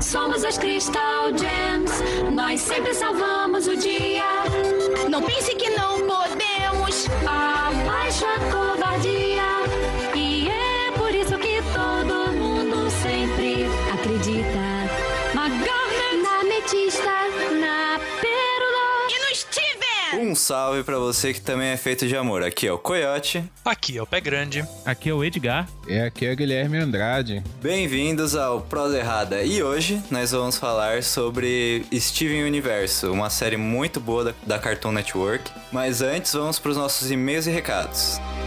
Somos as Crystal Gems. Nós sempre salvamos o dia. Não pense que não podemos. A covardia. Um salve pra você que também é feito de amor. Aqui é o Coyote. Aqui é o Pé Grande. Aqui é o Edgar. E aqui é o Guilherme Andrade. Bem-vindos ao Prosa Errada. E hoje nós vamos falar sobre Steven Universo, uma série muito boa da, da Cartoon Network. Mas antes, vamos pros nossos e-mails e recados. Está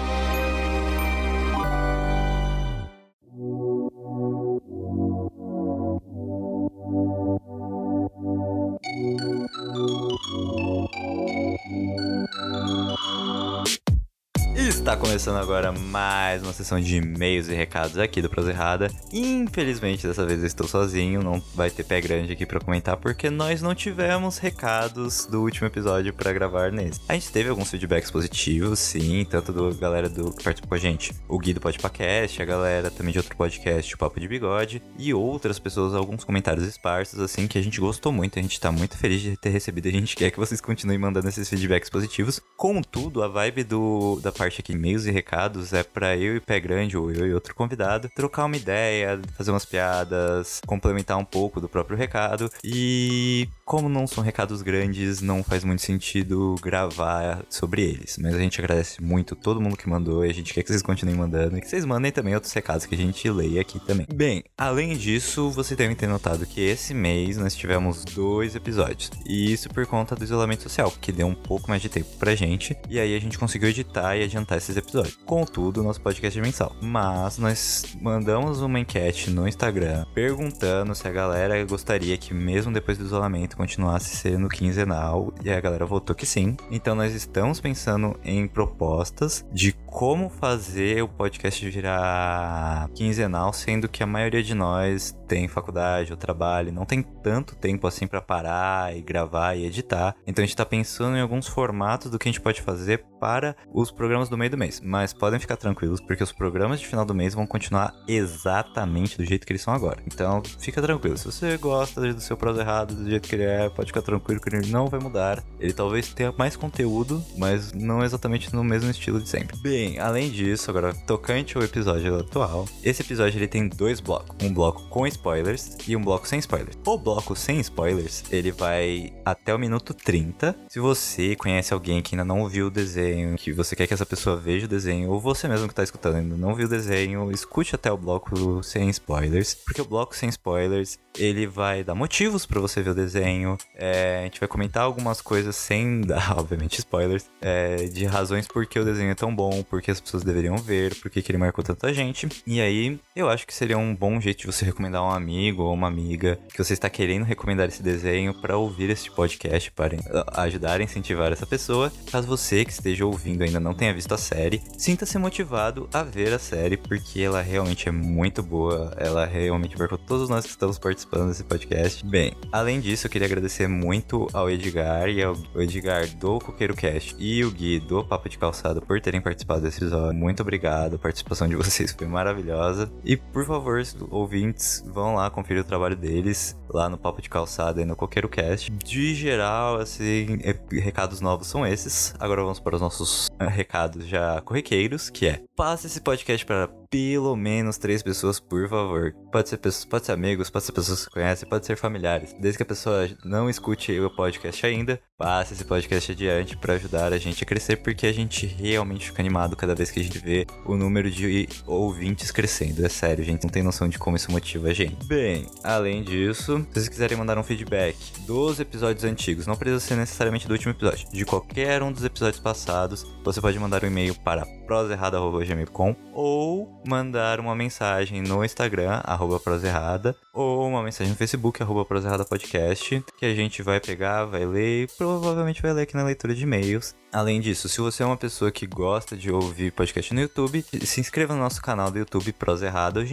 começando agora mais uma sessão de e-mails e recados aqui do Prosa Errada. Infelizmente, dessa vez eu estou sozinho, não vai ter pé grande aqui para comentar, porque nós não tivemos recados do último episódio para gravar nesse. A gente teve alguns feedbacks positivos, sim, tanto do galera do que participou com a gente, o Gui do Podpacast, a galera também de outro podcast, o Papo de Bigode, e outras pessoas, alguns comentários esparsos, assim, que a gente gostou muito, a gente tá muito feliz de ter recebido, a gente quer que vocês continuem mandando esses feedbacks positivos. Contudo, a vibe do, da parte aqui e-mails e recados é para eu e Pé Grande, ou eu e outro convidado, trocar uma ideia, fazer umas piadas, complementar um pouco do próprio recado. E como não são recados grandes, não faz muito sentido gravar sobre eles. Mas a gente agradece muito todo mundo que mandou e a gente quer que vocês continuem mandando e que vocês mandem também outros recados que a gente leia aqui também. Bem, além disso, vocês devem ter notado que esse mês nós tivemos dois episódios. E isso por conta do isolamento social, que deu um pouco mais de tempo pra gente. E aí a gente conseguiu editar e adiantar esses episódios. Contudo, nosso podcast é mensal. Mas nós mandamos uma enquete no Instagram perguntando se a galera gostaria que, mesmo depois do isolamento, continuasse sendo quinzenal. E a galera votou que sim. Então nós estamos pensando em propostas de como fazer o podcast virar quinzenal, sendo que a maioria de nós tem faculdade ou trabalho, não tem tanto tempo assim para parar e gravar e editar. Então a gente tá pensando em alguns formatos do que a gente pode fazer para os programas do meio do mês. Mas podem ficar tranquilos, porque os programas de final do mês vão continuar exatamente do jeito que eles são agora. Então fica tranquilo. Se você gosta do seu prosa errado, do jeito que ele é, pode ficar tranquilo que ele não vai mudar. Ele talvez tenha mais conteúdo, mas não exatamente no mesmo estilo de sempre. Bem, além disso, agora tocante ao episódio atual, esse episódio ele tem dois blocos. Um bloco com spoilers e um bloco sem spoilers. O bloco sem spoilers, ele vai até o minuto 30. Se você conhece alguém que ainda não viu o desenho, que você quer que essa pessoa veja o desenho, ou você mesmo que tá escutando ainda não viu o desenho, escute até o bloco sem spoilers, porque o bloco sem spoilers, ele vai dar motivos para você ver o desenho, é, a gente vai comentar algumas coisas sem dar, obviamente, spoilers, é, de razões por que o desenho é tão bom, por que as pessoas deveriam ver, por que que ele marcou tanta gente, e aí eu acho que seria um bom jeito de você recomendar um amigo ou uma amiga que você está querendo recomendar esse desenho para ouvir este podcast, para ajudar a incentivar essa pessoa. Caso você que esteja ouvindo ainda não tenha visto a série, sinta-se motivado a ver a série, porque ela realmente é muito boa, ela realmente marcou todos nós que estamos participando desse podcast. Bem, além disso, eu queria agradecer muito ao Edgar e ao Edgar do Coqueiro Cast e o Gui do Papo de Calçado por terem participado desse episódio. Muito obrigado, a participação de vocês foi maravilhosa. E por favor, ouvintes, vão lá conferir o trabalho deles lá no Papo de Calçada e no Coqueiro Cast. De geral, assim, recados novos são esses. Agora vamos para os nossos eh, recados já corriqueiros, que é passe esse podcast para pelo menos três pessoas, por favor. Pode ser pessoas, pode ser amigos, pode ser pessoas que conhecem, pode ser familiares. Desde que a pessoa não escute o podcast ainda, passe esse podcast adiante para ajudar a gente a crescer, porque a gente realmente fica animado cada vez que a gente vê o número de ouvintes crescendo. É sério, gente, não tem noção de como isso motiva a gente. Bem, além disso, se vocês quiserem mandar um feedback dos episódios antigos, não precisa ser necessariamente do último episódio, de qualquer um dos episódios passados, você pode mandar um e-mail para proserrada.gmail.com ou mandar uma mensagem no Instagram, arroba proserrada, ou uma mensagem no Facebook, arroba proserrada podcast, que a gente vai pegar, vai ler e provavelmente vai ler aqui na leitura de e-mails. Além disso, se você é uma pessoa que gosta de ouvir podcast no YouTube, se inscreva no nosso canal do YouTube Prosa Errada,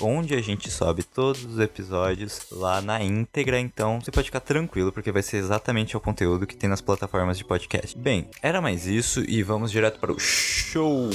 onde a gente sobe todos os episódios lá na íntegra, então você pode ficar tranquilo, porque vai ser exatamente o conteúdo que tem nas plataformas de podcast. Bem, era mais isso e vamos direto para o show!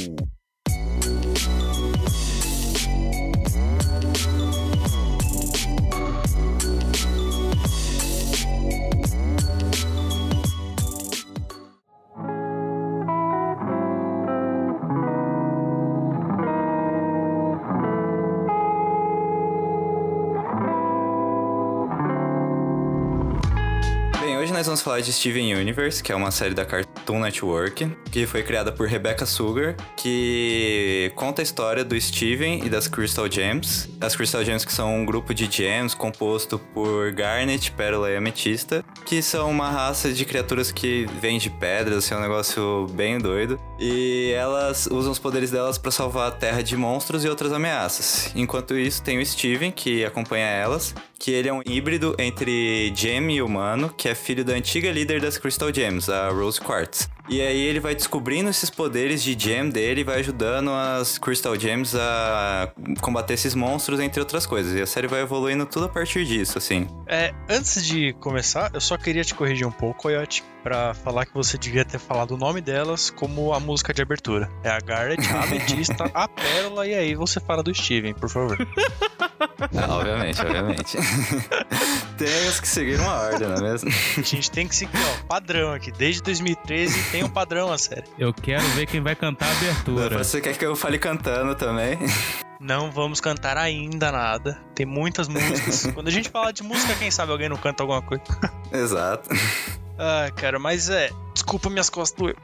Nós vamos falar de Steven Universe, que é uma série da Cartoon Network, que foi criada por Rebecca Sugar, que conta a história do Steven e das Crystal Gems. As Crystal Gems que são um grupo de gems composto por Garnet, Pérola e Ametista, que são uma raça de criaturas que vêm de pedras, assim, é um negócio bem doido. E elas usam os poderes delas para salvar a Terra de monstros e outras ameaças. Enquanto isso, tem o Steven, que acompanha elas, que ele é um híbrido entre gem e humano, que é filho da antiga líder das Crystal Gems, a Rose Quartz. E aí ele vai descobrindo esses poderes de gem dele e vai ajudando as Crystal Gems a combater esses monstros, entre outras coisas. E a série vai evoluindo tudo a partir disso, assim. É, antes de começar, eu só queria te corrigir um pouco, Coyote, pra falar que você devia ter falado o nome delas como a música de abertura. É a Garnet, a Ametista, a Pérola, e aí você fala do Steven, por favor. Ah, obviamente, obviamente. Temos que seguir uma ordem, não é mesmo? A gente tem que seguir, ó, padrão aqui. Desde 2013 tem um padrão a série. Eu quero ver quem vai cantar a abertura. Você quer que eu fale cantando também? Não vamos cantar ainda nada. Tem muitas músicas. Quando a gente fala de música, quem sabe alguém não canta alguma coisa. Exato. Ah, cara, mas é. Desculpa minhas costas doer.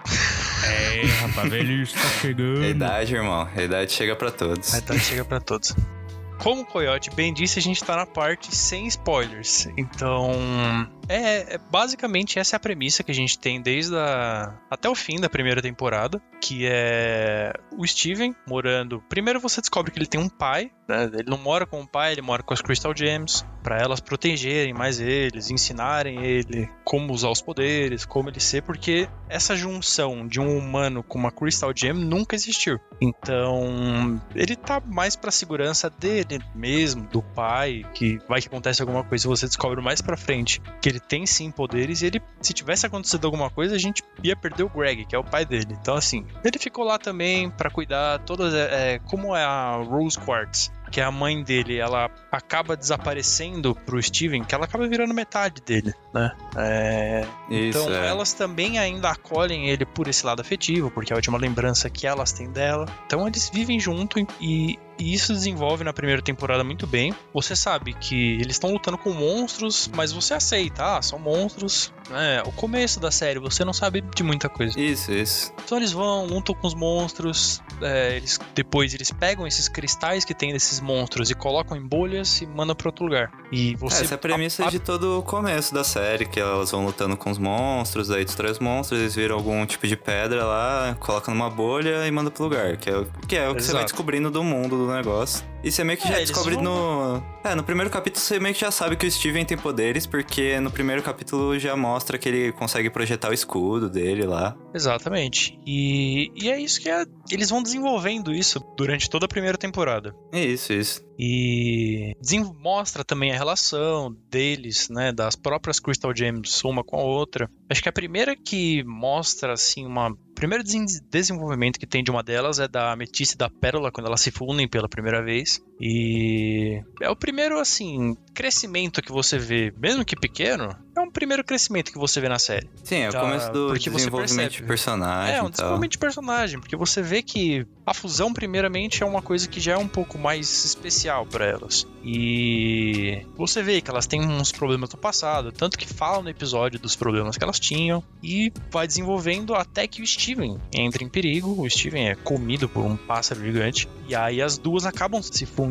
É, rapaz, velho está chegando. A idade, irmão. A idade chega pra todos. A idade chega pra todos. Como o Coyote bem disse, a gente tá na parte sem spoilers. Então, é, é- basicamente essa é a premissa que a gente tem desde a, até o fim da primeira temporada, que é o Steven morando. Primeiro você descobre que ele tem um pai, né? Ele não mora com o pai, ele mora com as Crystal Gems, para elas protegerem mais eles, ensinarem ele como usar os poderes, como ele ser, porque essa junção de um humano com uma Crystal Gem nunca existiu. Então, ele tá mais pra segurança dele mesmo, do pai, que vai que acontece alguma coisa, você descobre mais pra frente que ele tem sim poderes e ele, se tivesse acontecido alguma coisa, a gente ia perder o Greg, que é o pai dele. Então, assim, ele ficou lá também pra cuidar todas, é, como é a Rose Quartz, que é a mãe dele, ela acaba desaparecendo pro Steven, que ela acaba virando metade dele, né? É, Isso, então é. elas também ainda acolhem ele por esse lado afetivo, porque é a última lembrança que elas têm dela. Então eles vivem junto e, e isso desenvolve na primeira temporada muito bem. Você sabe que eles estão lutando com monstros, mas você aceita, ah, são monstros. né? o começo da série você não sabe de muita coisa. Isso, isso. Então eles vão, lutam com os monstros, é, eles, depois eles pegam esses cristais que tem desses monstros e colocam em bolhas e mandam pra outro lugar. E você. Essa é a premissa a- de todo o começo da série, que elas vão lutando com os monstros, aí destrói os monstros, eles viram algum tipo de pedra lá, colocam numa bolha e manda pro lugar, que é, o- que, é o que você vai Exato. descobrindo do mundo do negócio. E você meio que É, já descobre vão- no... É, no primeiro capítulo você meio que já sabe que o Steven tem poderes, porque no primeiro capítulo já mostra que ele consegue projetar o escudo dele lá. Exatamente. E, e é isso que é. Eles vão desenvolvendo isso durante toda a primeira temporada. Isso, isso. E mostra também a relação deles, né, das próprias Crystal Gems uma com a outra. Acho que a primeira que mostra assim uma primeiro desen- desenvolvimento que tem de uma delas é da Ametista e da Pérola quando elas se fundem pela primeira vez. E é o primeiro assim crescimento que você vê, mesmo que pequeno, é um primeiro crescimento que você vê na série. Sim, é o começo do porque desenvolvimento de personagem É, um desenvolvimento de personagem, porque você vê que a fusão, primeiramente, é uma coisa que já é um pouco mais especial pra elas. E você vê que elas têm uns problemas no passado, tanto que falam no episódio dos problemas que elas tinham, e vai desenvolvendo até que o Steven entra em perigo. O Steven é comido por um pássaro gigante, e aí as duas acabam se fundindo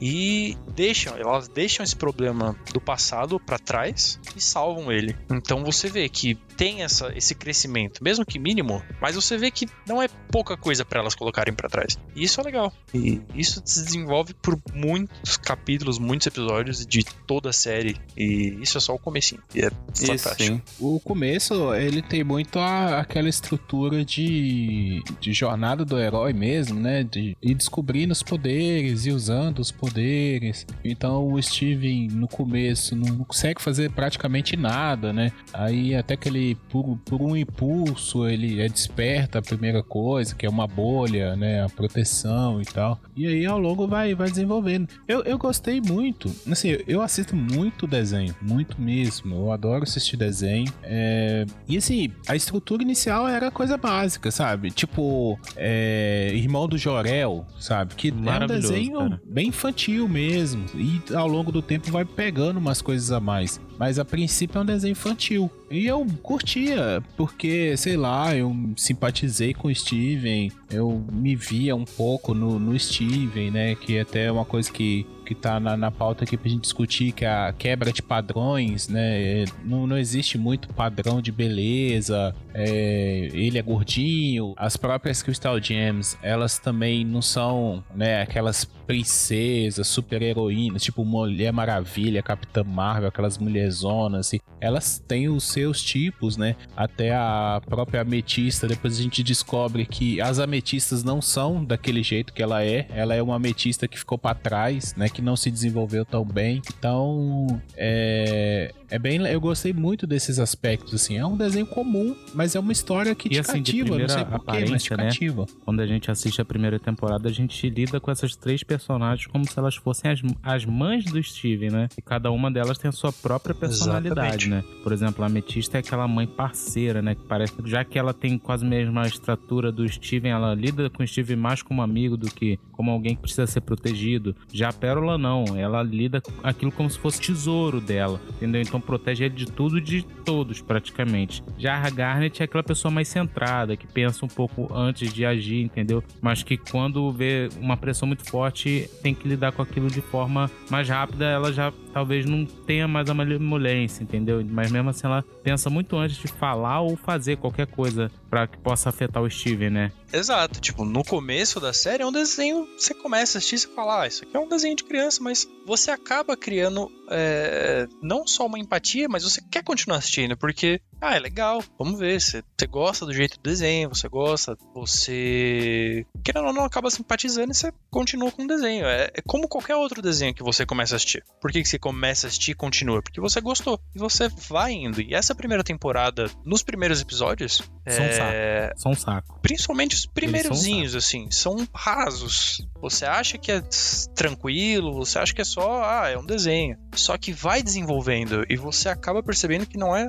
e deixam, elas deixam esse problema do passado pra trás e salvam ele. Então você vê que tem essa, esse crescimento, mesmo que mínimo, mas você vê que não é pouca coisa pra elas colocarem pra trás. E isso é legal. E isso se desenvolve por muitos capítulos, muitos episódios de toda a série. E isso é só o comecinho. E é Isso, fantástico. sim. O começo, ele tem muito a- aquela estrutura de, de jornada do herói mesmo, né? De ir descobrindo os poderes e usando os poderes. Então o Steven, no começo, não consegue fazer praticamente nada, né? Aí até que ele, por, por um impulso, ele é desperta a primeira coisa, que é uma bolha, né? A proteção e tal. E aí ao longo vai, vai desenvolvendo. Eu, eu gostei muito, assim, eu assisto muito desenho, muito mesmo. Eu adoro assistir desenho. É, E assim, a estrutura inicial era coisa básica, sabe? Tipo, é, Irmão do Jorel, sabe? Que é um desenho cara. bem infantil mesmo. E ao longo do tempo vai pegando umas coisas a mais. Mas a princípio é um desenho infantil. E eu curtia, porque, sei lá, eu simpatizei com o Steven, eu me via um pouco no, no Steven, né? Que até é uma coisa que que tá na, na pauta aqui pra gente discutir, que é a quebra de padrões, né? Não, não existe muito padrão de beleza, é, ele é gordinho. As próprias Crystal Gems, elas também não são, né, aquelas princesas, super heroínas, tipo Mulher Maravilha, Capitã Marvel, aquelas mulherzonas, assim. Elas têm os seus tipos, né? Até a própria ametista, depois a gente descobre que as ametistas não são daquele jeito que ela é. Ela é uma ametista que ficou para trás, né? Que não se desenvolveu tão bem. Então, é, é bem. Eu gostei muito desses aspectos, assim. É um desenho comum, mas é uma história que E te assim, cativa. Não sei porquê, mas te né? cativa. Quando a gente assiste a primeira temporada, a gente lida com essas três personagens como se elas fossem as, as mães do Steven, né? E cada uma delas tem a sua própria personalidade, Exatamente. né? Por exemplo, a Ametista é aquela mãe parceira, né? Que parece já que ela tem quase a mesma estrutura do Steven, ela lida com o Steven mais como amigo do que como alguém que precisa ser protegido. Já a Pérola não, ela lida com aquilo como se fosse tesouro dela, entendeu? Então protege ele de tudo e de todos, praticamente. Já a Garnet é aquela pessoa mais centrada, que pensa um pouco antes de agir, entendeu? Mas que quando vê uma pressão muito forte, tem que lidar com aquilo de forma mais rápida, ela já talvez não tenha mais a malemolência, entendeu? Mas mesmo assim ela pensa muito antes de falar ou fazer qualquer coisa para que possa afetar o Steven, né? Exato, tipo, no começo da série é um desenho, você começa a assistir e fala, ah, isso aqui é um desenho de criança, mas você acaba criando é, não só uma empatia, mas você quer continuar assistindo, porque, ah, é legal, vamos ver, você, você gosta do jeito do desenho, você gosta, você, querendo ou não, acaba simpatizando e você continua com o desenho. É, é como qualquer outro desenho que você começa a assistir. Por que, que você começa a assistir e continua? Porque você gostou, e você vai indo. E essa primeira temporada, nos primeiros episódios, São um é, um saco. principalmente os são primeirozinhos, assim, são rasos. Você acha que é tranquilo, você acha que é só, ah, é um desenho. Só que vai desenvolvendo e você acaba percebendo que não é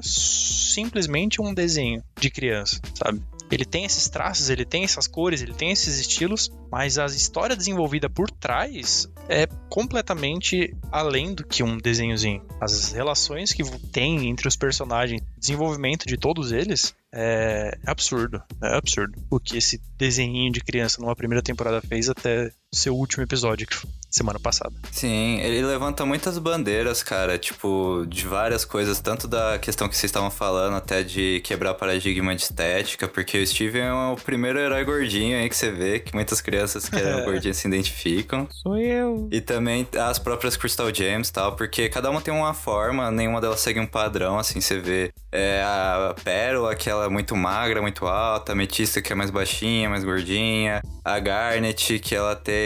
simplesmente um desenho de criança, sabe? Ele tem esses traços, ele tem essas cores, ele tem esses estilos, mas a história desenvolvida por trás é completamente além do que um desenhozinho. As relações que tem entre os personagens, desenvolvimento de todos eles é absurdo. É absurdo. O que esse desenhinho de criança numa primeira temporada fez até seu último episódio, que foi semana passada. Sim, ele levanta muitas bandeiras, cara, tipo, de várias coisas, tanto da questão que vocês estavam falando, até de quebrar paradigma de estética, porque o Steven é o primeiro herói gordinho aí que você vê, que muitas crianças que eram gordinhas se identificam. Sou eu. E também as próprias Crystal Gems e tal, porque cada uma tem uma forma, nenhuma delas segue um padrão, assim, você vê é, a Pérola, que ela é muito magra, muito alta, a Ametista, que é mais baixinha, mais gordinha, a Garnet, que ela tem,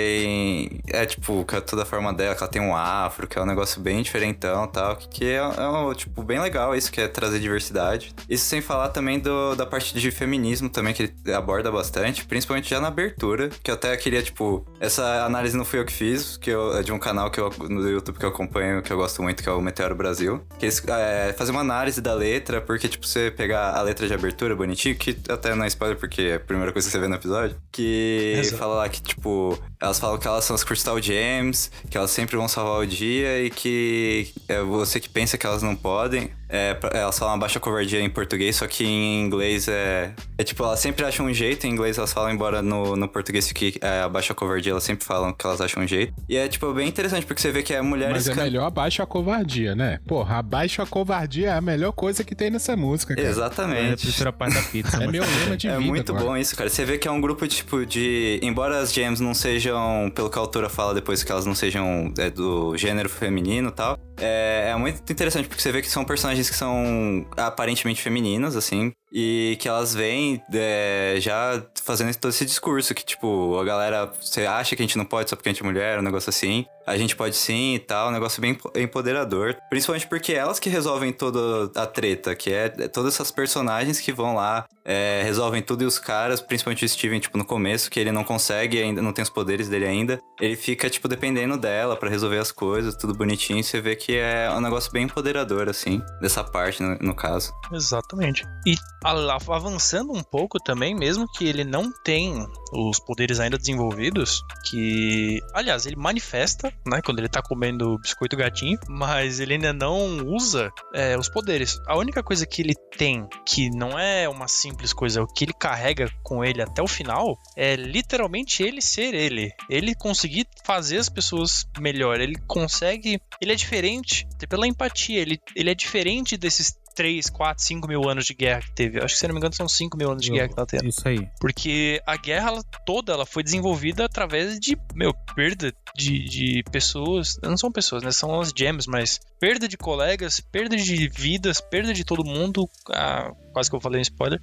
é tipo, é toda a forma dela, que ela tem um afro, que é um negócio bem diferentão e tal, que, que é, é um, tipo, bem legal isso, que é trazer diversidade. Isso sem falar também do, da parte de feminismo também, que ele aborda bastante, principalmente já na abertura, que eu até queria, tipo, essa análise não fui eu que fiz, que eu, é de um canal que eu, no YouTube que eu acompanho, que eu gosto muito, que é o Meteoro Brasil, que eles é, fazem uma análise da letra, porque, tipo, você pegar a letra de abertura bonitinho, que até não é spoiler, porque é a primeira coisa que você vê no episódio, que Exato. fala lá que, tipo, elas falam que elas são as Crystal Gems, que elas sempre vão salvar o dia e que é você que pensa que elas não podem. É, elas falam abaixa covardia em português, só que em inglês é. É tipo, elas sempre acham um jeito, em inglês elas falam, embora no, no português fique é, abaixa covardia, elas sempre falam que elas acham um jeito. E é, tipo, bem interessante, porque você vê que é mulheres. Mas é can- melhor abaixo a covardia, né? Porra, abaixo a covardia é a melhor coisa que tem nessa música, cara. Exatamente. prefiro a parte da pizza. É meu lema de É vida. muito agora. bom isso, cara. Você vê que é um grupo, tipo, de. Embora as gems não sejam, pelo que a autora fala depois, que elas não sejam é, do gênero feminino e tal. É, é muito interessante, porque você vê que são personagens que são aparentemente femininas, assim. E que elas vêm é, já fazendo todo esse discurso que, tipo, a galera, você acha que a gente não pode só porque a gente é mulher, um negócio assim. A gente pode sim e tal, um negócio bem empoderador. Principalmente porque elas que resolvem toda a treta, que é todas essas personagens que vão lá, é, resolvem tudo e os caras, principalmente o Steven, tipo, no começo, que ele não consegue ainda, não tem os poderes dele ainda, ele fica, tipo, dependendo dela pra resolver as coisas, tudo bonitinho. Você vê que é um negócio bem empoderador, assim, dessa parte, no, no caso. Exatamente. E avançando um pouco também, mesmo que ele não tem os poderes ainda desenvolvidos, que, aliás, ele manifesta, né, quando ele tá comendo biscoito gatinho, mas ele ainda não usa é, os poderes. A única coisa que ele tem, que não é uma simples coisa, é o que ele carrega com ele até o final, é literalmente ele ser ele. Ele conseguir fazer as pessoas melhor. Ele consegue. Ele é diferente pela empatia. Ele, ele é diferente desses 3, 4, 5 mil anos de guerra que teve. Acho que, se não me engano, são 5 mil anos de guerra que tá tendo. Isso aí. Porque a guerra ela, toda ela foi desenvolvida através de, meu, perda de, de pessoas. Não são pessoas, né? São as gems, mas perda de colegas, perda de vidas, perda de todo mundo. Ah, quase que eu falei um spoiler.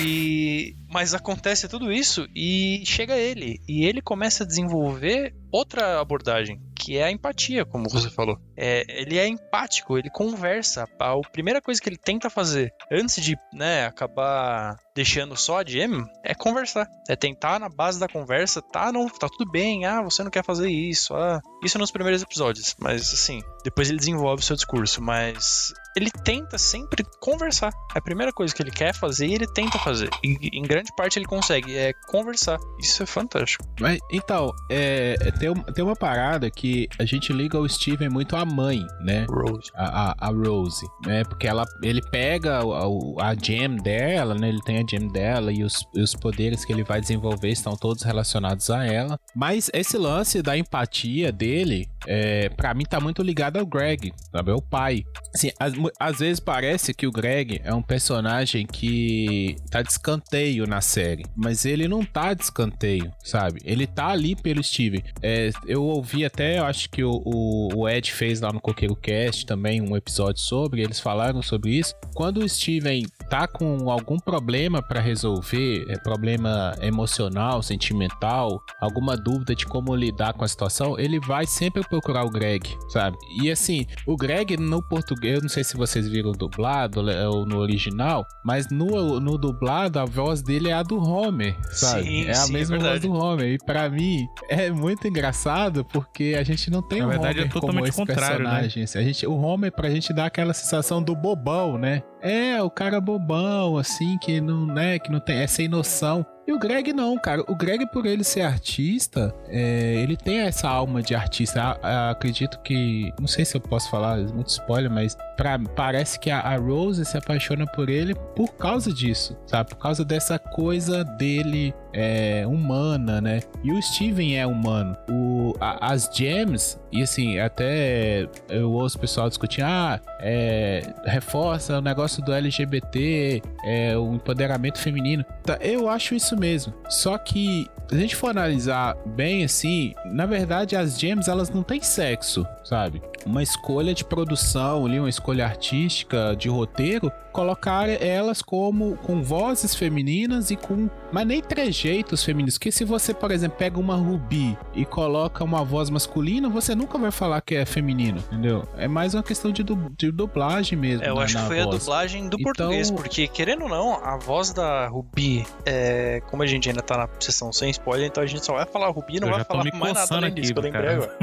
E. Mas acontece tudo isso e chega ele. E ele começa a desenvolver outra abordagem, que é a empatia, como você falou. É, ele é empático, ele conversa. A, primeira coisa que ele tenta fazer antes de né, acabar deixando só a gem é conversar. É tentar na base da conversa, tá, não, tá tudo bem, ah, você não quer fazer isso, ah. Isso nos primeiros episódios, mas assim, depois ele desenvolve o seu discurso, mas ele tenta sempre conversar. É a primeira coisa que ele quer fazer e ele tenta fazer. E em grande parte ele consegue, é conversar. Isso é fantástico. Mas, então, é, é, tem, tem uma parada que a gente liga o Steven muito à mãe, né? Rose. A, a, a Rose, né? Porque ela, ele pega a, a gem dela, né? Ele tem a gem dela e os, os poderes que ele vai desenvolver estão todos relacionados a ela. Mas esse lance da empatia dele, é, para mim tá muito ligado ao Greg, sabe? É o pai. Assim, mu- às vezes parece que o Greg é um personagem que tá de escanteio na série, mas ele não tá de escanteio, sabe? Ele tá ali pelo Steven. É, eu ouvi até, eu acho que o, o, o Ed fez lá no Coqueiro Cast também um episódio sobre, eles falaram sobre isso. Quando o Steven tá com algum problema pra resolver, é problema emocional, sentimental, alguma dúvida de como lidar com a situação, ele vai sempre procurar o Greg, sabe? E assim, o Greg no português, eu não sei se vocês viram dublado né, ou no original, mas no, no dublado a voz dele é a do Homer, sabe? Sim, é a sim, é mesma voz verdade. do Homer. E pra mim é muito engraçado porque a gente não tem Na o verdade, é Homer como totalmente esse contrário, né? personagem. assim. A gente, o Homer pra gente dá aquela sensação do bobão, né? É, o cara bobão, assim, que não, né, que não tem, é sem noção. E o Greg não, cara. O Greg, por ele ser artista, é, ele tem essa alma de artista. A- a- acredito que. Não sei se eu posso falar, muito spoiler, mas pra, parece que a, a Rose se apaixona por ele por causa disso, sabe? Por causa dessa coisa dele é, humana, né? E o Steven é humano. O, a- as gems, e assim, até eu ouço o pessoal discutir, ah, é, reforça o negócio do LGBT, é, o empoderamento feminino. Tá, eu acho isso mesmo. Só que, se a gente for analisar bem assim, na verdade as gems elas não têm sexo, sabe? Uma escolha de produção ali, uma escolha artística, de roteiro, colocar elas como com vozes femininas e com. Mas nem trejeitos femininos. Que se você, por exemplo, pega uma Ruby e coloca uma voz masculina, você nunca vai falar que é feminino, entendeu? É mais uma questão de, du- de dublagem mesmo. É, eu na- acho que foi a voz. dublagem do Então- português, porque, querendo ou não, a voz da Ruby, é, como a gente ainda tá na sessão sem spoiler, então a gente só vai falar Ruby e não Eu vai falar mais nada além aqui, disso, que eu lembrei cara. agora.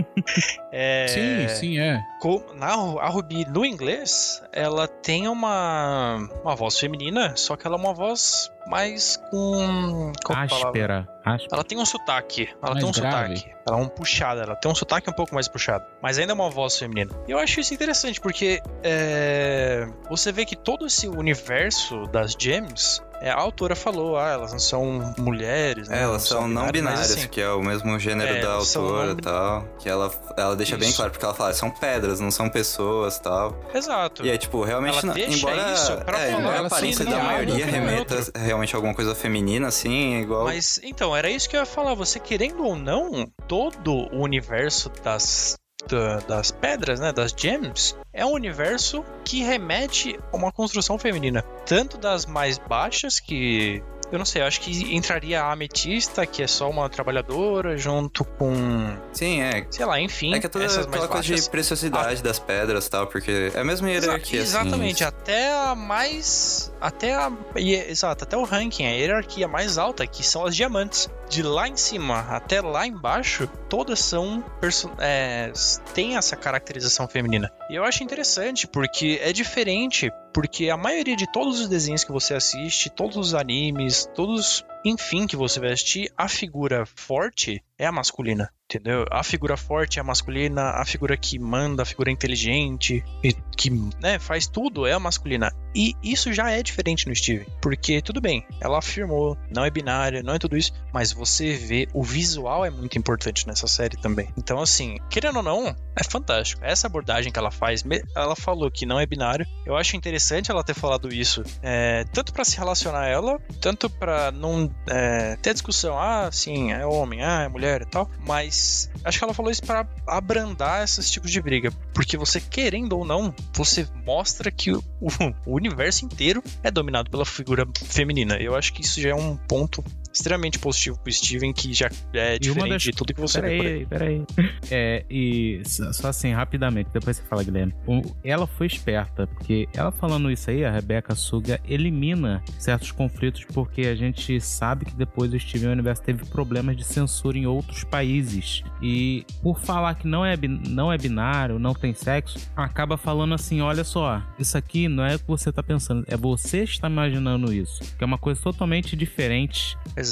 É, Sim, sim, é. co- na, a Ruby, no inglês, ela tem uma, uma voz feminina, só que ela é uma voz mais com... Áspera. Áspera. Ela tem um sotaque. Ela Mais tem um grave. sotaque. Ela é um puxada. Ela tem um sotaque um pouco mais puxado. Mas ainda é uma voz feminina. E eu acho isso interessante, porque é, você vê que todo esse universo das gems. é, a autora falou, ah, elas não são mulheres, né? É, elas são não binárias, assim, que é o mesmo gênero É, da são autora e tal. Que ela, ela deixa bem Isso. claro, porque ela fala, são pedras, não são pessoas e tal. Exato. E é tipo, realmente, Ela não- deixa embora, isso pra é, falar embora a aparência da maioria é remeta realmente a alguma coisa feminina, assim, igual. Mas então, era isso que eu ia falar. Você querendo ou não, todo o universo das, da- das pedras, né? Das gems, é um universo que remete a uma construção feminina. Tanto das mais baixas, que. Eu não sei, eu acho que entraria a ametista, que é só uma trabalhadora, junto com. Sim, é. Sei lá, enfim. É que é toda essas aquela coisa de preciosidade das pedras e tal, porque é a mesma Exa- hierarquia, assim. exatamente, até a mais. Até a. Exato, até o ranking, a hierarquia mais alta, que são as diamantes. De lá em cima até lá embaixo, todas são. perso- É, têm essa caracterização feminina. E eu acho interessante, porque é diferente. Porque a maioria de todos os desenhos que você assiste, todos os animes, todos, enfim, que você vai assistir, a figura forte é a masculina. Entendeu? A figura forte é a masculina, a figura que manda, a figura inteligente, que né, faz tudo é a masculina. E isso já é diferente no Steven. Porque, tudo bem, ela afirmou, não é binária, não é tudo isso, mas você vê, o visual é muito importante nessa série também. Então, assim, querendo ou não, é fantástico. Essa abordagem que ela faz, ela falou que não é binário. Eu acho interessante ela ter falado isso, é, tanto pra se relacionar a ela, tanto pra não é, ter discussão, ah, sim, é homem, ah, é mulher e tal, mas acho que ela falou isso pra abrandar esses tipos de briga, porque você querendo ou não, você mostra que o, o universo inteiro é dominado pela figura feminina. Eu acho que isso já é um ponto extremamente positivo pro Steven, que já é uma diferente das- de tudo que você vê por aí. Peraí, peraí. É, e só assim, rapidamente, depois você fala, Guilherme. Ela foi esperta, porque ela falando isso aí, a Rebecca Suga elimina certos conflitos, porque a gente sabe que depois o Steven Universe teve problemas de censura em outros países. E por falar que não é, não é binário, não tem sexo, acaba falando assim: olha só, isso aqui não é o que você tá pensando, é você que está imaginando isso. Que é uma coisa totalmente diferente Exatamente.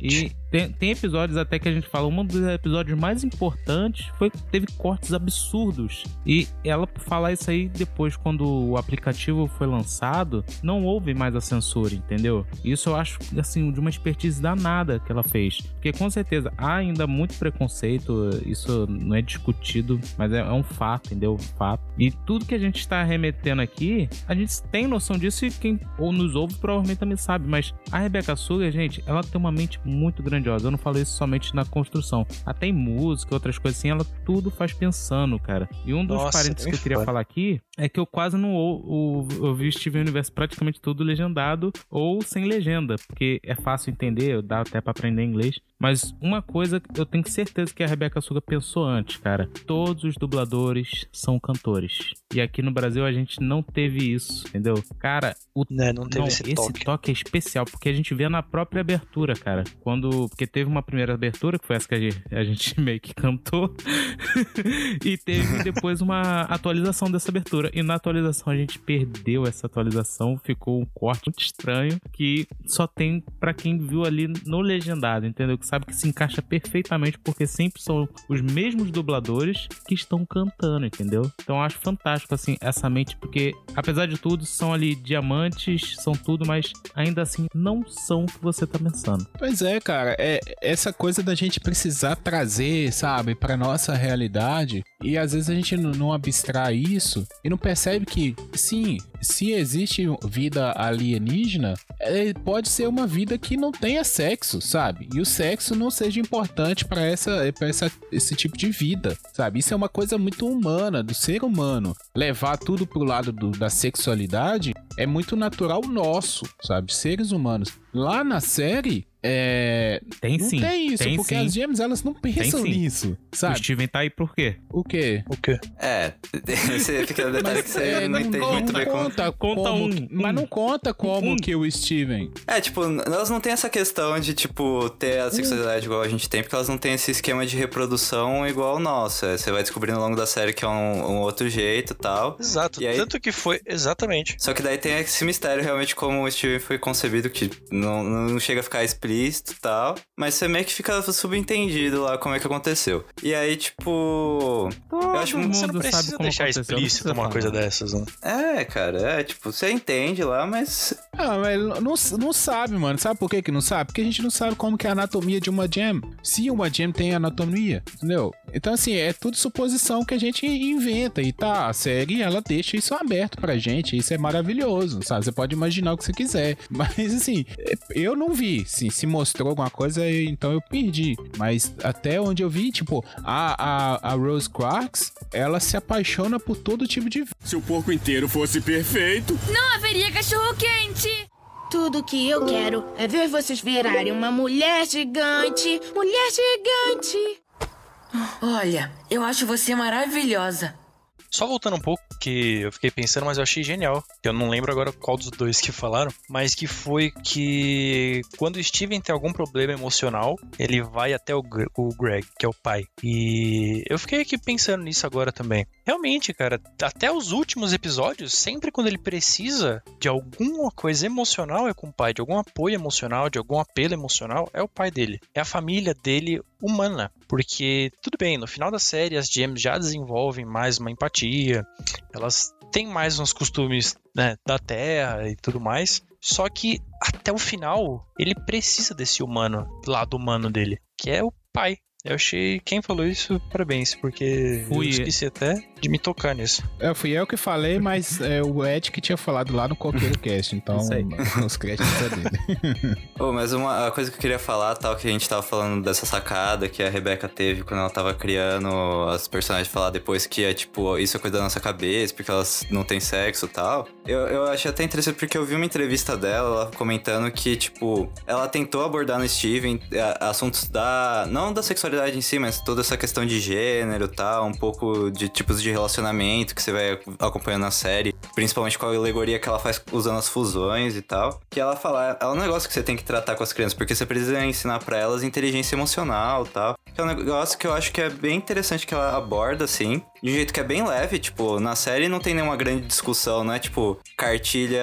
E tem, tem episódios até que a gente fala, um dos episódios mais importantes foi que teve cortes absurdos. E ela falar isso aí depois, quando o aplicativo foi lançado, não houve mais a censura, entendeu? Isso eu acho, assim, de uma expertise danada que ela fez. Porque com certeza há ainda muito preconceito, isso não é discutido, mas é, é um fato, entendeu? Fato. E tudo que a gente está remetendo aqui, a gente tem noção disso e quem ou nos ouve provavelmente também sabe. Mas a Rebecca Sugar, gente, ela tem uma mente muito grandiosa. Eu não falo isso somente na construção. Até em música, outras coisas assim, ela tudo faz pensando, cara. E um dos Nossa, parênteses nem que eu queria fala. falar aqui é que eu quase não ou, ou, ouvi Steven Universe praticamente tudo legendado ou sem legenda, porque é fácil entender, dá até pra aprender inglês. Mas uma coisa eu tenho certeza que a Rebecca Suga pensou antes, cara. Todos os dubladores são cantores. E aqui no Brasil a gente não teve isso, entendeu? Cara, o Né, não teve não, esse toque. é especial, porque a gente vê na própria abertura, cara. Quando. Porque teve uma primeira abertura, que foi essa que a gente, a gente meio que cantou. e teve depois uma atualização dessa abertura. E na atualização a gente perdeu essa atualização. Ficou um corte muito estranho que só tem pra quem viu ali no legendado, entendeu? Que sabe que se encaixa perfeitamente, porque sempre são os mesmos dubladores que estão cantando, entendeu? Então acho fantástico, assim, essa mente, porque apesar de tudo, são ali diamantes, são tudo, mas ainda assim não são o que você tá pensando. Pois é, cara, é essa coisa da gente precisar trazer, sabe, pra nossa realidade e às vezes a gente não abstrai isso e não percebe que, sim, se existe vida alienígena, é, pode ser uma vida que não tenha sexo, sabe? E o sexo não seja importante pra essa, pra essa, esse tipo de vida, sabe? Isso é uma coisa muito humana, do ser humano. Levar tudo pro lado do- da sexualidade é muito natural nosso, sabe? Seres humanos. Lá na série, é. Tem Não sim. tem isso, tem porque sim. as gems elas não pensam nisso, O sabe? Steven tá aí por quê? O quê? O quê? É, esse pequeno detalhe que você é, não, entende muito bem como. Conta, Conta como um, que- mas não conta como Um. que o Steven. É, tipo, elas não têm essa questão de, tipo, ter a sexualidade igual a gente tem, porque elas não têm esse esquema de reprodução igual o nosso. É, Você vai descobrindo ao longo da série que é um, um outro jeito e tal. Exato. E aí- Tanto que foi. Exatamente. Só que daí tem esse mistério realmente como o Steven foi concebido, que não, não chega a ficar explícito e tal. Mas você meio que fica subentendido lá como é que aconteceu. E aí, tipo. Todo acho que mundo Você não sabe precisa deixar aconteceu, explícito uma coisa dessas, né? É, cara, é tipo, você entende lá, mas. Ah, mas não, não sabe, mano. Sabe por que que não sabe? Porque a gente não sabe como que é a anatomia de uma gem. Se uma gem tem anatomia, entendeu? Então, assim, é tudo suposição que a gente inventa. E tá, a série, ela deixa isso aberto pra gente. Isso é maravilhoso, sabe? Você pode imaginar o que você quiser. Mas, assim, eu não vi. Sim, se mostrou alguma coisa, então eu perdi. Mas até onde eu vi, tipo, a, a, a Rose Quarks, ela se apaixona por todo tipo de Se o porco inteiro fosse perfeito, Não haveria cachorro quente. Tudo que eu quero é ver vocês virarem uma mulher gigante. Mulher gigante. Olha, eu acho você maravilhosa. Só voltando um pouco, que eu fiquei pensando, mas eu achei genial. Eu não lembro agora qual dos dois que falaram, mas que foi que quando o Steven tem algum problema emocional, ele vai até o, o Greg, que é o pai. E eu fiquei aqui pensando nisso agora também. Realmente, cara, até os últimos episódios, sempre quando ele precisa de alguma coisa emocional é com o pai, de algum apoio emocional, de algum apelo emocional, é o pai dele. É a família dele humana. Porque, tudo bem, no final da série as GMs já desenvolvem mais uma empatia, elas têm mais uns costumes né, da Terra e tudo mais. Só que até o final, ele precisa desse humano, lado humano dele, que é o pai. Eu achei. Quem falou isso, parabéns, porque Fui. eu esqueci até de me tocar nisso. É, fui eu que falei, mas é o Ed que tinha falado lá no Coqueiro Cast, então Isso aí. os créditos é dele. Oh, mas uma a coisa que eu queria falar, tal, que a gente tava falando dessa sacada que a Rebeca teve quando ela tava criando as personagens falar depois que é tipo, isso é coisa da nossa cabeça, porque elas não têm sexo e tal. Eu, eu achei até interessante porque eu vi uma entrevista dela, ela comentando que, tipo, ela tentou abordar no Steven é, assuntos da. não da sexualidade em si, mas toda essa questão de gênero e tal, um pouco de tipos de relacionamento que você vai acompanhando na série, principalmente com a alegoria que ela faz usando as fusões e tal. Que ela fala, é um negócio que você tem que tratar com as crianças, porque você precisa ensinar pra elas inteligência emocional e tal. Que é um negócio que eu acho que é bem interessante que ela aborda, assim. De um jeito que é bem leve, tipo, na série não tem nenhuma grande discussão, não é tipo cartilha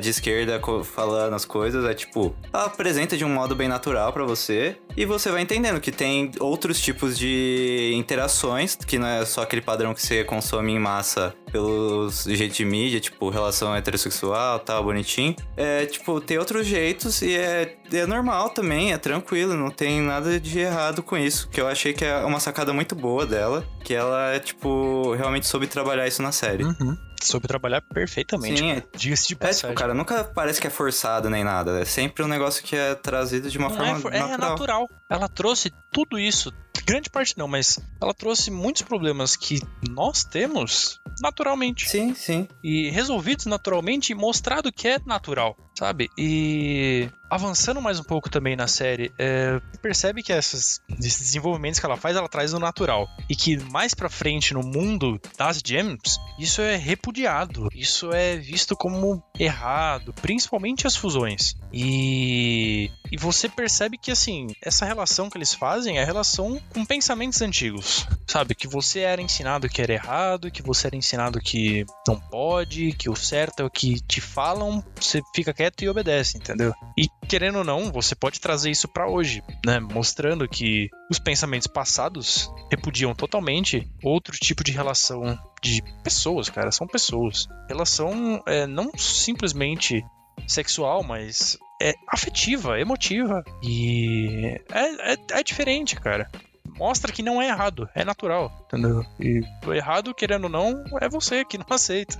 de esquerda falando as coisas, é tipo, ela apresenta de um modo bem natural pra você e você vai entendendo que tem outros tipos de interações, que não é só aquele padrão que você consome em massa pelos jeitos de mídia, tipo, relação heterossexual, tal, bonitinho. É, tipo, tem outros jeitos e é, é normal também, é tranquilo, não tem nada de errado com isso, que eu achei que é uma sacada muito boa dela, que ela, tipo, realmente soube trabalhar isso na série. Uhum. Soube trabalhar perfeitamente. Sim, cara. é- Diga-se de É, passagem. tipo, cara, nunca parece que é forçado nem nada. É sempre um negócio que é trazido de uma Não forma é, for- é natural. natural. Ela trouxe tudo isso, grande parte não, mas ela trouxe muitos problemas que nós temos naturalmente. Sim, sim. E resolvidos naturalmente e mostrado que é natural, sabe? E avançando mais um pouco também na série, é, percebe que essas, esses desenvolvimentos que ela faz, ela traz o natural. E que mais pra frente no mundo das gems, isso é repudiado. Isso é visto como errado, principalmente as fusões. E, e você percebe que, assim, essa relação que eles fazem é relação com pensamentos antigos. Sabe? Que você era ensinado que era errado, que você era ensinado que não pode, que o certo é o que te falam, você fica quieto e obedece, entendeu? E querendo ou não, você pode trazer isso pra hoje, né? Mostrando que os pensamentos passados repudiam totalmente outro tipo de relação de pessoas, cara. São pessoas. Relação é, não simplesmente sexual, mas é afetiva, emotiva. E é, é, é diferente, cara. Mostra que não é errado, é natural, entendeu? E o errado, querendo ou não, é você que não aceita.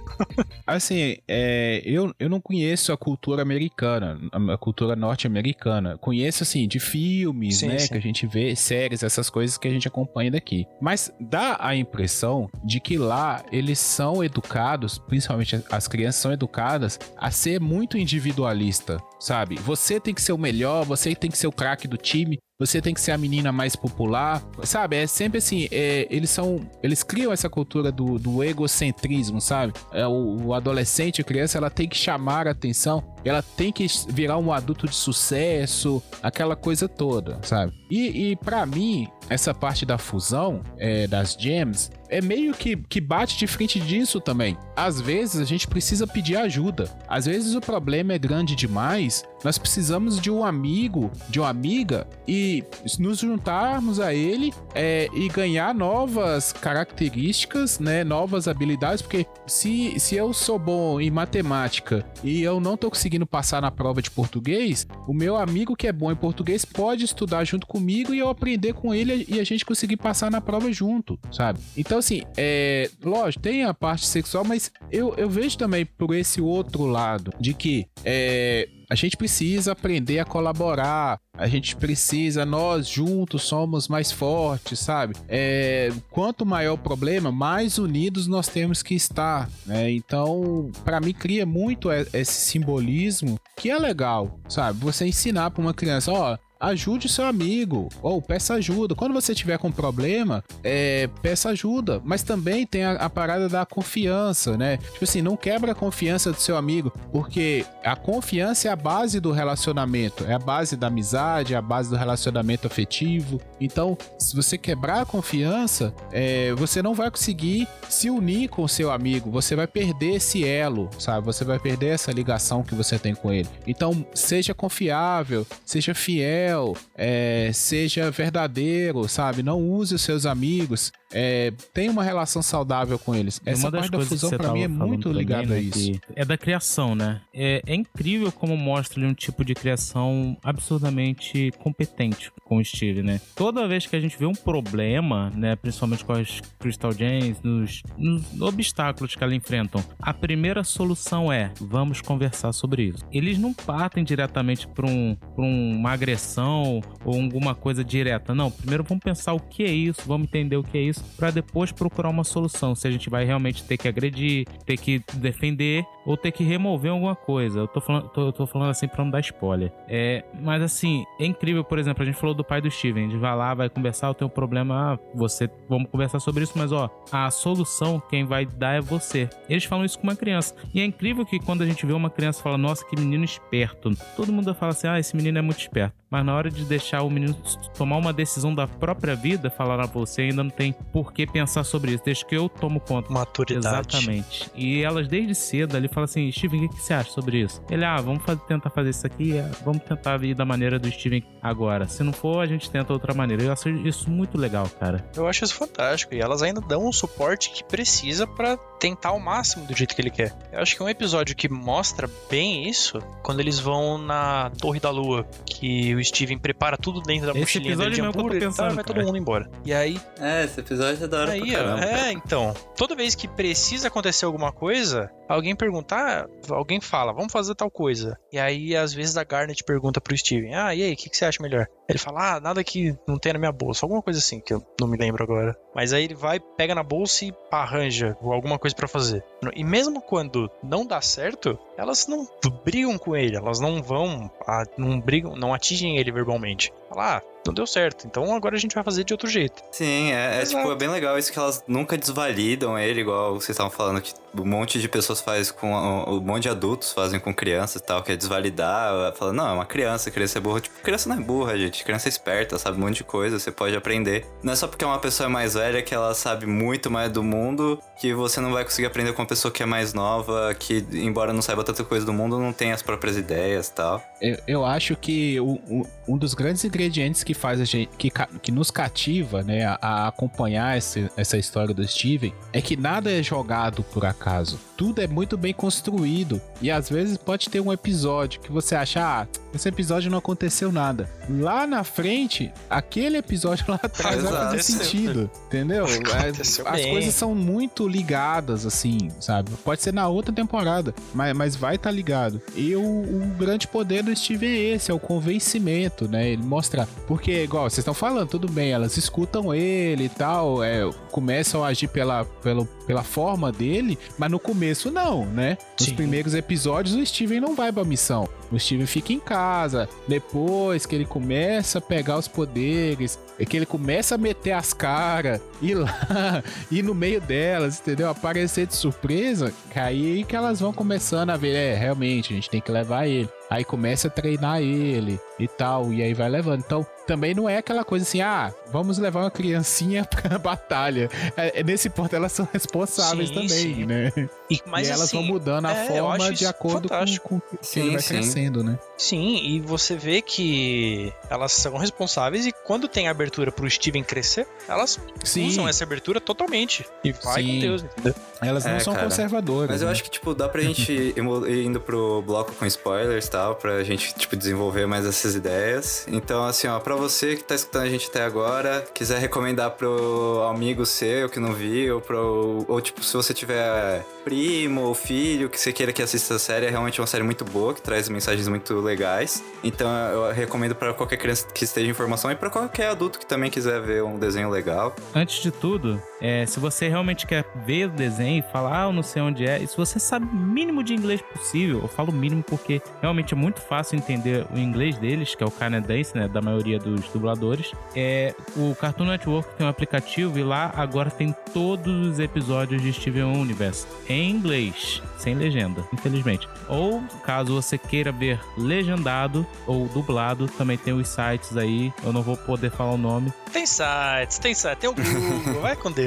Assim, é, eu, eu não conheço a cultura americana, a, cultura norte-americana. Conheço, assim, de filmes, Sim, né? sim. Que a gente vê, séries, essas coisas que a gente acompanha daqui. Mas dá a impressão de que lá eles são educados, principalmente as crianças são educadas, a ser muito individualista, sabe? Você tem que ser o melhor, você tem que ser o craque do time. Você tem que ser a menina mais popular, sabe? É sempre assim, é, eles são, eles criam essa cultura do, do egocentrismo, sabe? É, o, o adolescente, a criança, ela tem que chamar a atenção, ela tem que virar um adulto de sucesso, aquela coisa toda, sabe? E, e para mim, essa parte da fusão é, das gems é meio que, que bate de frente disso também. Às vezes a gente precisa pedir ajuda. Às vezes o problema é grande demais. Nós precisamos de um amigo, de uma amiga e nos juntarmos a ele é, e ganhar novas características, né? Novas habilidades. Porque se, se eu sou bom em matemática e eu não tô conseguindo passar na prova de português, o meu amigo que é bom em português pode estudar junto comigo e eu aprender com ele e a gente conseguir passar na prova junto, sabe? Então, assim, é. Lógico, tem a parte sexual, mas eu, eu vejo também por esse outro lado de que é. A gente precisa aprender a colaborar. A gente precisa, nós juntos somos mais fortes, sabe? É, quanto maior o problema, mais unidos nós temos que estar, né? Então, para mim cria muito esse simbolismo que é legal, sabe? Você ensinar para uma criança, ó, ajude seu amigo, ou peça ajuda. Quando você tiver com problema, é, peça ajuda. Mas também tem a, a, parada da confiança, né? Tipo assim, não quebra a confiança do seu amigo, porque a confiança é a base do relacionamento, é a base da amizade, é a base do relacionamento afetivo. Então, se você quebrar a confiança, é, você não vai conseguir se unir com o seu amigo, você vai perder esse elo, sabe? Você vai perder essa ligação que você tem com ele. Então, seja confiável, seja fiel, é, seja verdadeiro, sabe? Não use os seus amigos é, tem uma relação saudável com eles. Essa parte da fusão para mim é muito ligada a isso. É da criação, né? É, é incrível como mostra ele um tipo de criação absurdamente competente com o Steve, né? Toda vez que a gente vê um problema, né, principalmente com as Crystal Gems, nos, nos obstáculos que elas enfrentam, a primeira solução é vamos conversar sobre isso. Eles não partem diretamente para um, pra uma agressão ou alguma coisa direta. Não, primeiro vamos pensar o que é isso, vamos entender o que é isso para depois procurar uma solução. Se a gente vai realmente ter que agredir, ter que defender ou ter que remover alguma coisa. Eu tô falando, tô, tô falando assim pra não dar spoiler. É, mas assim, é incrível, por exemplo, a gente falou do pai do Steven. Gente vai lá, vai conversar, eu tenho um problema, ah, você, vamos conversar sobre isso, mas ó, a solução quem vai dar é você. Eles falam isso com uma criança. E é incrível que quando a gente vê uma criança fala, nossa, que menino esperto. Todo mundo fala assim, ah, esse menino é muito esperto. Mas na hora de deixar o menino tomar uma decisão da própria vida, falar a você ainda não tem por que pensar sobre isso, desde que eu tomo conta. Maturidade. Exatamente. E elas desde cedo ali fala assim: Steven, o que, que, você acha sobre isso? Ele, ah, vamos fazer, tentar fazer isso aqui, é, vamos tentar ir da maneira do Steven agora. Se não for, a gente tenta outra maneira. Eu acho isso muito legal, cara. Eu acho isso fantástico. E elas ainda dão o suporte que precisa para tentar o máximo do jeito que ele quer. Eu acho que um episódio que mostra bem isso, quando eles vão na Torre da Lua, que o Steven prepara tudo dentro da esse mochilinha dele de hambúrguer e tá, vai todo mundo embora. E aí... É, esse episódio é da hora aí, pra caramba. É, então. Toda vez que precisa acontecer alguma coisa, alguém perguntar, ah, alguém fala, vamos fazer tal coisa. E aí, às vezes, a Garnet pergunta pro Steven, ah, e aí, o que, que, você acha melhor? Ele fala, ah, nada que não tenha na minha bolsa, alguma coisa assim, que eu não me lembro agora. Mas aí ele vai, pega na bolsa e arranja alguma coisa para fazer. E mesmo quando não dá certo, elas não brigam com ele, elas não vão, não brigam, não atingem ele verbalmente. Fala, ah, não deu certo. Então agora a gente vai fazer de outro jeito. Sim, é, é tipo, é bem legal isso que elas nunca desvalidam ele, igual vocês estavam falando que um monte de pessoas faz com. Um monte de adultos fazem com crianças e tal, que é desvalidar, falando, não, é uma criança, criança é burra. Tipo, criança não é burra, gente. Criança é esperta, sabe um monte de coisa, você pode aprender. Não é só porque é uma pessoa mais velha que ela sabe muito mais do mundo que você não vai conseguir aprender com uma pessoa que é mais nova, que, embora não saiba tanta coisa do mundo, não tem as próprias ideias e tal. Eu, eu acho que o, o, um dos grandes ingredientes que faz a gente, que, que nos cativa, né, a, acompanhar esse, essa história do Steven, é que nada é jogado por acaso. Tudo é muito bem construído. E às vezes pode ter um episódio que você acha, ah, esse episódio não aconteceu nada. Lá na frente, aquele episódio lá atrás vai fazer sentido. Entendeu? As, as coisas são muito ligadas, assim, sabe? Pode ser na outra temporada, mas, mas vai estar tá ligado. E o, o grande poder do Steven é esse, é o convencimento, né? Ele mostra. Porque, igual, vocês estão falando, tudo bem, elas escutam ele e tal, é, começam a agir pela, pela, pela forma dele, mas no começo não, né? Nos Sim. primeiros episódios o Steven não vai pra missão. O Steven fica em casa. Depois que ele começa a pegar os poderes, é que ele começa a meter as caras, ir lá, ir no meio delas, entendeu? Aparecer de surpresa, aí que elas vão começando a ver, é, realmente, a gente tem que levar ele. Aí começa a treinar ele e tal, e aí vai levando. Então, também não é aquela coisa assim, ah, vamos levar uma criancinha pra batalha. É, é nesse ponto elas são responsáveis sim, também, sim. né? E, mas, e elas assim, vão mudando a é, forma de acordo com, com que ele vai crescendo, né? Sim, e você vê que elas são responsáveis e quando tem abertura pro Steven crescer, elas sim. usam essa abertura totalmente. E vai sim. com Deus, entendeu? Elas não é, são cara, conservadoras. Mas eu né? acho que, tipo, dá pra gente ir indo pro bloco com spoilers e tal, pra gente, tipo, desenvolver mais essas ideias. Então, assim, ó, pra você que tá escutando a gente até agora, quiser recomendar pro amigo seu que não viu, pro, ou tipo, se você tiver primo ou filho que você queira que assista a série, é realmente uma série muito boa, que traz mensagens muito legais. Então eu recomendo para qualquer criança que esteja em formação e para qualquer adulto que também quiser ver um desenho legal. Antes de tudo, é, se você realmente quer ver o desenho e falar, ah, eu não sei onde é, e se você sabe o mínimo de inglês possível, eu falo o mínimo porque realmente é muito fácil entender o inglês deles, que é o canadense, né, da maioria dos dubladores. É, o Cartoon Network tem um aplicativo e lá agora tem todos os episódios de Steven Universe em inglês, sem legenda, infelizmente. Ou caso você queira ver legendado ou dublado, também tem os sites aí. Eu não vou poder falar o nome. Tem sites, tem site, tem o Google, vai com Deus.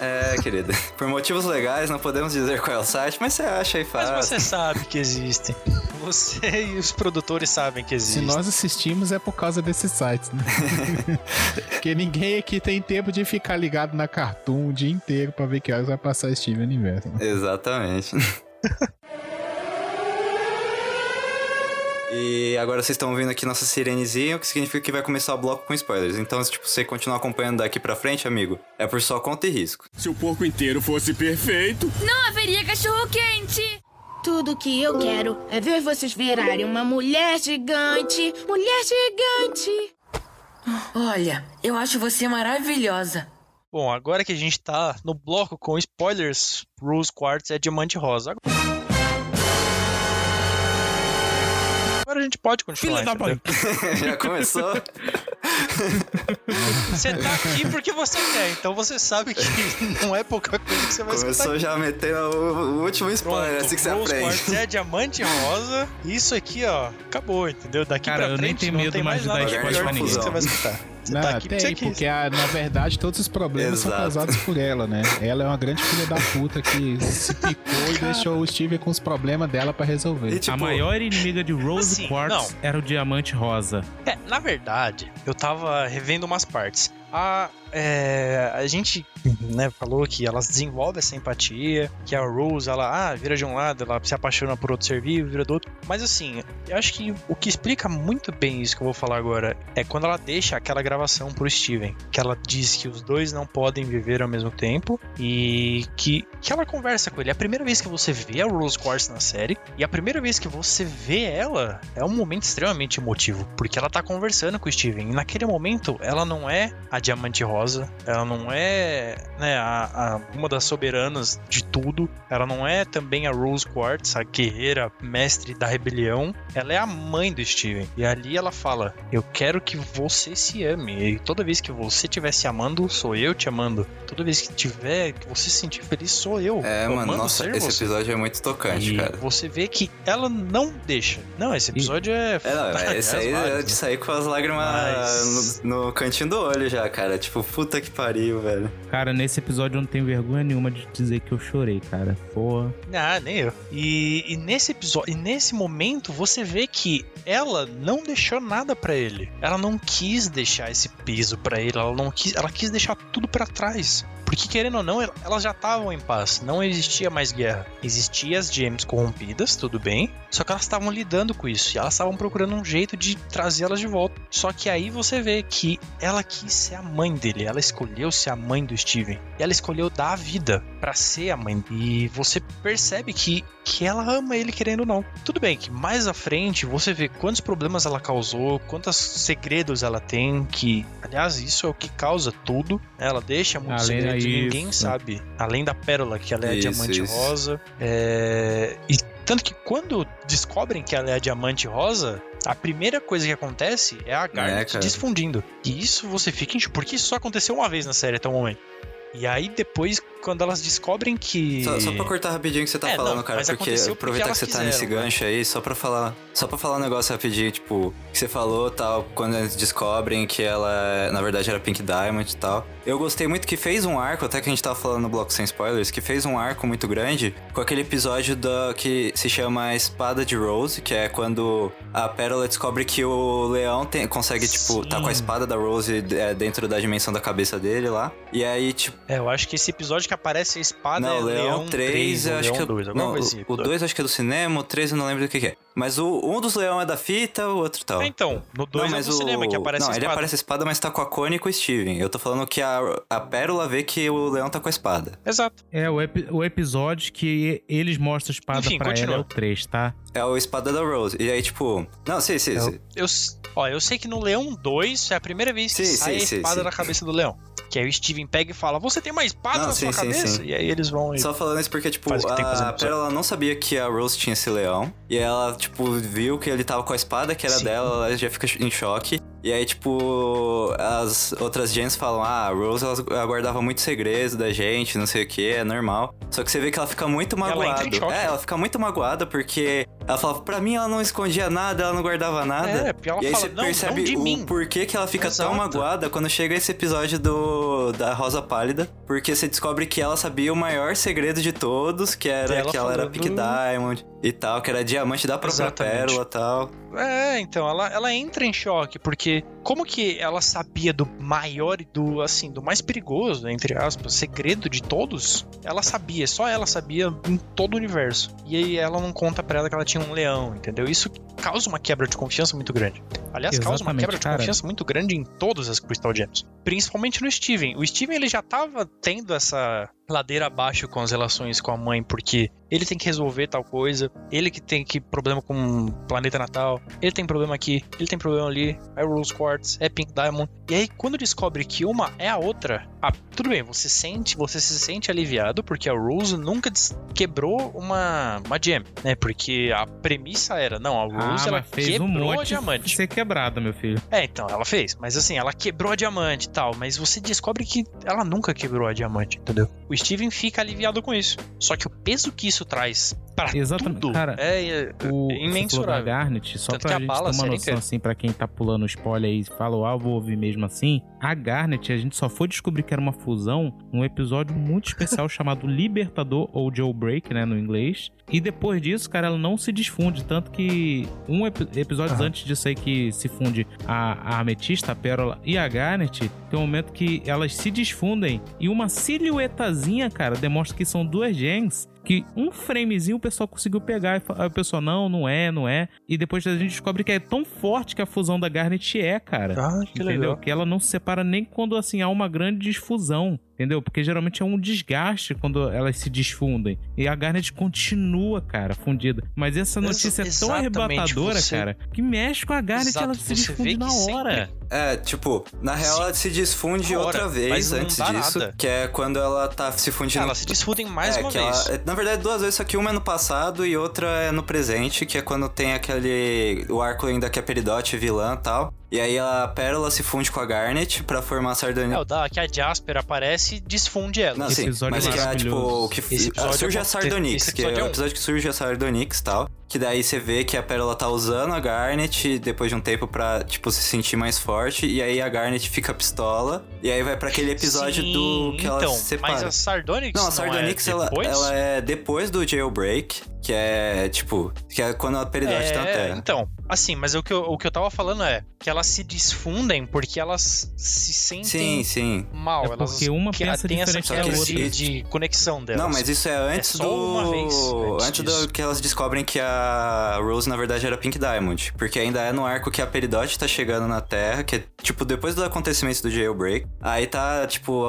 É, querida. Por motivos legais, não podemos dizer qual é o site, mas você acha aí fácil. Mas você sabe que existem. Você e os produtores sabem que Se existem. nós assistimos é por causa desses sites, né? Porque ninguém aqui tem tempo de ficar ligado na Cartoon o dia inteiro pra ver que horas vai passar Steven Universo. né? Exatamente. E agora vocês estão ouvindo aqui nossa sirenezinha, o que significa que vai começar o bloco com spoilers. Então, se tipo, você continuar acompanhando daqui pra frente, amigo, é por sua conta e risco. Se o porco inteiro fosse perfeito, Não haveria cachorro-quente! Tudo que eu quero é ver vocês virarem uma mulher gigante. Mulher gigante! Olha, eu acho você maravilhosa. Bom, agora que a gente tá no bloco com spoilers, Rose Quartz é diamante rosa. Agora a gente pode continuar. Filha da mãe. Já começou? Você tá aqui porque você quer, então você sabe que não é pouca coisa que você vai escutar. Começou já metendo o, o último spoiler, Pronto, assim que você aprende. É diamante rosa. Isso aqui, ó, acabou, entendeu? Daqui Cara, pra eu nem frente tenho não medo tem mais mais de dar nada spoiler melhor pra ninguém. que você vai escutar. Você Não, tá aqui porque tem, você quis. porque ah, na verdade todos os problemas são Exato. causados por ela, né? Ela é uma grande filha da puta que se picou e deixou o Steven com os problemas dela pra resolver. E, tipo, a maior inimiga de Rose assim, Quartz não. era o diamante rosa. É, na verdade, eu tava revendo umas partes. A, é, a gente né, falou que elas desenvolvem essa empatia, que a Rose, ela ah, vira de um lado, ela se apaixona por outro ser vivo, vira do outro. Mas assim, eu acho que o que explica muito bem isso que eu vou falar agora é quando ela deixa aquela gravação pro Steven, que ela diz que os dois não podem viver ao mesmo tempo e que, que ela conversa com ele. É a primeira vez que você vê a Rose Quartz na série e a primeira vez que você vê ela é um momento extremamente emotivo, porque ela tá conversando com o Steven e naquele momento ela não é a Diamante Rosa, ela não é né, a, a- uma das soberanas de tudo, ela não é também a Rose Quartz, a guerreira mestre da rebelião, ela é a mãe do Steven. E ali ela fala: Eu quero que você se ame. E toda vez que você estiver se amando, sou eu te amando. Toda vez que tiver, que você se sentir feliz, sou eu. É, amando mano, nossa, esse você. episódio é muito tocante, E cara. você vê que ela não deixa. Não, esse episódio é. É, não, esse aí é de sair com as lágrimas Mas- no, no cantinho do olho já, cara. Tipo, puta que pariu, velho. Cara, nesse episódio eu não tenho vergonha nenhuma de dizer que eu chorei, cara. Porra. Ah, nem eu. E, e nesse episódio, e nesse momento, você vê que ela não deixou nada pra ele. Ela não quis deixar esse peso pra ele. Ela não quis, ela quis deixar tudo pra trás. Porque querendo ou não, el- elas já estavam em paz. Não existia mais guerra. Existia as gems corrompidas, tudo bem. Só que elas estavam lidando com isso. E elas estavam procurando um jeito de trazê-las de volta. Só que aí você vê que ela quis ser a mãe dele. Ela escolheu ser a mãe do Steven. E ela escolheu dar a vida pra ser a mãe. E você percebe que, que ela ama ele querendo ou não. Tudo bem que mais à frente você vê quantos problemas ela causou, quantos segredos ela tem. Que, aliás, isso é o que causa tudo. Ela deixa muitos Além segredos e ninguém sabe. Além da pérola, que ela é a Isso, diamante isso. rosa. É... E tanto que quando descobrem que ela é a diamante rosa, a primeira coisa que acontece é a Garnet cara. desfundindo. E isso você fica em... Porque isso só aconteceu uma vez na série até o momento. E aí depois, quando elas descobrem que... Só, só pra cortar rapidinho o que você tá É, falando, não, cara, porque aconteceu porque aproveitar que você tá nesse quiseram, né? gancho aí, só pra falar. Só pra falar um negócio rapidinho, tipo, que você falou tal, quando eles descobrem que ela, na verdade, era Pink Diamond e tal. Eu gostei muito que fez um arco, até que a gente tava falando no bloco sem spoilers, que fez um arco muito grande com aquele episódio da, que se chama Espada de Rose, que é quando a Pérola descobre que o leão tem- consegue, tipo, tá com a Sim. espada da Rose é, dentro da dimensão da cabeça dele lá. E aí, tipo, É, eu acho que esse episódio que aparece a espada Não, é o Leão 3, eu ou acho Leão que. eu- 2, alguma não, coisa assim. o 2 acho que é do cinema, o 3 eu não lembro do que, que é. Mas o, um dos leão é da fita, o outro tal. É, então, no 2 não, é mas do o... cinema que aparece Não, a ele espada. aparece a espada, mas tá com a Connie e com o Steven. Eu tô falando que a, a Pérola vê que o leão tá com a espada. Exato. É, o, epi- o episódio que eles mostram a espada Enfim, pra continua. ela é o 3, tá? É o espada da Rose. E aí, tipo. Não, sim, sim, sim. Eu, ó, eu sei que no Leão 2 é a primeira vez que Sim, sai sim, a sim, espada sim. da cabeça do leão. Que aí o Steven pega e fala: Você tem uma espada Não, na sim, sua sim, cabeça? sim. E aí eles vão. Só falando isso porque, tipo, no a Pérola não sabia que a Rose tinha esse leão. E ela, tipo, viu que ele tava com a espada, que era dela, ela já fica em choque. E aí, tipo, as outras gens falam, ah, a Rose ela guardava muito segredo da gente, não sei o que, é normal. Só que você vê que ela fica muito ela magoada. choque. É, ela fica muito magoada porque ela fala, pra mim ela não escondia nada, ela não guardava nada. É, ela e aí fala, você "Não, percebe o mim." porquê que ela fica tão Exato. magoada quando chega esse episódio do da Rosa Pálida. Porque você descobre que ela sabia o maior segredo de todos, que era Ela que ela era Pink Diamond e tal, que era diamante da própria Exatamente. pérola e tal. É, então, ela, ela entra em choque, porque como que ela sabia do maior e do, assim, do mais perigoso, entre aspas, segredo de todos? Ela sabia, só ela sabia em todo o universo. E aí ela não conta pra ela que ela tinha um leão, entendeu? Isso causa uma quebra de confiança muito grande. Aliás, causa uma Exatamente, quebra de cara. confiança muito grande em todas as Crystal Gems. Principalmente no Steven. O Steven, ele já tava tendo essa ladeira abaixo com as relações com a mãe, porque ele tem que resolver tal coisa, ele que tem que problema com o planeta natal, ele tem problema aqui, ele tem problema ali, é Rose Quartz, é Pink Diamond. E aí, quando descobre que uma é a outra, ah, tudo bem, você sente, você se sente aliviado, porque a Rose nunca quebrou uma, uma gem, né? Porque a premissa era, não, a Rose ah, ela quebrou um a monte diamante. ser quebrada, meu filho. É, então, ela fez. Mas assim, ela quebrou a diamante e tal. Mas você descobre que ela nunca quebrou a diamante, entendeu? O Steven fica aliviado com isso. Só que o peso que isso traz pra Exatamente, tudo cara, é, é O você falou da imensurável. Garnet, só Tanto pra a gente bala ter uma noção assim, pra quem tá pulando spoiler aí e fala, ah, vou ouvir mesmo assim. A Garnet, a gente só foi descobrir que era uma fusão num episódio muito especial chamado Libertador, ou Jailbreak, né, no inglês. E depois disso, cara, ela não se desfunde. Tanto que um epi episódios antes disso aí que se funde a, a Ametista, a Pérola e a Garnet, tem um momento que elas se desfundem e uma silhuetazinha, cara, demonstra que são duas gens que um framezinho o pessoal conseguiu pegar. E o pessoal, não, não é, não é. E depois a gente descobre que é tão forte que a fusão da Garnet é, cara. Ah, que entendeu? legal. Que ela não se separa nem quando assim há uma grande desfusão. Entendeu? Porque geralmente é um desgaste quando elas se desfundem. E a Garnet continua, cara, fundida. Mas essa notícia Ex- é tão arrebatadora, você- cara, que mexe com a Garnet Exato, ela se desfunde na que sempre- hora. É, tipo, na real Sim. ela se desfunde Na hora, outra vez antes disso, nada. que é quando ela tá se fundindo. Elas se disputem mais é, uma que vez. ela- é, na verdade, duas vezes, só que uma é no passado e outra é no presente, que é quando tem aquele. O arco ainda que é Peridot vilã e tal. E aí a Pérola se funde com a Garnet pra formar a Sardônia. É, o da que a Jasper aparece e desfunde ela. Não, sim, mas é que é tipo o que surge é a. Sardonyx, que é o é um. episódio que surge a Sardonyx e tal. Que daí você vê que a Pérola tá usando a Garnet depois de um tempo pra, tipo, se sentir mais forte. E aí a Garnet fica pistola. E aí vai pra aquele episódio Sim, do que ela então, se separa. Mas a Sardonyx Não, a é Sardonyx ela, depois? ela é depois do Jailbreak, que é tipo, que é quando a Peridot tá na É, Terra. então, assim, mas o que, eu, o que eu tava falando é que elas se desfundem porque elas se sentem Sim, sim. mal. É elas porque uma que- pensa tem essa outra. de, de conexão delas. Não, mas isso é antes só do. uma vez antes antes do que elas descobrem que a Rose, na verdade, era Pink Diamond. Porque ainda é no arco que a Peridot tá chegando na Terra, que é, tipo, depois dos acontecimentos do Jailbreak. Aí tá, tipo,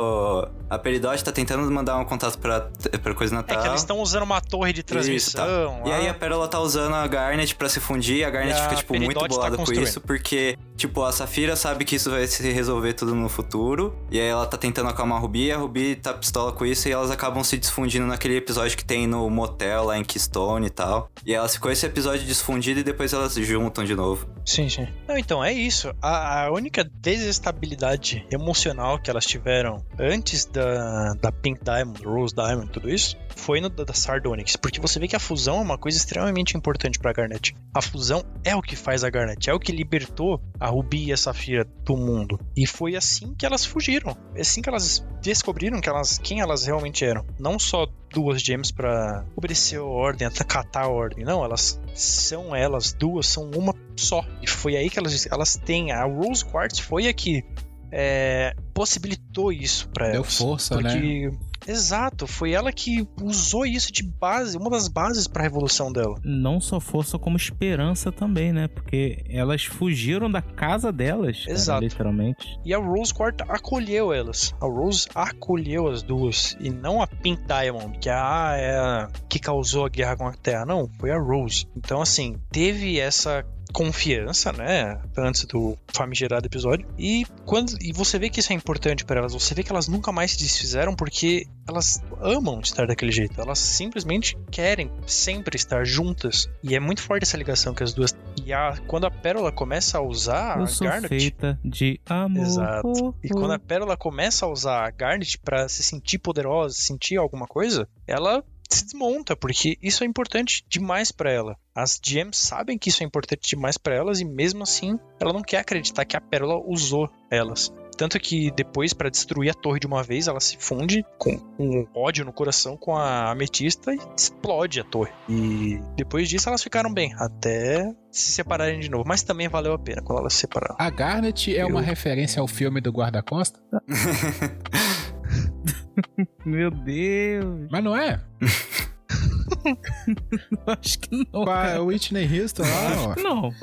a Peridot tá tentando mandar um contato pra, pra coisa É natal. que eles estão usando uma torre de Isso, tá. E lá. aí a Pérola tá usando a Garnet pra se fundir, e a Garnet E a fica, tipo, muito tá bolada com construindo. isso, porque, tipo, a Safira sabe que isso vai se resolver tudo no futuro, e aí ela tá tentando acalmar a Ruby, e a Ruby tá pistola com isso, e elas acabam se desfundindo naquele episódio que tem no motel lá em Keystone e tal. E elas ficam esse episódio desfundido e depois elas se juntam de novo. Sim, sim. Não, então, é isso. A, a única desestabilidade emocional que elas tiveram antes da, da Pink Diamond, Rose Diamond, tudo isso, foi no da Sardonyx. Porque você vê que a fusão é uma coisa extremamente importante pra Garnet. A fusão é o que faz a Garnet, é o que libertou a Ruby e a Safira do mundo. E foi assim que elas fugiram. É assim que elas descobriram que elas, quem elas realmente eram. Não só duas gems pra obedecer a ordem, acatar a ordem. Não, elas são elas duas, são uma só. E foi aí que elas, elas têm. A Rose Quartz foi a que é, possibilitou isso pra Deu elas. força, né? Exato, foi ela que usou isso de base, uma das bases pra revolução dela. Não só força como esperança também, né? Porque elas fugiram da casa delas, cara, Exato. literalmente. E a Rose Quarta acolheu elas. A Rose acolheu as duas. E não a Pink Diamond, que a, é a que causou a guerra com a Terra. Não, foi a Rose. Então, assim, teve essa confiança, né, antes do famigerado episódio. E quando e você vê que isso é importante para elas, você vê que elas nunca mais se desfizeram porque elas amam estar daquele jeito. Elas simplesmente querem sempre estar juntas. E é muito forte essa ligação que as duas e a, quando a Pérola começa a usar Eu a sou Garnet, feita de amor. Exato. E quando a Pérola começa a usar a Garnet pra se sentir poderosa, sentir alguma coisa, ela se desmonta, porque isso é importante demais pra ela. As GMs sabem que isso é importante demais pra elas e mesmo assim ela não quer acreditar que a Pérola usou elas. Tanto que depois, pra destruir a torre de uma vez, ela se funde com um ódio no coração com a ametista e explode a torre. E depois disso elas ficaram bem, até se separarem de novo. Mas também valeu a pena quando elas se separaram. A Garnet é uma Eu- referência ao filme do Guarda-Costa? Meu Deus. Mas não é? Acho que não. A cara. Whitney Houston lá, ó. Não.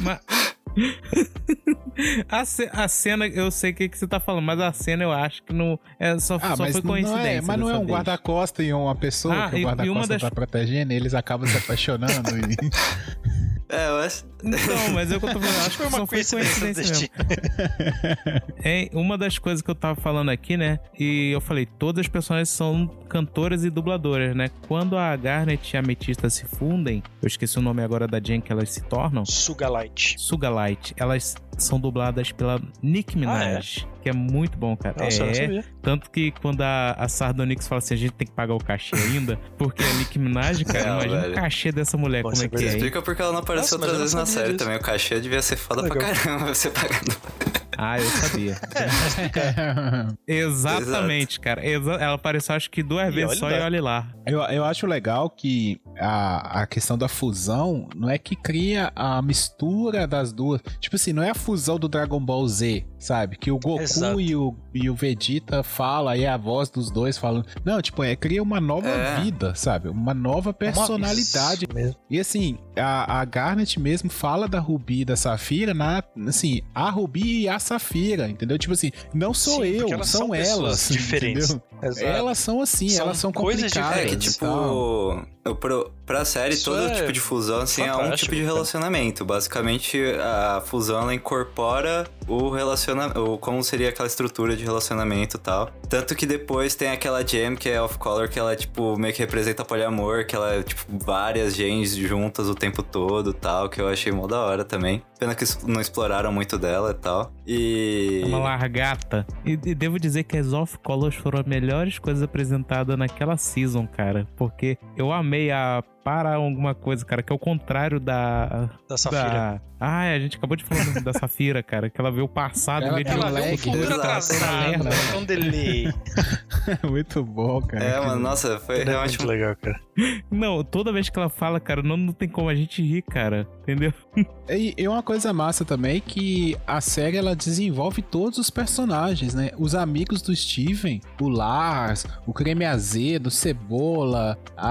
Mas. A, ce- a cena, eu sei o que, que você tá falando, mas a cena eu acho que não. É, só, Ah, só mas foi não coincidência. é, mas não é um guarda-costa e uma pessoa Ah, que o guarda-costa das- tá protegendo e eles acabam se apaixonando. e- É, eu acho. Então, mas eu que eu tô falando, acho que Foi uma só foi coincidência do coincidência mesmo. É, uma das coisas que eu tava falando aqui, né? E eu falei, todas as personagens são cantoras e dubladoras, né? Quando a Garnet e a Ametista se fundem, eu esqueci o nome agora da Jen que elas se tornam. Sugalite. Sugalite, elas são dubladas pela Nick Minaj, que é muito bom, cara. Nossa, não é, tanto que quando a, a Sardonyx fala assim, a gente tem que pagar o cachê ainda, porque a Nick Minaj, cara, É, imagina velho. o cachê dessa mulher, Pô, como é que é? Explica porque ela não apareceu Nossa, outras não vezes na série disso. também. O cachê devia ser foda pra Legal. caramba você pagando. Ah, eu sabia. Exatamente, cara. Exa- ela apareceu acho que duas E vezes só lá. e olha lá. Eu, eu acho legal que a, a questão da fusão não é que cria a mistura das duas. Tipo assim, não é a fusão do Dragon Ball Z, sabe? Que o Goku Exato. e o, e o Vegeta falam, aí a voz dos dois falando. Não, tipo, é cria uma nova É. vida, sabe? Uma nova personalidade. Mesmo. E assim, a, a Garnet mesmo fala da Rubi e da Safira na. Assim, a Rubi e a Safira, entendeu? Tipo assim, não sou Sim, eu, elas são, são elas. diferentes. Elas são assim, São elas são coisas complicadas. É que, tipo, pro, pra série, Isso todo é tipo de fusão, assim, é um tipo de cara. relacionamento. Basicamente, a fusão, ela incorpora o relacionamento, como seria aquela estrutura de relacionamento e tal. Tanto que depois tem aquela gem que é off-color, que ela, tipo, meio que representa poliamor, que ela é, tipo, várias gens juntas o tempo todo e tal, que eu achei mó da hora também. Pena que não exploraram muito dela e tal. E... É uma largata. E, e devo dizer que as off-colors foram as melhores coisas apresentadas naquela season, cara. Porque eu amei a para alguma coisa, cara, que é o contrário da. Da Safira. Da... Ah, a gente acabou de falar da Safira, cara, que ela veio o passado Ela vez de um deu um atrasado, um delay. Muito bom, cara. É, mano, nossa, foi É realmente muito legal, cara. Não, toda vez que ela fala, cara, não, não tem como a gente rir, cara. Entendeu? E, e uma coisa massa também é que a série ela desenvolve todos os personagens, né? Os amigos do Steven, o Lars, o Creme Azedo, Cebola, a-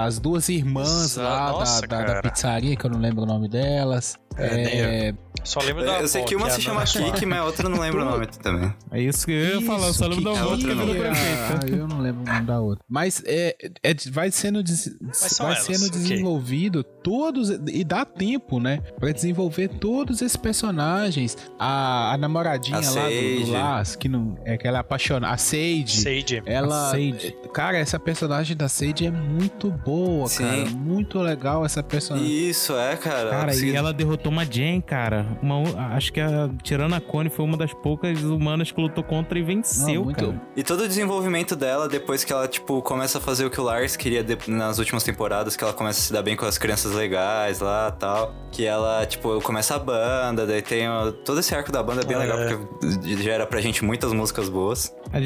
a- as duas irmãs Nossa, lá da, da- da pizzaria, que eu não lembro o nome delas. É, É, Só lembro da Eu sei que uma é se a chama Kiki, mas a outra eu não lembro o nome também. É isso que eu ia falar, eu só lembro da outra que virou prefeita. Ah, eu não lembro o nome da outra. Mas é, é- vai sendo, des- vai elas, sendo desenvolvido todos. E dá tempo, né? Pra desenvolver todos esses personagens. A, a namoradinha A lá do, do Sage. Lars, que não. É que ela é apaixonada. A Sage. Sage. Ela. A Sage. Cara, essa personagem da Sage é muito boa, Sim. cara. Muito legal essa personagem. Isso, é, cara. Cara, e ela derrotou uma Jen, cara. Uma, acho que a, tirando a Connie foi uma das poucas humanas que lutou contra e venceu, Não, cara. E todo o desenvolvimento dela, depois que ela, tipo, começa a fazer o que o Lars queria de- nas últimas temporadas, que ela começa a se dar bem com as crianças legais lá tal. Que ela, tipo, começa a banda, daí tem ó, todo esse arco da banda é bem É. legal, porque gera pra gente muitas músicas boas. A,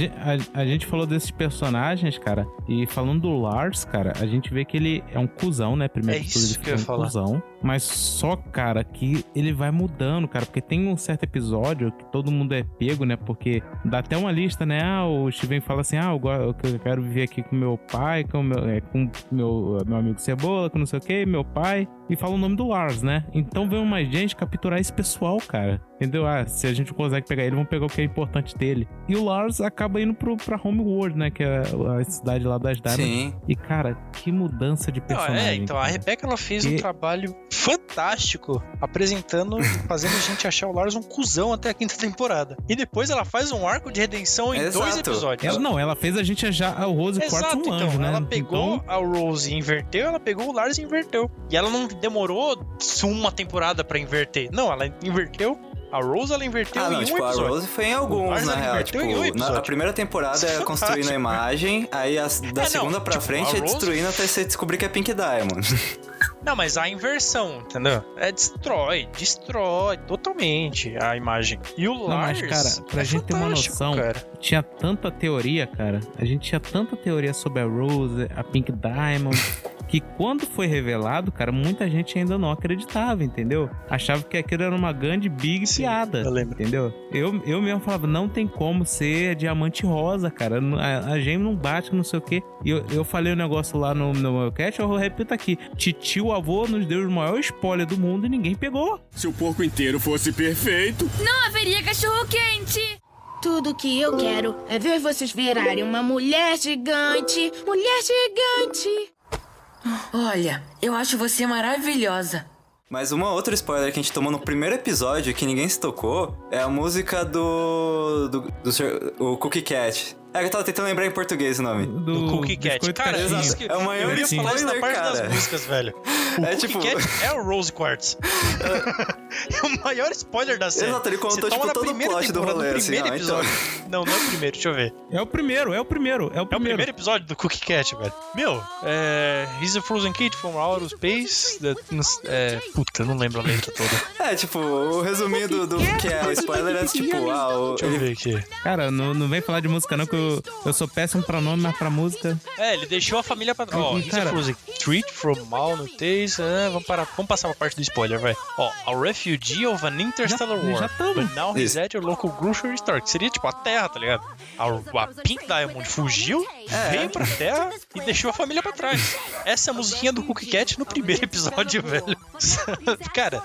a- a gente falou desses personagens, cara, e falando do Lars, cara, a gente vê que ele é um cuzão, né? Primeiro É de tudo, isso ele que eu um falar. cuzão. Mas só, cara, que ele vai mudando, cara. Porque tem um certo episódio que todo mundo é pego, né? Porque dá até uma lista, né? Ah, o Steven fala assim: ah, eu, quero viver aqui com meu pai, com meu, é, com meu, meu amigo Cebola, com não sei o que, meu pai. E fala o nome do Lars, né? Então vem uma gente capturar esse pessoal, cara. Entendeu? Ah, se a gente não consegue pegar ele, vamos pegar o que é importante dele. E o Lars acaba indo pro, pra Homeworld, né? Que é a cidade lá das Diamonds. Sim. E, cara, que mudança de Não, personagem. é, então a cara. Rebeca ela fez um E- trabalho fantástico apresentando, fazendo a gente achar o Lars um cuzão até a quinta temporada. E depois ela faz um arco de redenção em dois Exato. episódios. Ela, não, ela fez a gente achar o Rose Exato, um então. anjo, né? Ela pegou Então, a Rose e inverteu, ela pegou o Lars e inverteu. E ela não demorou uma temporada pra inverter. Não, ela inverteu. A Rose ela inverteu Ah, em não, um tipo, a episódio. Rose foi em alguns, na real. Tipo, em um na, a primeira temporada é é construindo a imagem, aí a, da É, não, segunda pra tipo, frente a é Rose- destruindo até você descobrir que é Pink Diamond. Não, mas a inversão, entendeu? É destrói, destrói totalmente a imagem. E o Não, Lars. mas, cara, pra é gente ter uma noção, cara. tinha tanta teoria, cara. A gente tinha tanta teoria sobre a Rose, a Pink Diamond, que quando foi revelado, cara, muita gente ainda não acreditava, entendeu? Achava que aquilo era uma grande big Sim, piada. eu lembro. Entendeu? Eu, eu mesmo falava, não tem como ser diamante rosa, cara. A, a gema não bate, não sei o quê. E eu, eu falei o negócio lá no, no meu cast, eu repito aqui. Titio avô nos deu o maior spoiler do mundo e ninguém pegou. Se o porco inteiro fosse perfeito, Não haveria cachorro quente. Tudo que eu quero é ver vocês virarem uma mulher gigante. Mulher gigante. Olha, eu acho você maravilhosa. Mas uma outra spoiler que a gente tomou no primeiro episódio que ninguém se tocou é a música do. do, do Sr. o Cookie Cat. É que eu tava tentando lembrar em português o nome. Do Cookie Cat. Cara, Caixinha. isso que É o maior eu ia falar isso na spoiler, parte cara. das músicas, velho. O É Cookie tipo- Cat é o Rose Quartz. é o maior spoiler da série. Exato, ele contou, tipo, na todo o primeira plot do temporada, rolê, no assim, primeiro então. episódio. Não, não é o primeiro, deixa eu ver. É o primeiro, é o primeiro, é o É o primeiro. primeiro episódio do Cookie Cat, velho. Meu, é. He's a Frozen Kid from Outer Space. that- é, puta, eu não lembro a letra toda. É, tipo, o resuminho do, do que é o spoiler é tipo, ah, o, Deixa eu ver aqui. Cara, não, não vem falar de música não, que eu, eu sou péssimo pra nome, mas pra música... É, ele deixou a família pra trás. Ó, cara- Treat from Malnourished. É, vamos, parar, vamos passar pra parte do spoiler, vai. Ó, a refugee of an interstellar Já- war. já tamo. But now he's at your local grocery store. Que seria tipo a Terra, tá ligado? A, a Pink Diamond fugiu, É. veio pra Terra e deixou a família pra trás. Essa é a musiquinha do Cookie Cat no primeiro episódio, velho. Cara,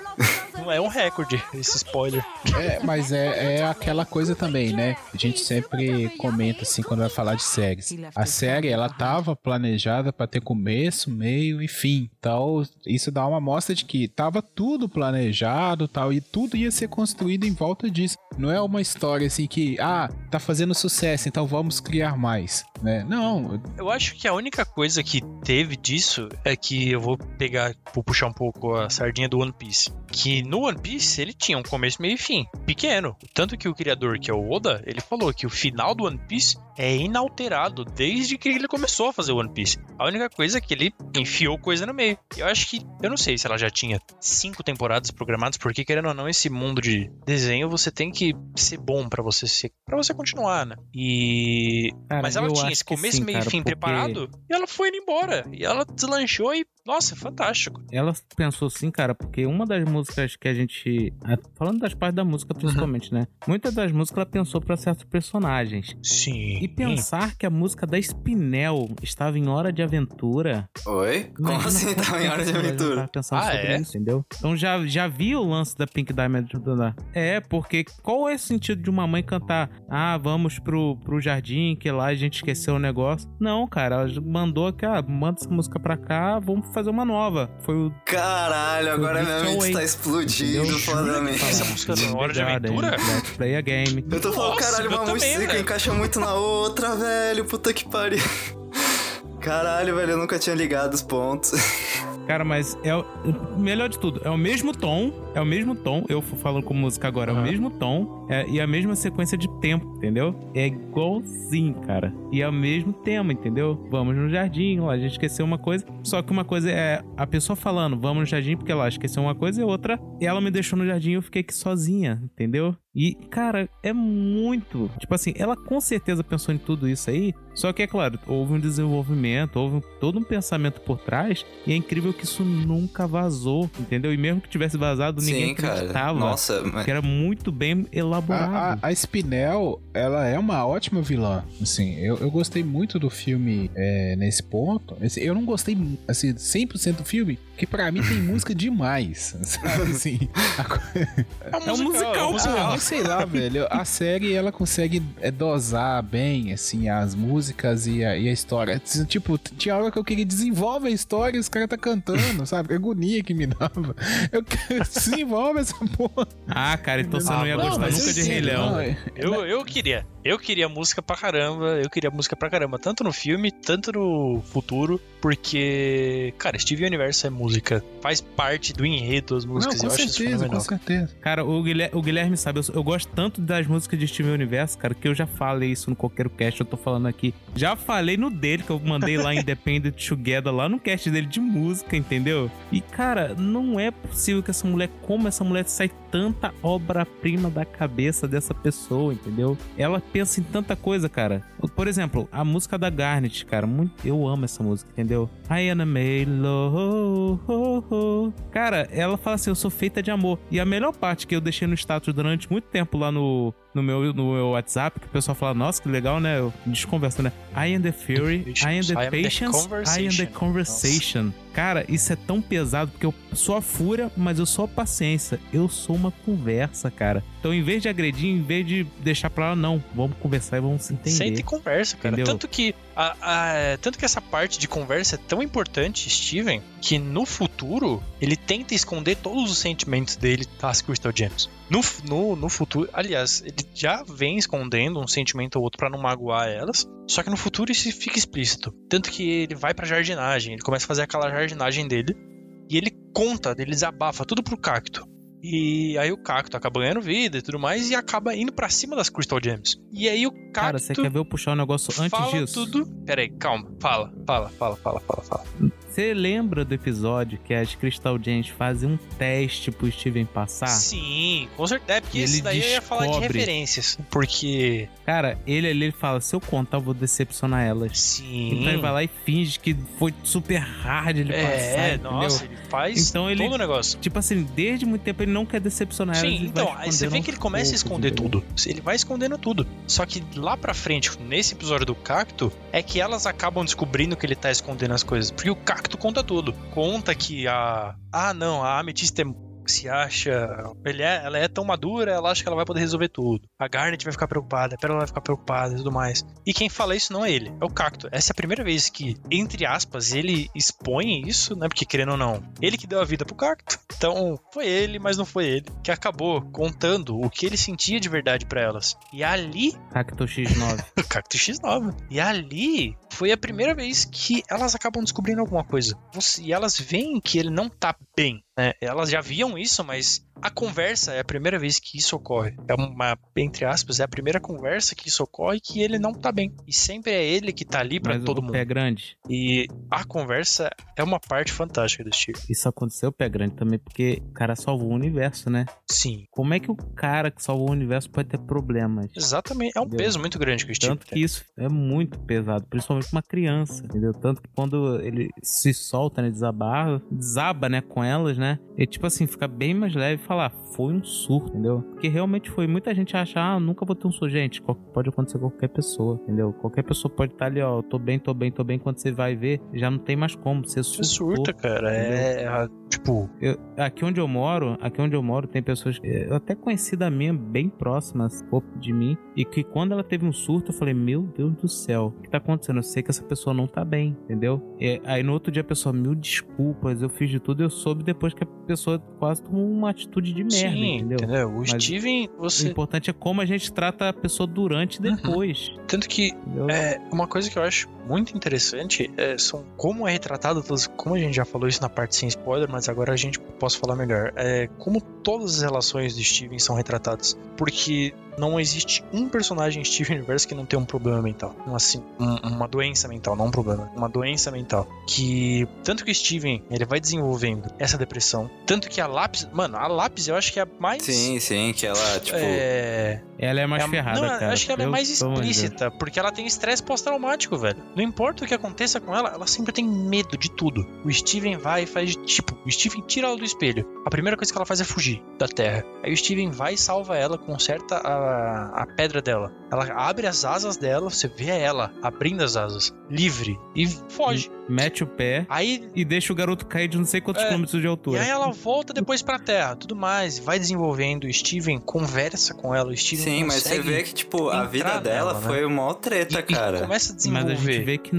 é um recorde esse spoiler. É, mas é, é aquela coisa também, né? A gente sempre comenta assim quando vai falar de séries. A série, ela tava planejada pra ter começo, meio e fim. Então, isso dá uma amostra de que tava tudo planejado tal, e tudo ia ser construído em volta disso. Não é uma história assim que, ah, tá fazendo sucesso, então vamos criar mais, né? Não, Eu acho que a única coisa que teve disso é que eu vou pegar, vou puxar um pouco a sardinha do One Piece. Que no One Piece ele tinha um começo, meio e fim. Pequeno. Tanto que o criador, que é o Oda, ele falou que o final do One Piece é inalterado desde que ele começou a fazer o One Piece. A única coisa é que ele enfiou coisa no meio. Eu acho que. Eu não sei se ela já tinha cinco temporadas programadas, porque querendo ou não, esse mundo de desenho você tem que ser bom pra você ser. para você continuar, né? E. Cara, Mas ela tinha esse começo, sim, meio e fim porque preparado e ela foi indo embora. E ela deslanchou e. Nossa, fantástico. Ela pensou assim, cara, porque uma das músicas que a gente. ah, Falando das partes da música, principalmente, né? Muitas das músicas ela pensou pra certos personagens. Sim. E pensar que a música da Spinel estava em Hora de Aventura. Oi? Como assim quantas tava em hora de aventura? tava pensando Ah, sobre é? isso, entendeu? Então já, já vi o lance da Pink Diamond. É, porque qual é o sentido de uma mãe cantar Ah, vamos pro, pro jardim, que lá a gente esqueceu o negócio? Não, cara, ela mandou que, ah, manda essa música pra cá, vamos fazer uma nova. Foi o Caralho, agora minha mente está explodindo Entendeu? fodamente. Essa música da Hora de Aventura? Let's Play a Game. Eu tô falando, Nossa, caralho, uma também, música velho. encaixa muito na outra, velho. Puta que pariu. Caralho, velho, eu nunca tinha ligado os pontos. Cara, mas é o melhor de tudo, é o mesmo tom, é o mesmo tom, eu falo falando com música agora, é o mesmo tom é, e a mesma sequência de tempo, entendeu? É igualzinho, cara. E é o mesmo tema, entendeu? Vamos no jardim, lá a gente esqueceu uma coisa, só que uma coisa é a pessoa falando, vamos no jardim porque ela esqueceu uma coisa e outra, ela me deixou no jardim e eu fiquei aqui sozinha, entendeu? E, cara, é muito. Tipo assim, ela com certeza pensou em tudo isso aí. Só que, é claro, houve um desenvolvimento, houve todo um pensamento por trás. E é incrível que isso nunca vazou, entendeu? E mesmo que tivesse vazado, ninguém Sim, cara. acreditava. Nossa, mas... Que era muito bem elaborado. A, a, a Spinel, ela é uma ótima vilã. Assim, eu, eu gostei muito do filme é, nesse ponto. Assim, eu não gostei, assim, 100% do filme, que pra mim tem música demais. Sabe, assim. É um musical, é um Ah, mas sei lá, velho. A série, ela consegue é, dosar bem, assim, as músicas e a, e a história. Tipo, tinha hora que eu queria desenvolver a história e os caras tá cantando, sabe? Que agonia que me dava. Eu quero desenvolve essa porra. Ah, cara, então você não ia Não, gostar nunca de Rei Leão. não, Eu, eu queria. Eu queria música pra caramba. Eu queria música pra caramba. Tanto no filme, tanto no futuro. Porque, cara, Steven Universo é música. Faz parte do enredo das Não, músicas. com eu acho isso certeza, com certeza. Cara, o Guilherme, o Guilherme sabe, eu, eu gosto tanto das músicas de Steven Universo, cara, que eu já falei isso no Coqueiro Cast, eu tô falando aqui. Já falei no dele, que eu mandei lá Independent Together, lá no cast dele de música, entendeu? E, cara, não é possível que essa mulher, como essa mulher sai tanta obra-prima da cabeça dessa pessoa, entendeu? Ela pensa em tanta coisa, cara. Por exemplo, a música da Garnet, cara, muito, eu amo essa música, entendeu? I am made low. Cara, ela fala assim, eu sou feita de amor. E a melhor parte que eu deixei no status durante muito tempo lá no, no, meu, no meu WhatsApp, que o pessoal fala, nossa, que legal, né? Eu desconversa, né? I am the fury, I am the patience, I am the conversation. Cara, isso é tão pesado porque eu sou a fúria, mas eu sou a paciência. Eu sou uma conversa, cara. Então, em vez de agredir, em vez de deixar pra lá, não, vamos conversar e vamos se entender. Senta e conversa, cara. Entendeu? Tanto que, a, a- tanto que essa parte de conversa é tão importante, Steven, que no futuro ele tenta esconder todos os sentimentos dele das Crystal Gems. No, no, no futuro, aliás, ele já vem escondendo um sentimento ou outro pra não magoar elas. Só que no futuro isso fica explícito. Tanto que ele vai pra jardinagem, ele começa a fazer aquela jardinagem dele e ele conta, ele desabafa tudo pro cacto. E aí o cacto acaba ganhando vida e tudo mais e acaba indo pra cima das Crystal Gems. E aí o cacto Cara, você quer ver eu puxar um negócio antes fala disso? tudo. Pera aí, calma. Fala, fala, fala, fala, fala, fala. Você lembra do episódio que as Crystal Gems fazem um teste pro Steven passar? Sim, com certeza. É porque Ele isso daí eu ia falar de descobre. referências. Porque. Cara, ele ali ele fala: se eu contar, eu vou decepcionar elas. Sim. Então ele vai lá e finge que foi super hard ele passar. é, nossa, ele faz Então ele- todo o negócio. Tipo assim, desde muito tempo ele não quer decepcionar elas. Sim, e vai então, aí você vê que ele começa a esconder tudo. Ele vai escondendo tudo. Só que lá pra frente, nesse episódio do cacto, é que elas acabam descobrindo que ele tá escondendo as coisas. Porque o cacto conta tudo. Conta que a. Ah, não, a ametista é se acha. Ele é, ela é tão madura, ela acha que ela vai poder resolver tudo. A Garnet vai ficar preocupada, a Pérola vai ficar preocupada e tudo mais. E quem fala isso não é ele, é o Cacto. Essa é a primeira vez que, entre aspas, ele expõe isso, né? Porque querendo ou não, ele que deu a vida pro Cacto. Então, foi ele, mas não foi ele, que acabou contando o que ele sentia de verdade pra elas. E ali Cacto X9. o Cacto X9. E ali foi a primeira vez que elas acabam descobrindo alguma coisa. E elas veem que ele não tá bem. Né? Elas já viam isso, mas a conversa é a primeira vez que isso ocorre. É uma, entre aspas, é a primeira conversa que isso ocorre que ele não tá bem. E sempre é ele que tá ali pra Mas todo o mundo. pé grande. E a conversa é uma parte fantástica do Steve. Isso aconteceu pé grande também porque o cara salvou o universo, né? Sim, Como é que o cara que salvou o universo pode ter problemas? exatamente. É um Entendeu? peso muito grande que o Steve Tanto que tem. isso é muito pesado, principalmente pra uma criança, entendeu? Tanto que quando ele se solta, né, desaba, desaba, né, com elas, né? E tipo assim, fica bem mais leve falar, foi um surto, entendeu? Porque realmente foi. Muita gente acha, ah, nunca vou ter um surto. Gente, pode acontecer com qualquer pessoa, entendeu? Qualquer pessoa pode estar ali, ó, tô bem, tô bem, tô bem. Quando você vai ver, já não tem mais como. Você Você surtou. surta, cara. É, é, tipo, Eu- aqui onde eu moro, aqui onde eu moro, tem pessoas, eh, até conhecida minha, bem próximas de mim, e que quando ela teve um surto, eu falei, meu Deus do céu, o que tá acontecendo? Eu sei que essa pessoa não tá bem, entendeu? E aí no outro dia a pessoa, mil desculpas, eu fiz de tudo, eu soube depois que a pessoa quase tomou uma atitude de merda, sim, entendeu? O Mas Steven, O você. importante é como a gente trata a pessoa durante e Uhum. depois. Tanto que entendeu? É, uma coisa que eu acho muito interessante é, são como é retratado, como a gente já falou isso na parte sem spoiler, mas agora a gente posso falar melhor. É como todas as relações de Steven são retratadas. Porque não existe um personagem em Steven Universe que não tem um problema mental. Um, assim, um- uma doença mental, não um problema. Uma doença mental. Que tanto que o Steven ele vai desenvolvendo essa depressão. Tanto que a lápis. Mano, a lápis, eu acho que é a mais. Sim, sim, que ela, tipo. É. Ela é mais é a- ferrada, não, cara. acho que ela é Eu- mais de Deus. explícita, porque ela tem estresse pós-traumático, velho. Não importa o que aconteça com ela, ela sempre tem medo de tudo. O Steven vai e faz, tipo, o Steven tira ela do espelho. A primeira coisa que ela faz é fugir da Terra. Aí o Steven vai e salva ela, conserta a, a pedra dela. Ela abre as asas dela, você vê ela abrindo as asas, livre, e foge. Mete o pé Aí e deixa o garoto cair de não sei quantos É, quilômetros de E altura. aí ela volta depois pra Terra, tudo mais, vai desenvolvendo. O Steven conversa com ela, o Steven Sim, mas você consegue vê que, tipo, a vida dela nela, né? foi uma treta, e- e cara. começa a Mas desenvolver. a gente vê que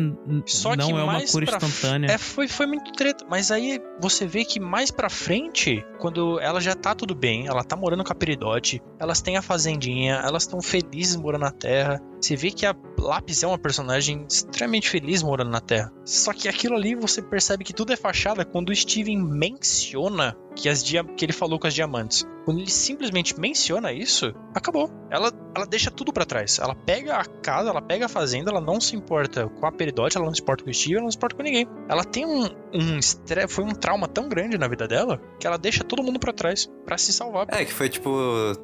Só não que é uma cura instantânea. É, foi, foi muito treta. Mas aí você vê que mais pra frente, quando ela já tá tudo bem, ela tá morando com a Peridote, elas têm a fazendinha, elas estão felizes morando na Terra. Você vê que a Lápis é uma personagem extremamente feliz morando na Terra. Só que aquilo ali você percebe que tudo é fachada quando o Steven menciona que, as dia- que ele falou com as diamantes. Quando ele simplesmente menciona isso, acabou. Ela, ela deixa tudo pra trás. Ela pega a casa, ela pega a fazenda, ela não se importa com a Peridote, ela não se importa com o Steven, ela não se importa com ninguém. Ela tem um, um estresse, foi um trauma tão grande na vida dela que ela deixa todo mundo pra trás pra se salvar. É, que foi tipo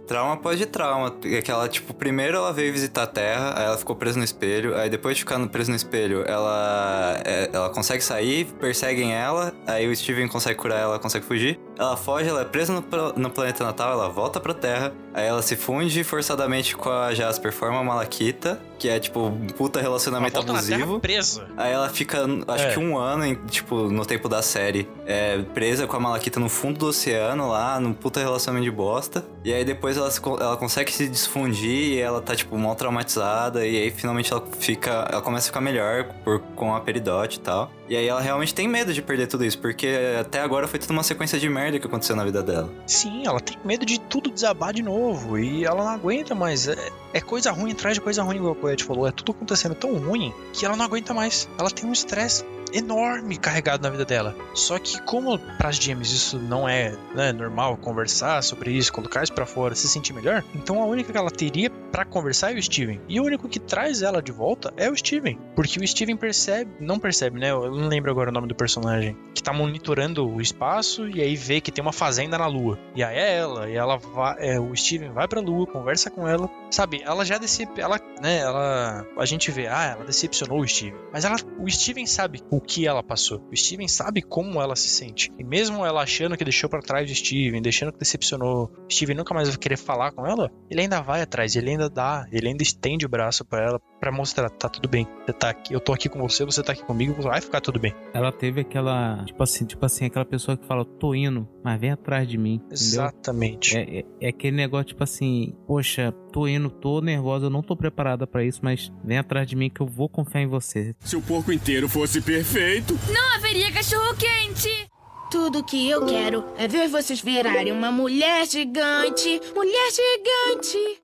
trauma após de trauma. É Que ela, tipo, primeiro ela veio visitar a Terra, aí ela ficou presa no espelho, aí depois de ficar presa no espelho, ela, é, ela consegue sair, perseguem ela, aí o Steven consegue curar ela, consegue fugir. Ela foge, ela é presa no, no planeta natal, ela volta pra Terra, aí ela se funde forçadamente com a Jasper, forma a Malaquita, que é tipo um puta Ela relacionamento Terra abusivo. presa. Aí ela fica, acho É. que um ano, em- tipo, no tempo da série, é, presa com a Malaquita no fundo do oceano, lá, num puta relacionamento de bosta. E aí depois ela, ela consegue se desfundir e ela tá, tipo, mal traumatizada. E aí finalmente ela fica. Ela começa a ficar melhor por, com a Peridote e tal. E aí ela realmente tem medo de perder tudo isso, porque até agora foi tudo uma sequência de merda que aconteceu na vida dela. Sim, ela tem medo de tudo desabar de novo. E ela não aguenta mais. É, é coisa ruim atrás de coisa ruim, igual Coyote falou. É tudo acontecendo tão ruim que ela não aguenta mais. Ela tem um estresse enorme carregado na vida dela. Só que como pras GMs isso não é né, normal conversar sobre isso, colocar isso pra fora, se sentir melhor, então a única que ela teria pra conversar é o Steven. E o único que traz ela de volta é o Steven, porque o Steven percebe, não percebe, né? Eu não lembro agora o nome do personagem, que tá monitorando o espaço e aí vê que tem uma fazenda na lua. E aí é ela, e ela vai, é, o Steven vai pra lua, conversa com ela, sabe? Ela já decep, ela, né, ela a gente vê, ah, ela decepcionou o Steven. Mas ela, o Steven sabe o que ela passou. O Steven sabe como ela se sente. E mesmo ela achando que deixou pra trás o Steven, deixando que decepcionou, o Steven nunca mais vai querer falar com ela, ele ainda vai atrás, ele ainda dá, ele ainda estende o braço pra ela pra mostrar, tá tudo bem. Você tá aqui, eu tô aqui com você, você tá aqui comigo, vai ficar tudo bem. Ela teve aquela. Tipo assim, tipo assim, aquela pessoa que fala, tô indo, mas vem atrás de mim. Entendeu? Exatamente. É, é, é aquele negócio, tipo assim, poxa, tô indo, tô nervosa, eu não tô preparada pra isso, mas vem atrás de mim que eu vou confiar em você. Se o porco inteiro fosse perfeito, Não haveria cachorro quente. Tudo que eu quero é ver vocês virarem uma mulher gigante. Mulher gigante.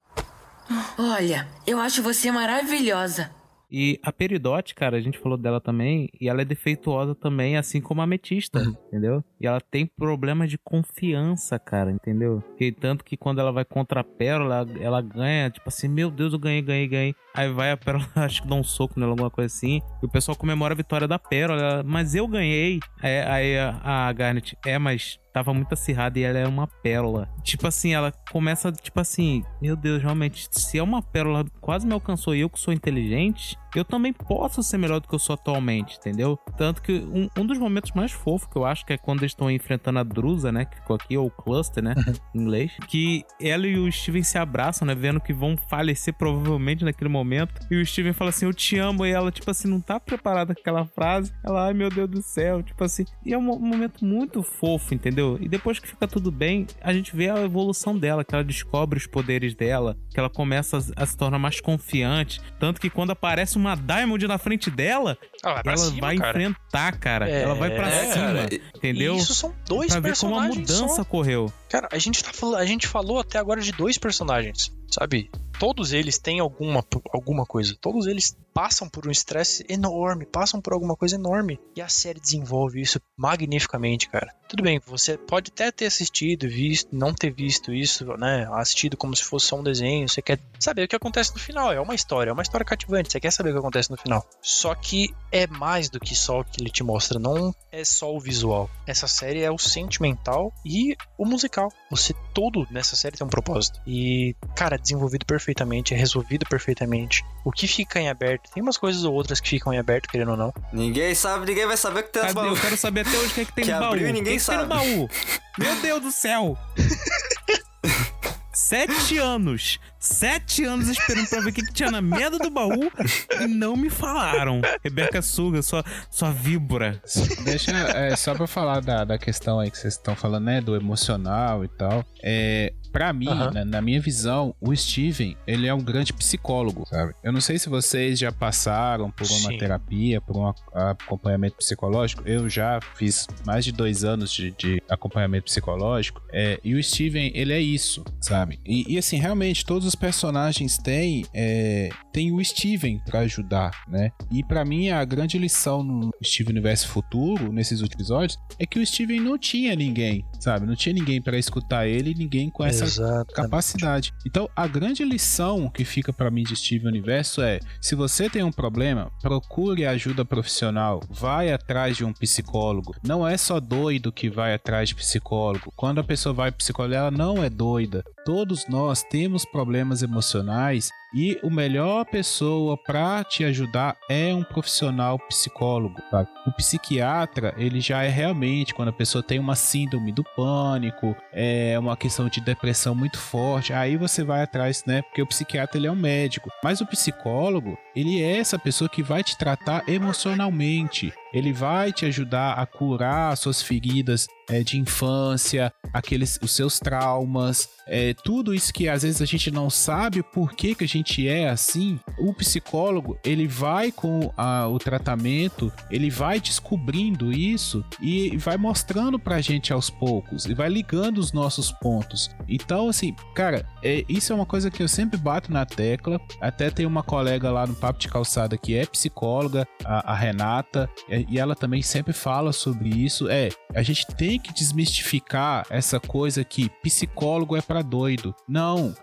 Olha, eu acho você maravilhosa. E a Peridote, cara, a gente falou dela também, e ela é defeituosa também, assim como a Ametista, entendeu? E ela tem problemas de confiança, cara, entendeu? E tanto que quando ela vai contra a Pérola, ela, ela ganha, tipo assim, meu Deus, eu ganhei, ganhei, ganhei. Aí vai a Pérola, acho que dá um soco nela, alguma coisa assim, e o pessoal comemora a vitória da Pérola, ela, mas eu ganhei. Aí, aí a, a Garnet, é, mas tava muito acirrada e ela era uma pérola. Tipo assim, ela começa, tipo assim, meu Deus, realmente, se é uma pérola quase me alcançou e eu que sou inteligente, eu também posso ser melhor do que eu sou atualmente, entendeu? Tanto que um, um dos momentos mais fofos que eu acho que é quando eles estão enfrentando a Drusa, né? Que ficou aqui, ou o Cluster, né? em inglês. Que ela e o Steven se abraçam, né? Vendo que vão falecer provavelmente naquele momento. E o Steven fala assim: Eu te amo. E ela, tipo assim, não tá preparada com aquela frase. Ela, ai meu Deus do céu. Tipo assim. E é um, um momento muito fofo, entendeu? E depois que fica tudo bem, a gente vê a evolução dela, que ela descobre os poderes dela, que ela começa a, a se tornar mais confiante. Tanto que quando aparece uma Diamond na frente dela, Ela vai pra ela cima, vai cara. enfrentar, cara. É, ela vai pra é, cima, cara. entendeu? E isso são dois pra ver como a personagens mudança só. ocorreu. Cara, a gente, tá, fal- a gente falou até agora de dois personagens, sabe? todos eles têm alguma, alguma coisa. Todos eles passam por um estresse enorme, passam por alguma coisa enorme. E a série desenvolve isso magnificamente, cara. Tudo bem, você pode até ter assistido, visto, não ter visto isso, né? Assistido como se fosse só um desenho. Você quer saber o que acontece no final. É uma história, é uma história cativante. Você quer saber o que acontece no final. Só que é mais do que só o que ele te mostra. Não é só o visual. Essa série é o sentimental e o musical. Você todo nessa série tem um propósito. E, cara, desenvolvido perfeitamente, é resolvido perfeitamente. O que fica em aberto tem umas coisas ou outras que ficam em aberto, querendo ou não. Ninguém sabe, ninguém vai saber o que tem nos Cadê? Eu quero saber até hoje o que, é que tem Que no baú. abriu O que ninguém que tem no sabe. baú? Meu Deus do céu! Sete anos. Sete anos esperando pra ver o que, que tinha na merda do baú e não me falaram. Rebeca Suga, sua, sua víbora. Deixa, é, só pra falar da, da questão aí que vocês estão falando, né, do emocional e tal. É, pra mim, Aham. na, na minha visão, o Steven, ele é um grande psicólogo, sabe? Eu não sei se vocês já passaram por uma Sim. terapia, por um acompanhamento psicológico. Eu já fiz mais de dois anos de, de acompanhamento psicológico. É, e o Steven, ele é isso, sabe? E, e, assim, realmente, todos os personagens têm, é, têm o Steven pra ajudar, né? E pra mim, a grande lição no Steven Universo Futuro, nesses últimos episódios, é que o Steven não tinha ninguém, sabe? Não tinha ninguém pra escutar ele, ninguém com essa Exatamente. capacidade. Então, a grande lição que fica pra mim de Steven Universo é: se você tem um problema, procure ajuda profissional, vai atrás de um psicólogo. Não é só doido que vai atrás de psicólogo. Quando a pessoa vai psicólogo, ela não é doida. Todos nós temos problemas emocionais e o melhor pessoa para te ajudar é um profissional psicólogo. sabe? O psiquiatra, ele já é realmente quando a pessoa tem uma síndrome do pânico, é uma questão de depressão muito forte, aí você vai atrás, né? Porque o psiquiatra ele é um médico, mas o psicólogo, ele é essa pessoa que vai te tratar emocionalmente. Ele vai te ajudar a curar as suas feridas é, de infância, aqueles os seus traumas, é, tudo isso que às vezes a gente não sabe por que, que a gente é assim. O psicólogo ele vai com a- o tratamento, ele vai descobrindo isso e vai mostrando pra gente aos poucos e vai ligando os nossos pontos. Então, assim, cara, é, isso é uma coisa que eu sempre bato na tecla. Até tem uma colega lá no Papo de Calçada que é psicóloga, a, a Renata, é, e ela também sempre fala sobre isso. É, a gente tem que desmistificar essa coisa que psicólogo é pra doido. Não,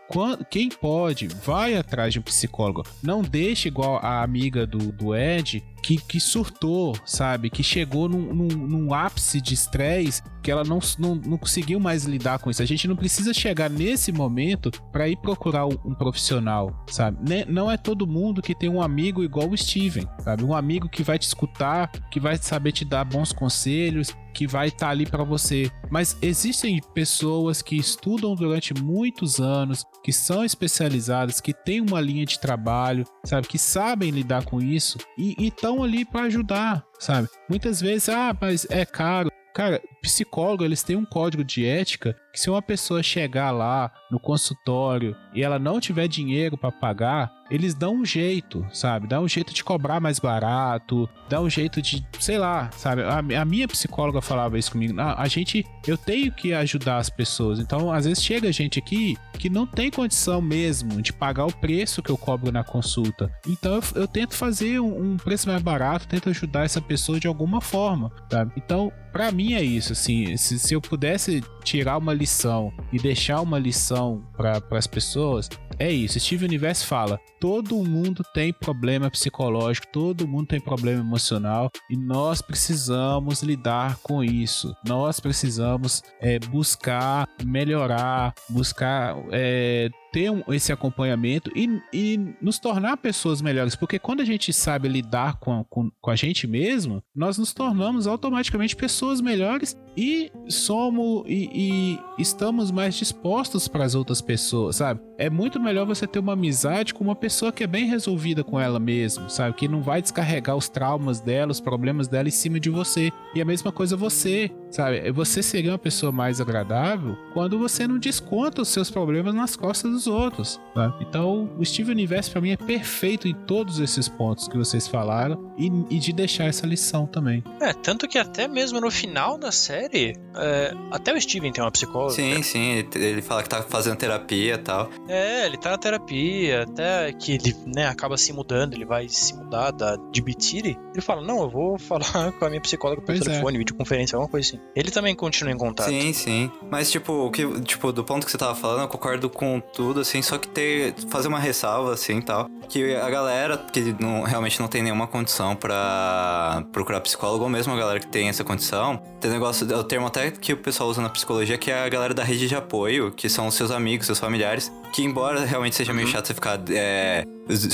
quem pode, vai atrás de um psicólogo. Não deixe igual a amiga do, do Ed que, que surtou, sabe? Que chegou num, num- num ápice de estresse que ela não, não, não conseguiu mais lidar com isso. A gente não precisa chegar nesse momento para ir procurar um, profissional, sabe? Ne- Não é todo mundo que tem um amigo igual o Steven, sabe? Um amigo que vai te escutar, que vai saber te dar bons conselhos, que vai estar ali para você. Mas existem pessoas que estudam durante muitos anos, que são especializadas, que têm uma linha de trabalho, sabe, que sabem lidar com isso e estão ali para ajudar, sabe? Muitas vezes, ah, mas é caro. Cara, psicólogo, eles têm um código de ética que se uma pessoa chegar lá no consultório e ela não tiver dinheiro para pagar, eles dão um jeito, sabe? Dá um jeito de cobrar mais barato, dá um jeito de, sei lá, sabe? A, a minha psicóloga falava isso comigo. "Ah, a gente, eu tenho que ajudar as pessoas. Então, às vezes chega gente aqui que não tem condição mesmo de pagar o preço que eu cobro na consulta. Então, eu, eu tento fazer um, um preço mais barato, tento ajudar essa pessoa de alguma forma, sabe? Então, Pra mim é isso, assim, se, se eu pudesse tirar uma lição e deixar uma lição para as pessoas, é isso. Steve Universe fala: todo mundo tem problema psicológico, todo mundo tem problema emocional e nós precisamos lidar com isso. Nós precisamos é, buscar melhorar, buscar é, ter esse acompanhamento e, e nos tornar pessoas melhores, porque quando a gente sabe lidar com, a- com, com a gente mesmo, nós nos tornamos automaticamente pessoas melhores e somos e, e estamos mais dispostos para as outras pessoas, sabe? É muito melhor você ter uma amizade com uma pessoa que é bem resolvida com ela mesmo, sabe? Que não vai descarregar os traumas dela, os problemas dela em cima de você. E a mesma coisa você, sabe? Você seria uma pessoa mais agradável quando você não desconta os seus problemas nas costas dos outros, sabe? Então, o Steve Universe pra mim é perfeito em todos esses pontos que vocês falaram e, e de deixar essa lição também. É, tanto que até mesmo no final da série, é, até o Steven tem uma psicóloga. Sim, sim, ele, fala que tá fazendo terapia e tal. É, ele tá na terapia, até que ele, né, acaba se mudando, ele vai se mudar da, de Bitiri. Ele fala, não, eu vou falar com a minha psicóloga por Pois é. telefone, videoconferência, alguma coisa assim. Ele também continua em contato. Sim, sim. Mas, tipo, o que, tipo, do ponto que você tava falando, eu concordo com tudo, assim, só que ter, fazer uma ressalva, assim, tal, que a galera que não, realmente não tem nenhuma condição pra procurar psicólogo, ou mesmo a galera que tem essa condição, tem negócio, é o termo até que o pessoal usa na psicologia, que é a galera da rede de apoio, que são os seus amigos, seus familiares, que embora realmente seja meio chato você ficar é,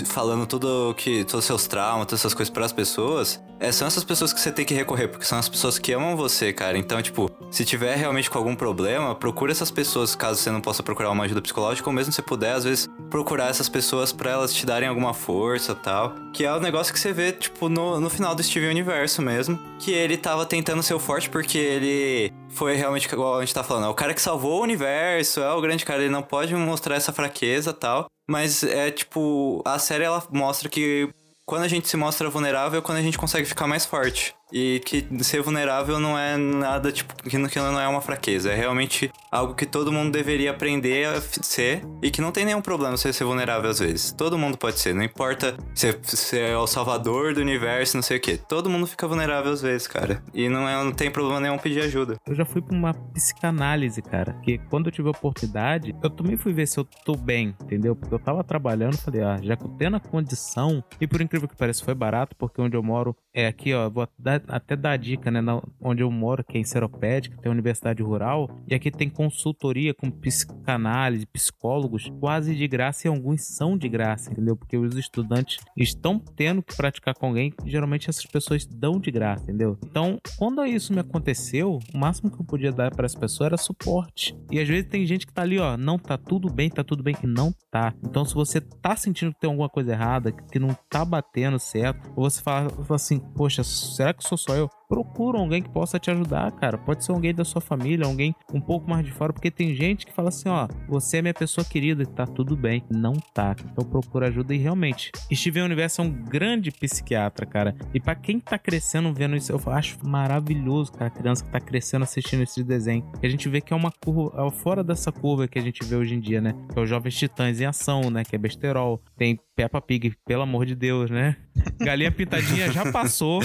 falando tudo que todos os seus traumas, todas essas coisas pras pessoas, é, são essas pessoas que você tem que recorrer, porque são as pessoas que amam você, cara. Então, tipo, se tiver realmente com algum problema, procura essas pessoas, caso você não possa procurar uma ajuda psicológica, ou mesmo se puder, às vezes, procurar essas pessoas pra elas te darem alguma força tal. Que é o negócio que você vê, tipo, no, no final do Steven Universo mesmo. Que ele tava tentando ser o forte porque ele foi realmente igual a gente tá falando. É o cara que salvou o universo, é o grande cara, ele não pode mostrar essa fraqueza tal. Mas é tipo, a série ela mostra que quando a gente se mostra vulnerável é quando a gente consegue ficar mais forte. E que ser vulnerável não é nada, tipo, que não que é uma fraqueza. É realmente algo que todo mundo deveria aprender a ser. E que não tem nenhum problema você ser vulnerável às vezes. Todo mundo pode ser. Não importa se se é o salvador do universo, não sei o quê. Todo mundo fica vulnerável às vezes, cara. E não, é, não tem problema nenhum pedir ajuda. Eu já fui pra uma psicanálise, cara. Que quando eu tive a oportunidade, eu também fui ver se eu tô bem, entendeu? Porque eu tava trabalhando, falei, ah, já que eu tenho a condição, e por incrível que pareça, foi barato, porque onde eu moro é aqui, ó, vou dar- até dar a dica, né? na- onde eu moro, que é em Seropédica, tem universidade rural, e aqui tem consultoria com psicanálise, psicólogos, quase de graça, e alguns são de graça, entendeu? Porque os estudantes estão tendo que praticar com alguém, geralmente essas pessoas dão de graça, entendeu? Então, quando isso me aconteceu, o máximo que eu podia dar para as pessoas era suporte. E às vezes tem gente que tá ali, ó, não tá tudo bem, tá tudo bem, e não tá. Então, se você tá sentindo que tem alguma coisa errada, que não tá batendo certo, ou você fala, fala assim, poxa, será que sou só eu? Procura alguém que possa te ajudar, cara. Pode ser alguém da sua família, alguém um pouco mais de fora, porque tem gente que fala assim, ó, você é minha pessoa querida e tá tudo bem. Não tá. Então procura ajuda e realmente. Steven Universo é um grande psiquiatra, cara. E pra quem tá crescendo vendo isso, eu acho maravilhoso, cara, a criança que tá crescendo assistindo esse desenho. A gente vê que é uma curva, é fora dessa curva que a gente vê hoje em dia, né? Que é os Jovens Titãs em ação, né? Que é besterol. Tem Peppa Pig, pelo amor de Deus, né? Galinha Pintadinha já passou,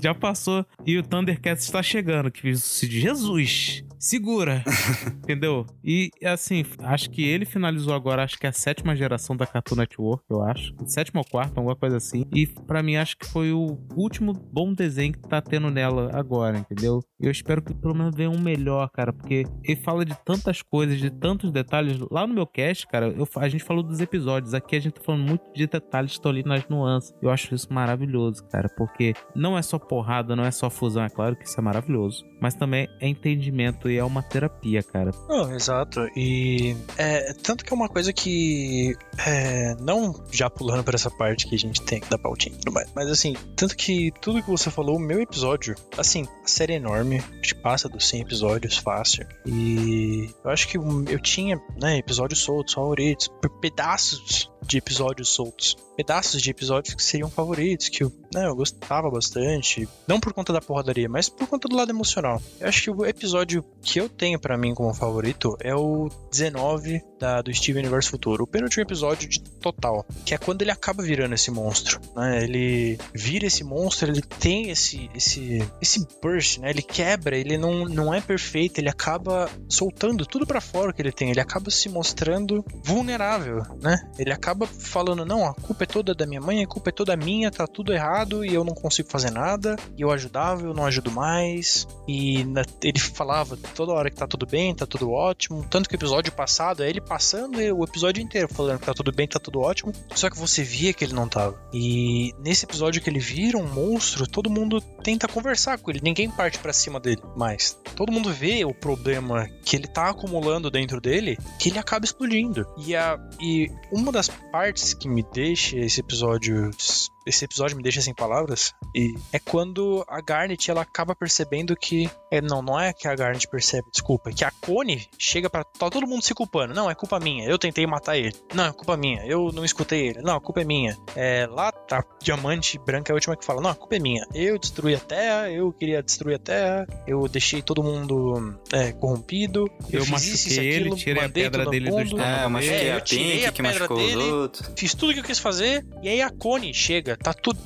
já passou. E o Thundercats está chegando, que isso de Jesus, segura, entendeu? E assim, acho que ele finalizou agora, acho que é a sétima geração da Cartoon Network, eu acho. Sétima ou quarta, alguma coisa assim. E pra mim acho que foi o último bom desenho que tá tendo nela agora, entendeu? E eu espero que pelo menos venha um melhor, cara, porque ele fala de tantas coisas, de tantos detalhes. Lá no meu cast, cara, eu, a gente falou dos episódios. Aqui a gente tá falando muito de detalhes, estão ali nas nuances. Eu acho isso maravilhoso, cara, porque não é só porrada, não é só fusão, é claro que isso é maravilhoso, mas também é entendimento e é uma terapia, cara. Não, exato. E é, tanto que é uma coisa que. é, não já pulando para essa parte que a gente tem dar pautinha e tudo mais. Mas assim, tanto que tudo que você falou, o meu episódio, assim, a série é enorme, a gente passa dos 100 episódios fácil. E eu acho que eu tinha, né, episódios soltos, favoritos, pe- pedaços de episódios soltos. Pedaços de episódios que seriam favoritos, que eu, né, eu gostava bastante. Não por conta da porradaria, mas por conta do lado emocional. Eu acho que o episódio que eu tenho pra mim como favorito é o 19 da, do Steven Universe Futuro. O penúltimo episódio de total. Que é quando ele acaba virando esse monstro. Né? Ele vira esse monstro, ele tem esse, esse, esse burst, né? Ele quebra, ele não, não é perfeito, ele acaba soltando tudo pra fora que ele tem. Ele acaba se mostrando vulnerável, né? Ele acaba falando, não, a culpa é toda da minha mãe, a culpa é toda minha, tá tudo errado e eu não consigo fazer nada. E eu ajudava, eu não ajudo mais. E na- ele falava toda hora que tá tudo bem, tá tudo ótimo. Tanto que o episódio passado é ele passando o episódio inteiro falando que tá tudo bem, tá tudo ótimo. Só que você via que ele não tava. E nesse episódio que ele vira um monstro, todo mundo tenta conversar com ele. Ninguém parte pra cima dele mais. Todo mundo vê o problema que ele tá acumulando dentro dele, que ele acaba explodindo. E, a, e uma das partes que me deixa esse episódio esse episódio me deixa sem palavras, e é quando a Garnet ela acaba percebendo que é, não, não é que a Garnet percebe, desculpa, é que a Connie chega para tá todo mundo se culpando. Não, é culpa minha. Eu tentei matar ele. Não, é culpa minha. Eu não escutei ele. Não, a culpa é minha. É, lá tá diamante branca é a última que fala. Não, a culpa é minha. Eu destruí a Terra, eu queria destruir a Terra, eu deixei todo mundo é, corrompido. Eu, Eu fiz isso, ele, aquilo, tirei a pedra todo dele do mundo. estômago É, eu machuquei É, eu tirei a que pedra machucou os dele. outros. Fiz tudo que eu quis fazer, e aí a Connie chega, tá tudo.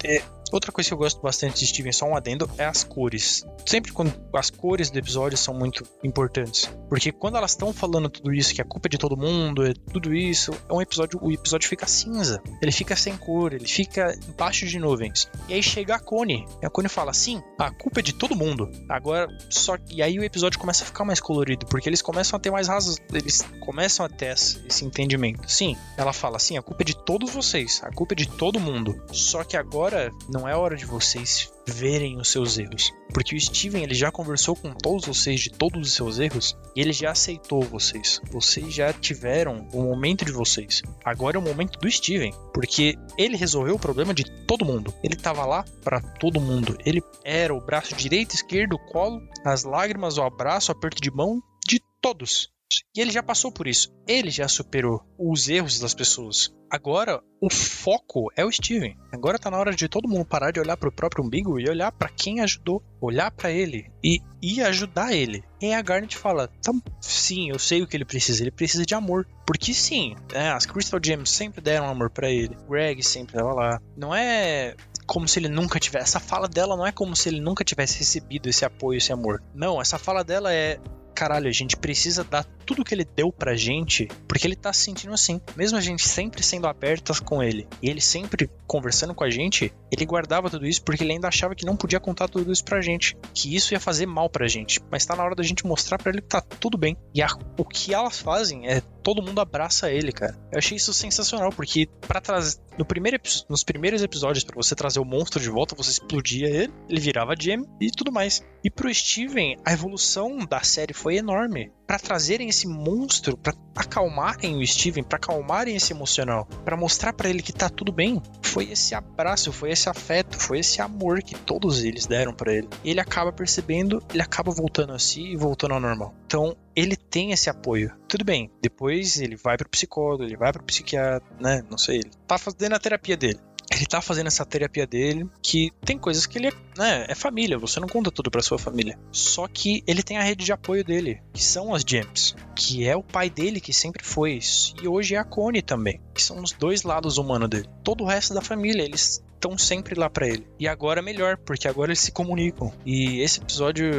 Outra coisa que eu gosto bastante de Steven, só um adendo, é as cores. Sempre quando as cores do episódio são muito importantes. Porque quando elas estão falando tudo isso, que a culpa é de todo mundo, é tudo isso, é um episódio, o episódio fica cinza. Ele fica sem cor, ele fica embaixo de nuvens. E aí chega a Connie. E a Connie fala assim: a culpa é de todo mundo. Agora, só E aí o episódio começa a ficar mais colorido, porque eles começam a ter mais razões. Eles começam a ter esse entendimento. Sim, ela fala assim: a culpa é de todos vocês, a culpa é de todo mundo. Só que agora não é hora de vocês verem os seus erros. Porque o Steven ele já conversou com todos vocês de todos os seus erros e ele já aceitou vocês. Vocês já tiveram o momento de vocês. Agora é o momento do Steven, porque ele resolveu o problema de todo mundo. Ele tava lá para todo mundo. Ele era o braço direito, esquerdo, colo, as lágrimas, o abraço, o aperto de mão de todos. E ele já passou por isso. Ele já superou os erros das pessoas. Agora, o foco é o Steven. Agora tá na hora de todo mundo parar de olhar pro próprio umbigo e olhar pra quem ajudou, olhar pra ele e, e ajudar ele. E a Garnet fala: tá, sim, eu sei o que ele precisa. Ele precisa de amor. Porque sim, é, as Crystal Gems sempre deram amor pra ele. Greg sempre tava lá. Não é como se ele nunca tivesse. Essa fala dela não é como se ele nunca tivesse recebido esse apoio, esse amor. Não, essa fala dela é caralho, a gente precisa dar tudo que ele deu pra gente, porque ele tá se sentindo assim. Mesmo a gente sempre sendo abertas com ele, e ele sempre conversando com a gente, ele guardava tudo isso porque ele ainda achava que não podia contar tudo isso pra gente, que isso ia fazer mal pra gente. Mas tá na hora da gente mostrar pra ele que tá tudo bem. E a- o que elas fazem é todo mundo abraça ele, cara. Eu achei isso sensacional, porque para trazer no primeiro nos primeiros episódios pra você trazer o monstro de volta, você explodia ele, ele virava gem e tudo mais. E pro Steven, a evolução da série foi enorme. Pra trazerem esse monstro, pra acalmarem o Steven, pra acalmarem esse emocional, pra mostrar pra ele que tá tudo bem, foi esse abraço, foi esse afeto, foi esse amor que todos eles deram pra ele. E ele acaba percebendo, ele acaba voltando a si e voltando ao normal. Então, ele tem esse apoio. Tudo bem, depois ele vai pro psicólogo, ele vai pro psiquiatra, né? Não sei, ele tá fazendo a terapia dele. Ele tá fazendo essa terapia dele, que tem coisas que ele é, né, é família, você não conta tudo pra sua família. Só que ele tem a rede de apoio dele, que são as Gems, que é o pai dele que sempre foi e hoje é a Connie também, que são os dois lados humanos dele. Todo o resto da família, eles estão sempre lá pra ele. E agora é melhor, porque agora eles se comunicam. E esse episódio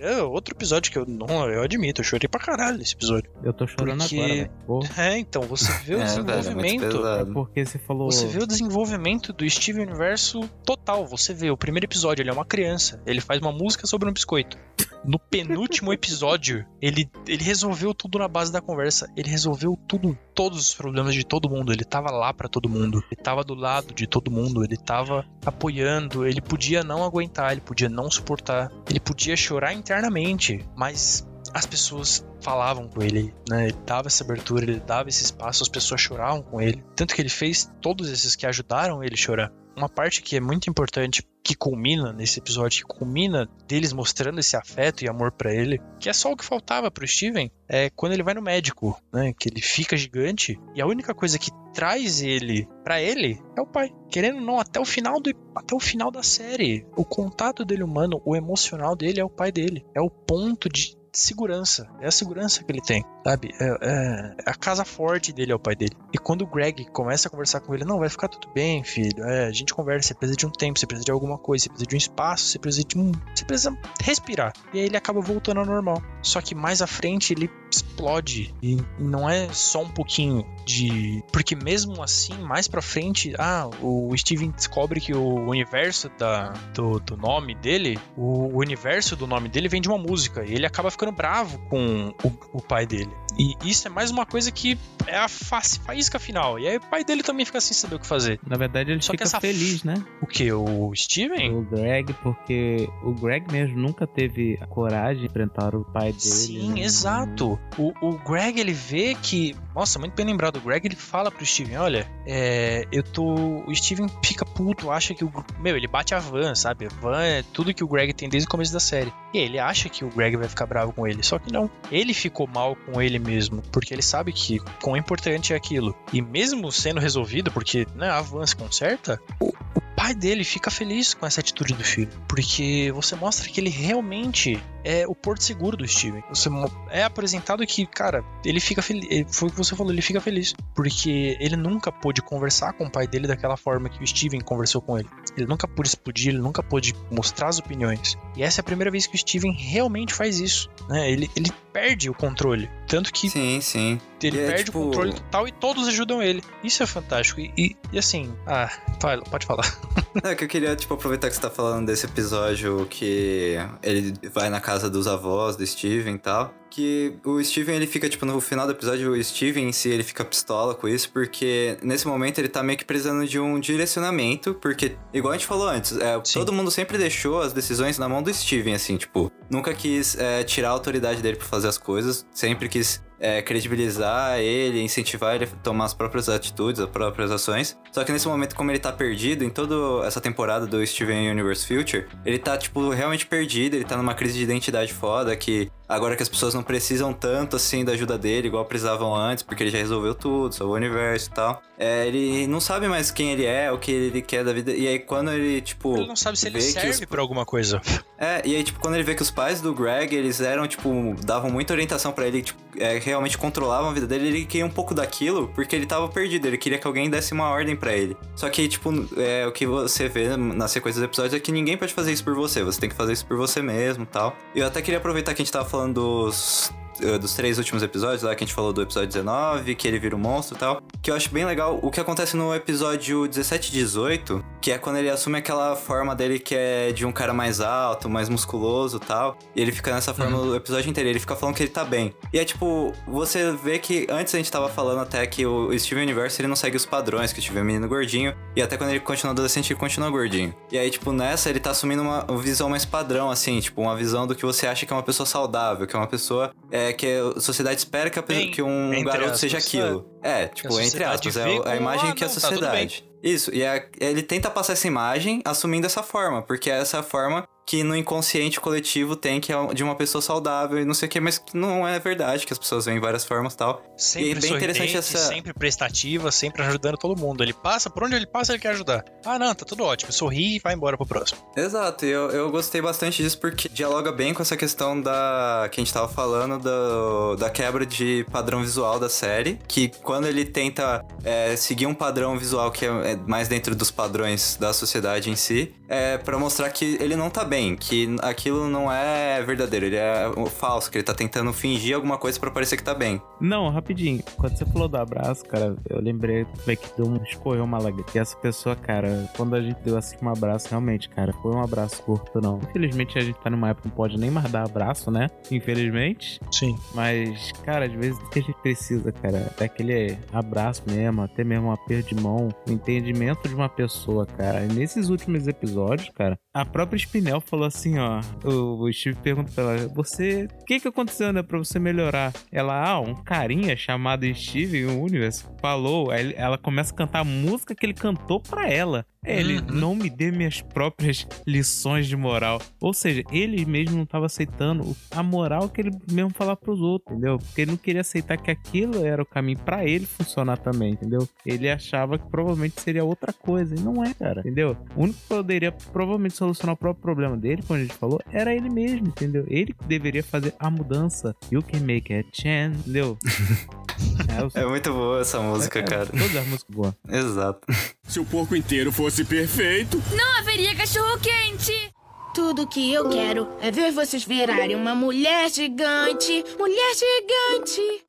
é outro episódio que eu não, eu admito, eu chorei pra caralho nesse episódio. Eu tô chorando Porque- agora. Pô, É, então, você vê o É, é desenvolvimento É porque você falou. você vê o desenvolvimento do Steven Universo total. Você vê o primeiro episódio, ele é uma criança. Ele faz uma música sobre um biscoito. No penúltimo episódio, ele, ele resolveu tudo na base da conversa. Ele resolveu tudo, todos os problemas de todo mundo. Ele tava lá pra todo mundo. Ele tava do lado de todo mundo. Ele tava apoiando. Ele podia não aguentar, ele podia não suportar. Ele podia chorar internamente, mas as pessoas falavam com ele, né? Ele dava essa abertura, ele dava esse espaço, as pessoas choravam com ele. Tanto que ele fez todos esses que ajudaram ele chorar. Uma parte que é muito importante, que culmina nesse episódio, que culmina deles mostrando esse afeto e amor pra ele, que é só o que faltava pro Steven, é quando ele vai no médico, né? Que ele fica gigante e a única coisa que traz ele pra ele é o pai. Querendo ou não, até o final do até o final da série, o contato dele humano, o emocional dele é o pai dele. É o ponto de segurança. É a segurança que ele tem, sabe? É, é- é a casa forte dele é o pai dele. E quando o Greg começa a conversar com ele, não, vai ficar tudo bem, filho. É, a gente conversa, você precisa de um tempo, você precisa de alguma coisa, você precisa de um espaço, você precisa de um. Você precisa respirar. E aí ele acaba voltando ao normal. Só que mais à frente ele explode. E não é só um pouquinho de. Porque mesmo assim, mais pra frente, ah, o Steven descobre que o universo da, do, do nome dele, o, universo do nome dele vem de uma música. E ele acaba ficando bravo com o, o pai dele. E isso é mais uma coisa que é a face, faísca final. E aí o pai dele também fica sem saber o que fazer. Na verdade, ele Só que fica essa feliz, né? O que? O Steven? O Greg, porque o Greg mesmo nunca teve a coragem de enfrentar o pai dele. Sim, né? exato. O, o Greg, ele vê que. Nossa, muito bem lembrado. O Greg, ele fala pro Steven: Olha, é, eu tô. O Steven fica puto, acha que o. Meu, ele bate a Van, sabe? A Van é tudo que o Greg tem desde o começo da série. E ele acha que o Greg vai ficar bravo com ele. Só que não. Ele ficou mal com ele mesmo. Porque ele sabe que quão importante é aquilo. E mesmo sendo resolvido, porque né, a Van se conserta, o, o pai dele fica feliz com essa atitude do filho. Porque você mostra que ele realmente é o porto seguro do Steven. Você é apresentado que, cara, ele fica feliz. Foi o que você falou, ele fica feliz. Porque ele nunca pôde conversar com o pai dele daquela forma que o Steven conversou com ele. Ele nunca pôde explodir, ele nunca pôde mostrar as opiniões. E essa é a primeira vez que o Steven realmente faz isso. Né? Ele, ele perde o controle. Tanto que Sim, sim. Ele é, perde tipo- o controle total e todos ajudam ele. Isso é fantástico. E, e- e assim, ah, fala- pode falar. É que eu queria, tipo, aproveitar que você tá falando desse episódio que ele vai na casa dos avós do Steven e tal. Que o Steven, ele fica, tipo, no final do episódio, o Steven em si, ele fica pistola com isso, porque nesse momento ele tá meio que precisando de um direcionamento, porque, igual a gente falou antes, é, todo mundo sempre deixou as decisões na mão do Steven, assim, tipo, nunca quis é, tirar a autoridade dele pra fazer as coisas, sempre quis é, credibilizar ele, incentivar ele a tomar as próprias atitudes, as próprias ações. Só que nesse momento, como ele tá perdido, em toda essa temporada do Steven Universe Future, ele tá, tipo, realmente perdido, ele tá numa crise de identidade foda, que agora que as pessoas não precisam tanto, assim, da ajuda dele, igual precisavam antes, porque ele já resolveu tudo, salvou o universo e tal. É, ele não sabe mais quem ele é, o que ele quer da vida. E aí, quando ele, tipo. Ele não sabe se ele serve os- pra alguma coisa. é, e aí, tipo, quando ele vê que os pais do Greg, eles eram, tipo, davam muita orientação pra ele, tipo, é, realmente controlavam a vida dele, ele queria um pouco daquilo, porque ele tava perdido, ele queria que alguém desse uma ordem pra ele. Só que, tipo, é, o que você vê na sequência dos episódios é que ninguém pode fazer isso por você, você tem que fazer isso por você mesmo e tal. E eu até queria aproveitar que a gente tava falando dos dos três últimos episódios, lá que a gente falou do episódio 19, que ele vira um monstro e tal, que eu acho bem legal o que acontece no episódio 17 e 18, que é quando ele assume aquela forma dele que é de um cara mais alto, mais musculoso e tal, e ele fica nessa forma o episódio inteiro, ele fica falando que ele tá bem. E é tipo, você vê que antes a gente tava falando até que o Steven Universe ele não segue os padrões, que o Steven é um menino gordinho, e até quando ele continua adolescente ele continua gordinho. E aí, tipo, nessa ele tá assumindo uma visão mais padrão, assim, tipo, uma visão do que você acha que é uma pessoa saudável, que é uma pessoa é, que a sociedade espera que, a que um garoto aspas, seja aquilo. É, tipo, entre aspas, vê é a como, imagem que a tá sociedade. Isso, e é- ele tenta passar essa imagem assumindo essa forma, porque é essa forma que no inconsciente coletivo tem que é de uma pessoa saudável e não sei o que, mas que não é verdade, que as pessoas veem várias formas e tal. Sempre E é bem interessante essa- sempre prestativa, sempre ajudando todo mundo. Ele passa, por onde ele passa, ele quer ajudar. Ah, não, tá tudo ótimo. Sorri e vai embora pro próximo. Exato, e eu, eu gostei bastante disso porque dialoga bem com essa questão da. que a gente tava falando do, da quebra de padrão visual da série. Que quando ele tenta é, seguir um padrão visual que é mais dentro dos padrões da sociedade em si, é para mostrar que ele não tá bem, que aquilo não é verdadeiro, ele é falso, que ele tá tentando fingir alguma coisa pra parecer que tá bem. Não, rapidinho. Quando você falou do abraço, cara, eu lembrei foi que deu um, escorreu uma lágrima. E essa pessoa, cara, quando a gente deu assim um abraço, realmente, cara, foi um abraço curto, não. Infelizmente a gente tá numa época que não pode nem mais dar abraço, né? Infelizmente. Sim. Mas, cara, às vezes o que a gente precisa, cara, é aquele abraço mesmo, até mesmo um aperto de mão, o entendimento de uma pessoa, cara. E nesses últimos episódios, cara, a própria Spinel falou assim, ó. O, Steve pergunta pra ela: Você. O que que aconteceu, né, pra você melhorar? Ela, ah, um carinha chamado Steve Universe falou. Aí ela começa a cantar a música que ele cantou pra ela. É, Ele Uhum. não me dê minhas próprias lições de moral. Ou seja, ele mesmo não estava aceitando a moral que ele mesmo falava pros outros, entendeu? Porque ele não queria aceitar que aquilo era o caminho pra ele funcionar também, entendeu? Ele achava que provavelmente seria outra coisa. E não é, cara, entendeu? O único que poderia provavelmente solucionar o próprio problema dele, como a gente falou, era ele mesmo, entendeu? Ele que deveria fazer a mudança. You can make a chance, entendeu? é, É muito boa essa música, é, cara. Todas as músicas boas. Exato. Se o porco inteiro fosse perfeito, Não haveria cachorro quente. Tudo que eu quero é ver vocês virarem uma mulher gigante. Mulher gigante.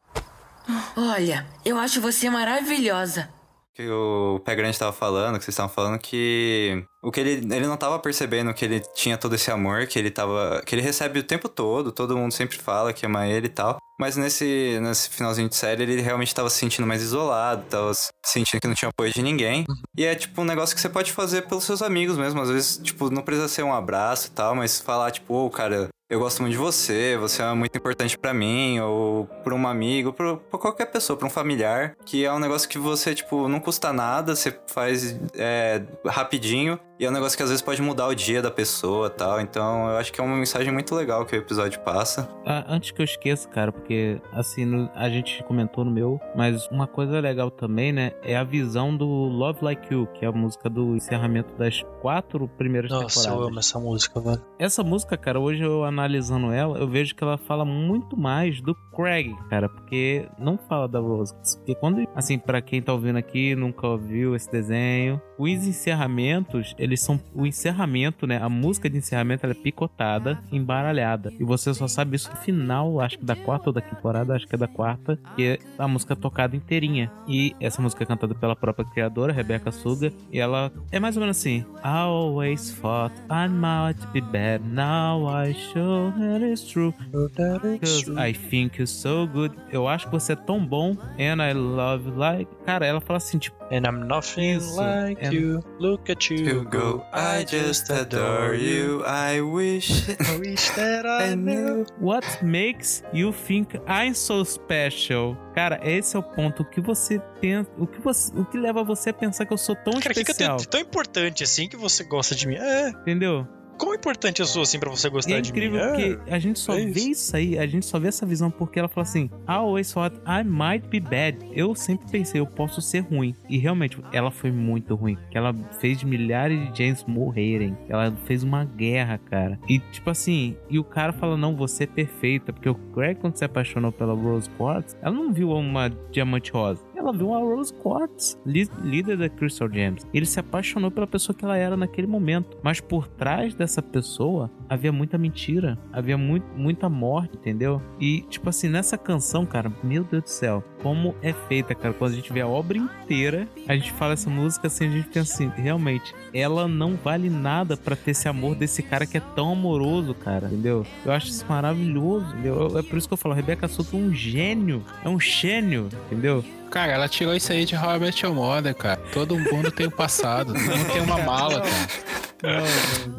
Olha, eu acho você maravilhosa. Que o Pé Grande tava falando, que vocês estavam falando, que o que ele, ele não tava percebendo que ele tinha todo esse amor, que ele tava. que ele recebe o tempo todo, todo mundo sempre fala que ama ele e tal. mas nesse, nesse finalzinho de série ele realmente tava se sentindo mais isolado, tava sentindo que não tinha apoio de ninguém. E é tipo um negócio que você pode fazer pelos seus amigos mesmo. Às vezes, tipo, não precisa ser um abraço e tal, mas falar, tipo, ô, cara, eu gosto muito de você, você é muito importante pra mim, ou pra um amigo, pra qualquer pessoa, pra um familiar, que é um negócio que você, tipo, não custa nada, você faz é, rapidinho, e é um negócio que às vezes pode mudar o dia da pessoa e tal. Então eu acho que é uma mensagem muito legal que o episódio passa. Ah, antes que eu esqueça, cara, porque assim, no- a gente comentou no meu, mas uma coisa legal também, né, é a visão do Love Like You, que é a música do encerramento das quatro primeiras Nossa, eu temporadas. amo essa música, velho. Essa música, cara, hoje eu analisando ela, eu vejo que ela fala muito mais do Craig, cara, porque não fala da Rose. Porque quando, assim, pra quem tá ouvindo aqui, nunca ouviu esse desenho, os encerramentos, eles são o encerramento, né? A música de encerramento ela é picotada, embaralhada. E você só sabe isso no final, acho que da quarta ou da temporada, acho que é da quarta, que é a música tocada inteirinha. E essa música é cantada pela própria criadora, Rebecca Suga, e ela é mais ou menos assim: I always thought I might be bad, now I show that it's true. Cause I think you're so good. Eu acho que você é tão bom, and I love you like. Cara, ela fala assim, tipo, And I'm nothing Isso, like and- you. Look at you. You go, I just adore you, I wish I wish that I knew. What makes you think I'm so special? Cara, esse é o ponto. O que você pensa. O que, você, o que leva você a pensar que eu sou tão Cara, o que, que é especial? tão, tão importante assim que você gosta de mim? É, Entendeu? Quão importante eu sou assim pra você gostar é de incrível mim? porque a gente só é vê isso. isso aí, a gente só vê essa visão porque ela fala assim: I always thought I might be bad. Eu sempre pensei, eu posso ser ruim. E realmente, ela foi muito ruim. Que ela fez milhares de James morrerem. Ela fez uma guerra, cara. E tipo assim, e o cara fala: Não, você é perfeita. Porque o Greg, quando se apaixonou pela Rose Quartz, ela não viu uma diamante rosa. Ela viu uma Rose Quartz, líder da Crystal Gems. Ele se apaixonou pela pessoa que ela era naquele momento. Mas por trás dessa pessoa havia muita mentira, havia muito, muita morte, entendeu? E, tipo assim, nessa canção, cara, meu Deus do céu, como é feita, cara. Quando a gente vê a obra inteira, a gente fala essa música assim, a gente pensa assim, realmente, ela não vale nada pra ter esse amor desse cara que é tão amoroso, cara, entendeu? Eu acho isso maravilhoso, entendeu? É por isso que eu falo, Rebecca Soto é um gênio, é um gênio, entendeu? Cara, ela tirou isso aí de Robert Mother, cara. Todo mundo tem um passado, todo mundo tem uma mala, cara.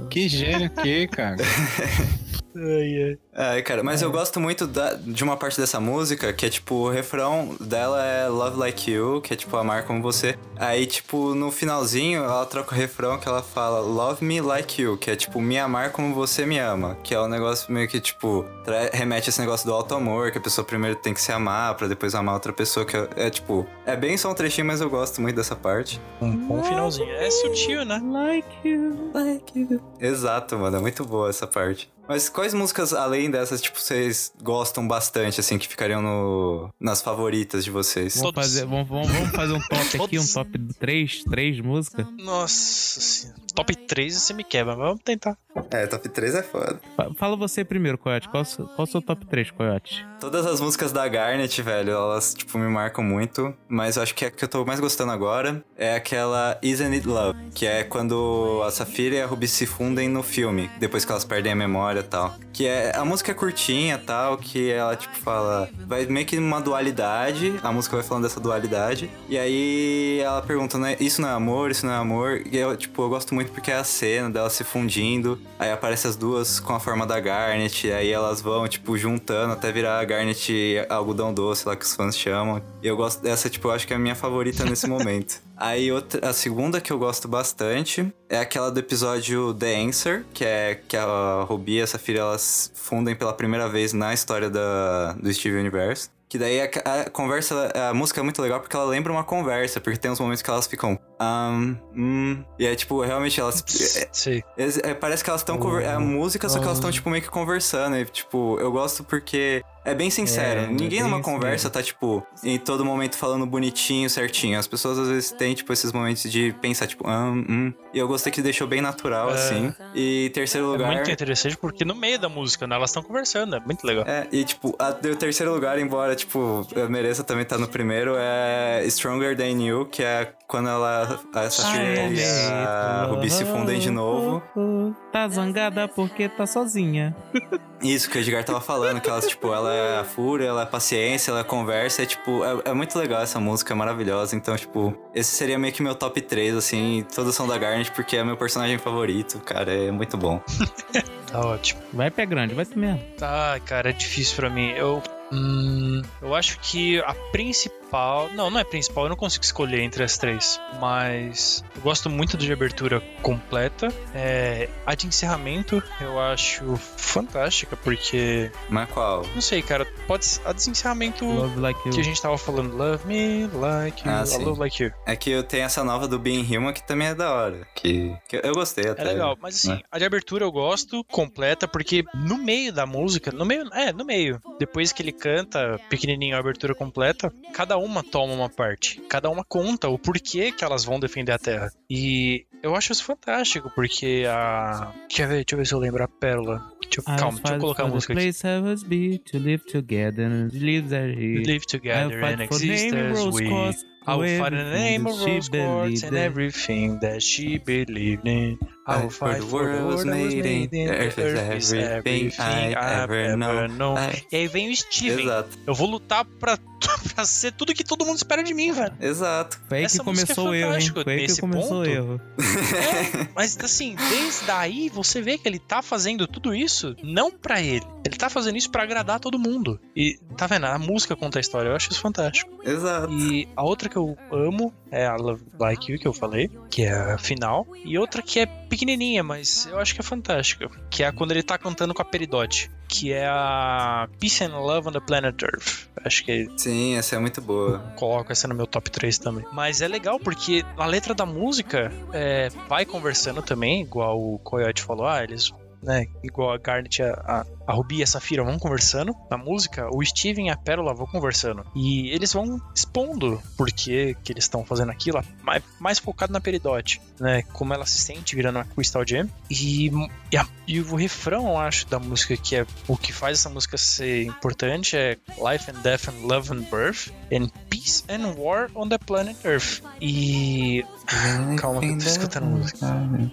Que gênio que, cara. Ai, ai. É, cara, mas eu gosto muito da- de uma parte dessa música que é tipo, o refrão dela é Love Like You, que é tipo amar como você. Aí, tipo, no finalzinho ela troca o refrão que ela fala Love Me Like You, que é tipo, me amar como você me ama. Que é um negócio meio que, tipo, remete a esse negócio do auto-amor, que a pessoa primeiro tem que se amar pra depois amar outra pessoa. Que é, é, tipo, é bem só um trechinho, mas eu gosto muito dessa parte. Um bom finalzinho. É sutil, né? Like you. Like you. Exato, mano, é muito boa essa parte. Mas quais músicas, além dessas, tipo, vocês gostam bastante, assim, que ficariam no, nas favoritas de vocês? Vamos Todos. fazer, vamos, vamos, vamos fazer um top aqui, um top 3, 3 músicas. Nossa senhora. Top 3 você me quebra, mas vamos tentar. É, top 3 é foda. Fa- Fala você primeiro, Coyote. Qual, o seu- qual o seu top 3, Coyote? Todas as músicas da Garnet, velho, elas, tipo, me marcam muito. Mas eu acho que a que eu tô mais gostando agora é aquela Isn't It Love? Que é quando a Safira e a Ruby se fundem no filme, depois que elas perdem a memória e tal. Que é... A música é curtinha e tal, que ela, tipo, fala... Vai meio que numa dualidade, a música vai falando dessa dualidade. E aí ela pergunta, né? Isso não é amor? Isso não é amor? E eu, tipo, eu gosto muito porque é a cena dela se fundindo. Aí aparece as duas com a forma da Garnet. E aí elas vão, tipo, juntando até virar a Garnet algodão doce, lá que os fãs chamam. E eu gosto dessa, tipo, eu acho que é a minha favorita nesse momento. Aí outra, a segunda que eu gosto bastante é aquela do episódio The Answer, que é que a Ruby e a Safira elas fundem pela primeira vez na história da, do Steve Universe. Que daí a, a conversa, a música é muito legal porque ela lembra uma conversa, porque tem uns momentos que elas ficam. Um, hum, e é tipo, realmente elas. é- Sei. é- é- parece que elas estão. É a música, só que elas estão, tipo, meio que conversando. E, tipo, eu gosto porque é bem sincero. É, Ninguém é numa bem isso conversa mesmo. tá, tipo, em todo momento falando bonitinho, certinho. As pessoas às vezes têm, tipo, esses momentos de pensar, tipo, hum, hum. E eu gostei que deixou bem natural, É. assim. E terceiro É lugar. muito interessante porque no meio da música, né? Elas estão conversando, é muito legal. É, e tipo, a, o terceiro lugar, embora, tipo, eu mereça também estar no primeiro, é Stronger Than You, que é quando ela, a Safira e a Ruby se fundem de novo. Tá zangada porque tá sozinha. Isso que o Edgar tava falando, que ela, tipo, ela é a fúria, ela é a paciência, ela conversa, é tipo, é, é muito legal essa música, é maravilhosa. Então, tipo, esse seria meio que meu top 3, assim, todos são da Garnet, porque é meu personagem favorito, cara, é muito bom. Tá ótimo. Vai pé grande, vai tu mesmo. Tá, cara, é difícil pra mim. Eu. Hum, eu acho que a principal. Não, não é principal, eu não consigo escolher entre as três. Mas eu gosto muito de abertura completa. É, a de encerramento eu acho fantástica, porque. Mas qual? Não sei, cara. Pode. A de encerramento like you. que a gente tava falando. Love me like you. Ah, I sim. love like you. É que eu tenho essa nova do Being Human que também é da hora. Que, que eu gostei até. É legal, mas assim, né? a de abertura eu gosto completa, porque no meio da música, no meio, é, no meio, depois que ele canta pequenininho a abertura completa, cada uma toma uma parte, cada uma conta o porquê que elas vão defender a Terra. E eu acho isso fantástico, porque a. Quer ver? Deixa eu ver se eu lembro a pérola. Deixa eu, calma, deixa eu colocar a música aqui. Be to live together and live. Live together and exist as we. I will in the name of Rose Quartz and in. everything that she believed in. For fight the world was made in. earth is everything I ever known. E aí vem o Steven. Exato, Eu vou lutar pra, pra ser tudo que todo mundo espera de mim, velho. exato. Foi aí que é começou o erro, hein? Foi aí que começou o erro. É, mas assim, desde aí você vê que ele tá fazendo tudo isso não pra ele. Ele tá fazendo isso pra agradar todo mundo. E tá vendo? A música conta a história. Eu acho isso fantástico. Exato. E a outra que eu amo é a Love Like You, que eu falei, que é a final. E outra que é pequenininha, mas eu acho que é fantástica. Que é quando ele tá cantando com a Peridote. Que é a Peace and Love on the Planet Earth. Acho que Sim, essa é muito boa. coloco essa no meu top 3 também. Mas é legal porque a letra da música é, vai conversando também, igual o Coyote falou, ah, eles. Né, igual a Garnet, a, a, Ruby e a Safira vão conversando na música, o Steven e a Pérola vão conversando. E eles vão expondo por que, que eles estão fazendo aquilo, mais, mais focado na Peridote, né? Como ela se sente virando uma Crystal Gem. E, e, a- e o refrão, eu acho, da música que é o que faz essa música ser importante é Life and Death and Love and Birth and Peace and War on the Planet Earth. E. Calma, que eu tô escutando a música.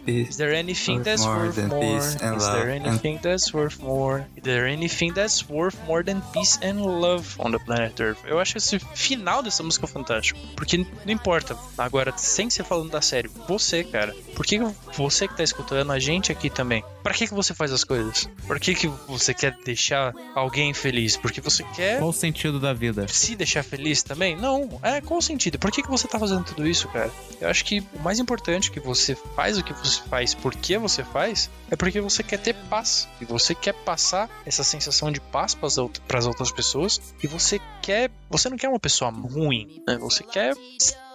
Is there anything that's worth more? Is there anything that's worth more? Is there anything that's worth more than peace and love on the planet Earth? Eu acho esse final dessa música fantástico. Porque não importa, agora, sem ser falando da série, você, cara, por que você que tá escutando, a gente aqui também, pra que, que você faz as coisas? Por que, que você quer deixar alguém feliz? Porque você quer Qual o sentido da vida? se deixar feliz também? Não. É, qual o sentido? Por que, que você tá fazendo tudo isso, cara? Eu acho que o mais importante que você faz o que você faz, por que você faz, é porque você quer ter paz. E você quer passar essa sensação de paz para as outras pessoas. E você quer. Você não quer uma pessoa ruim, né? Você quer.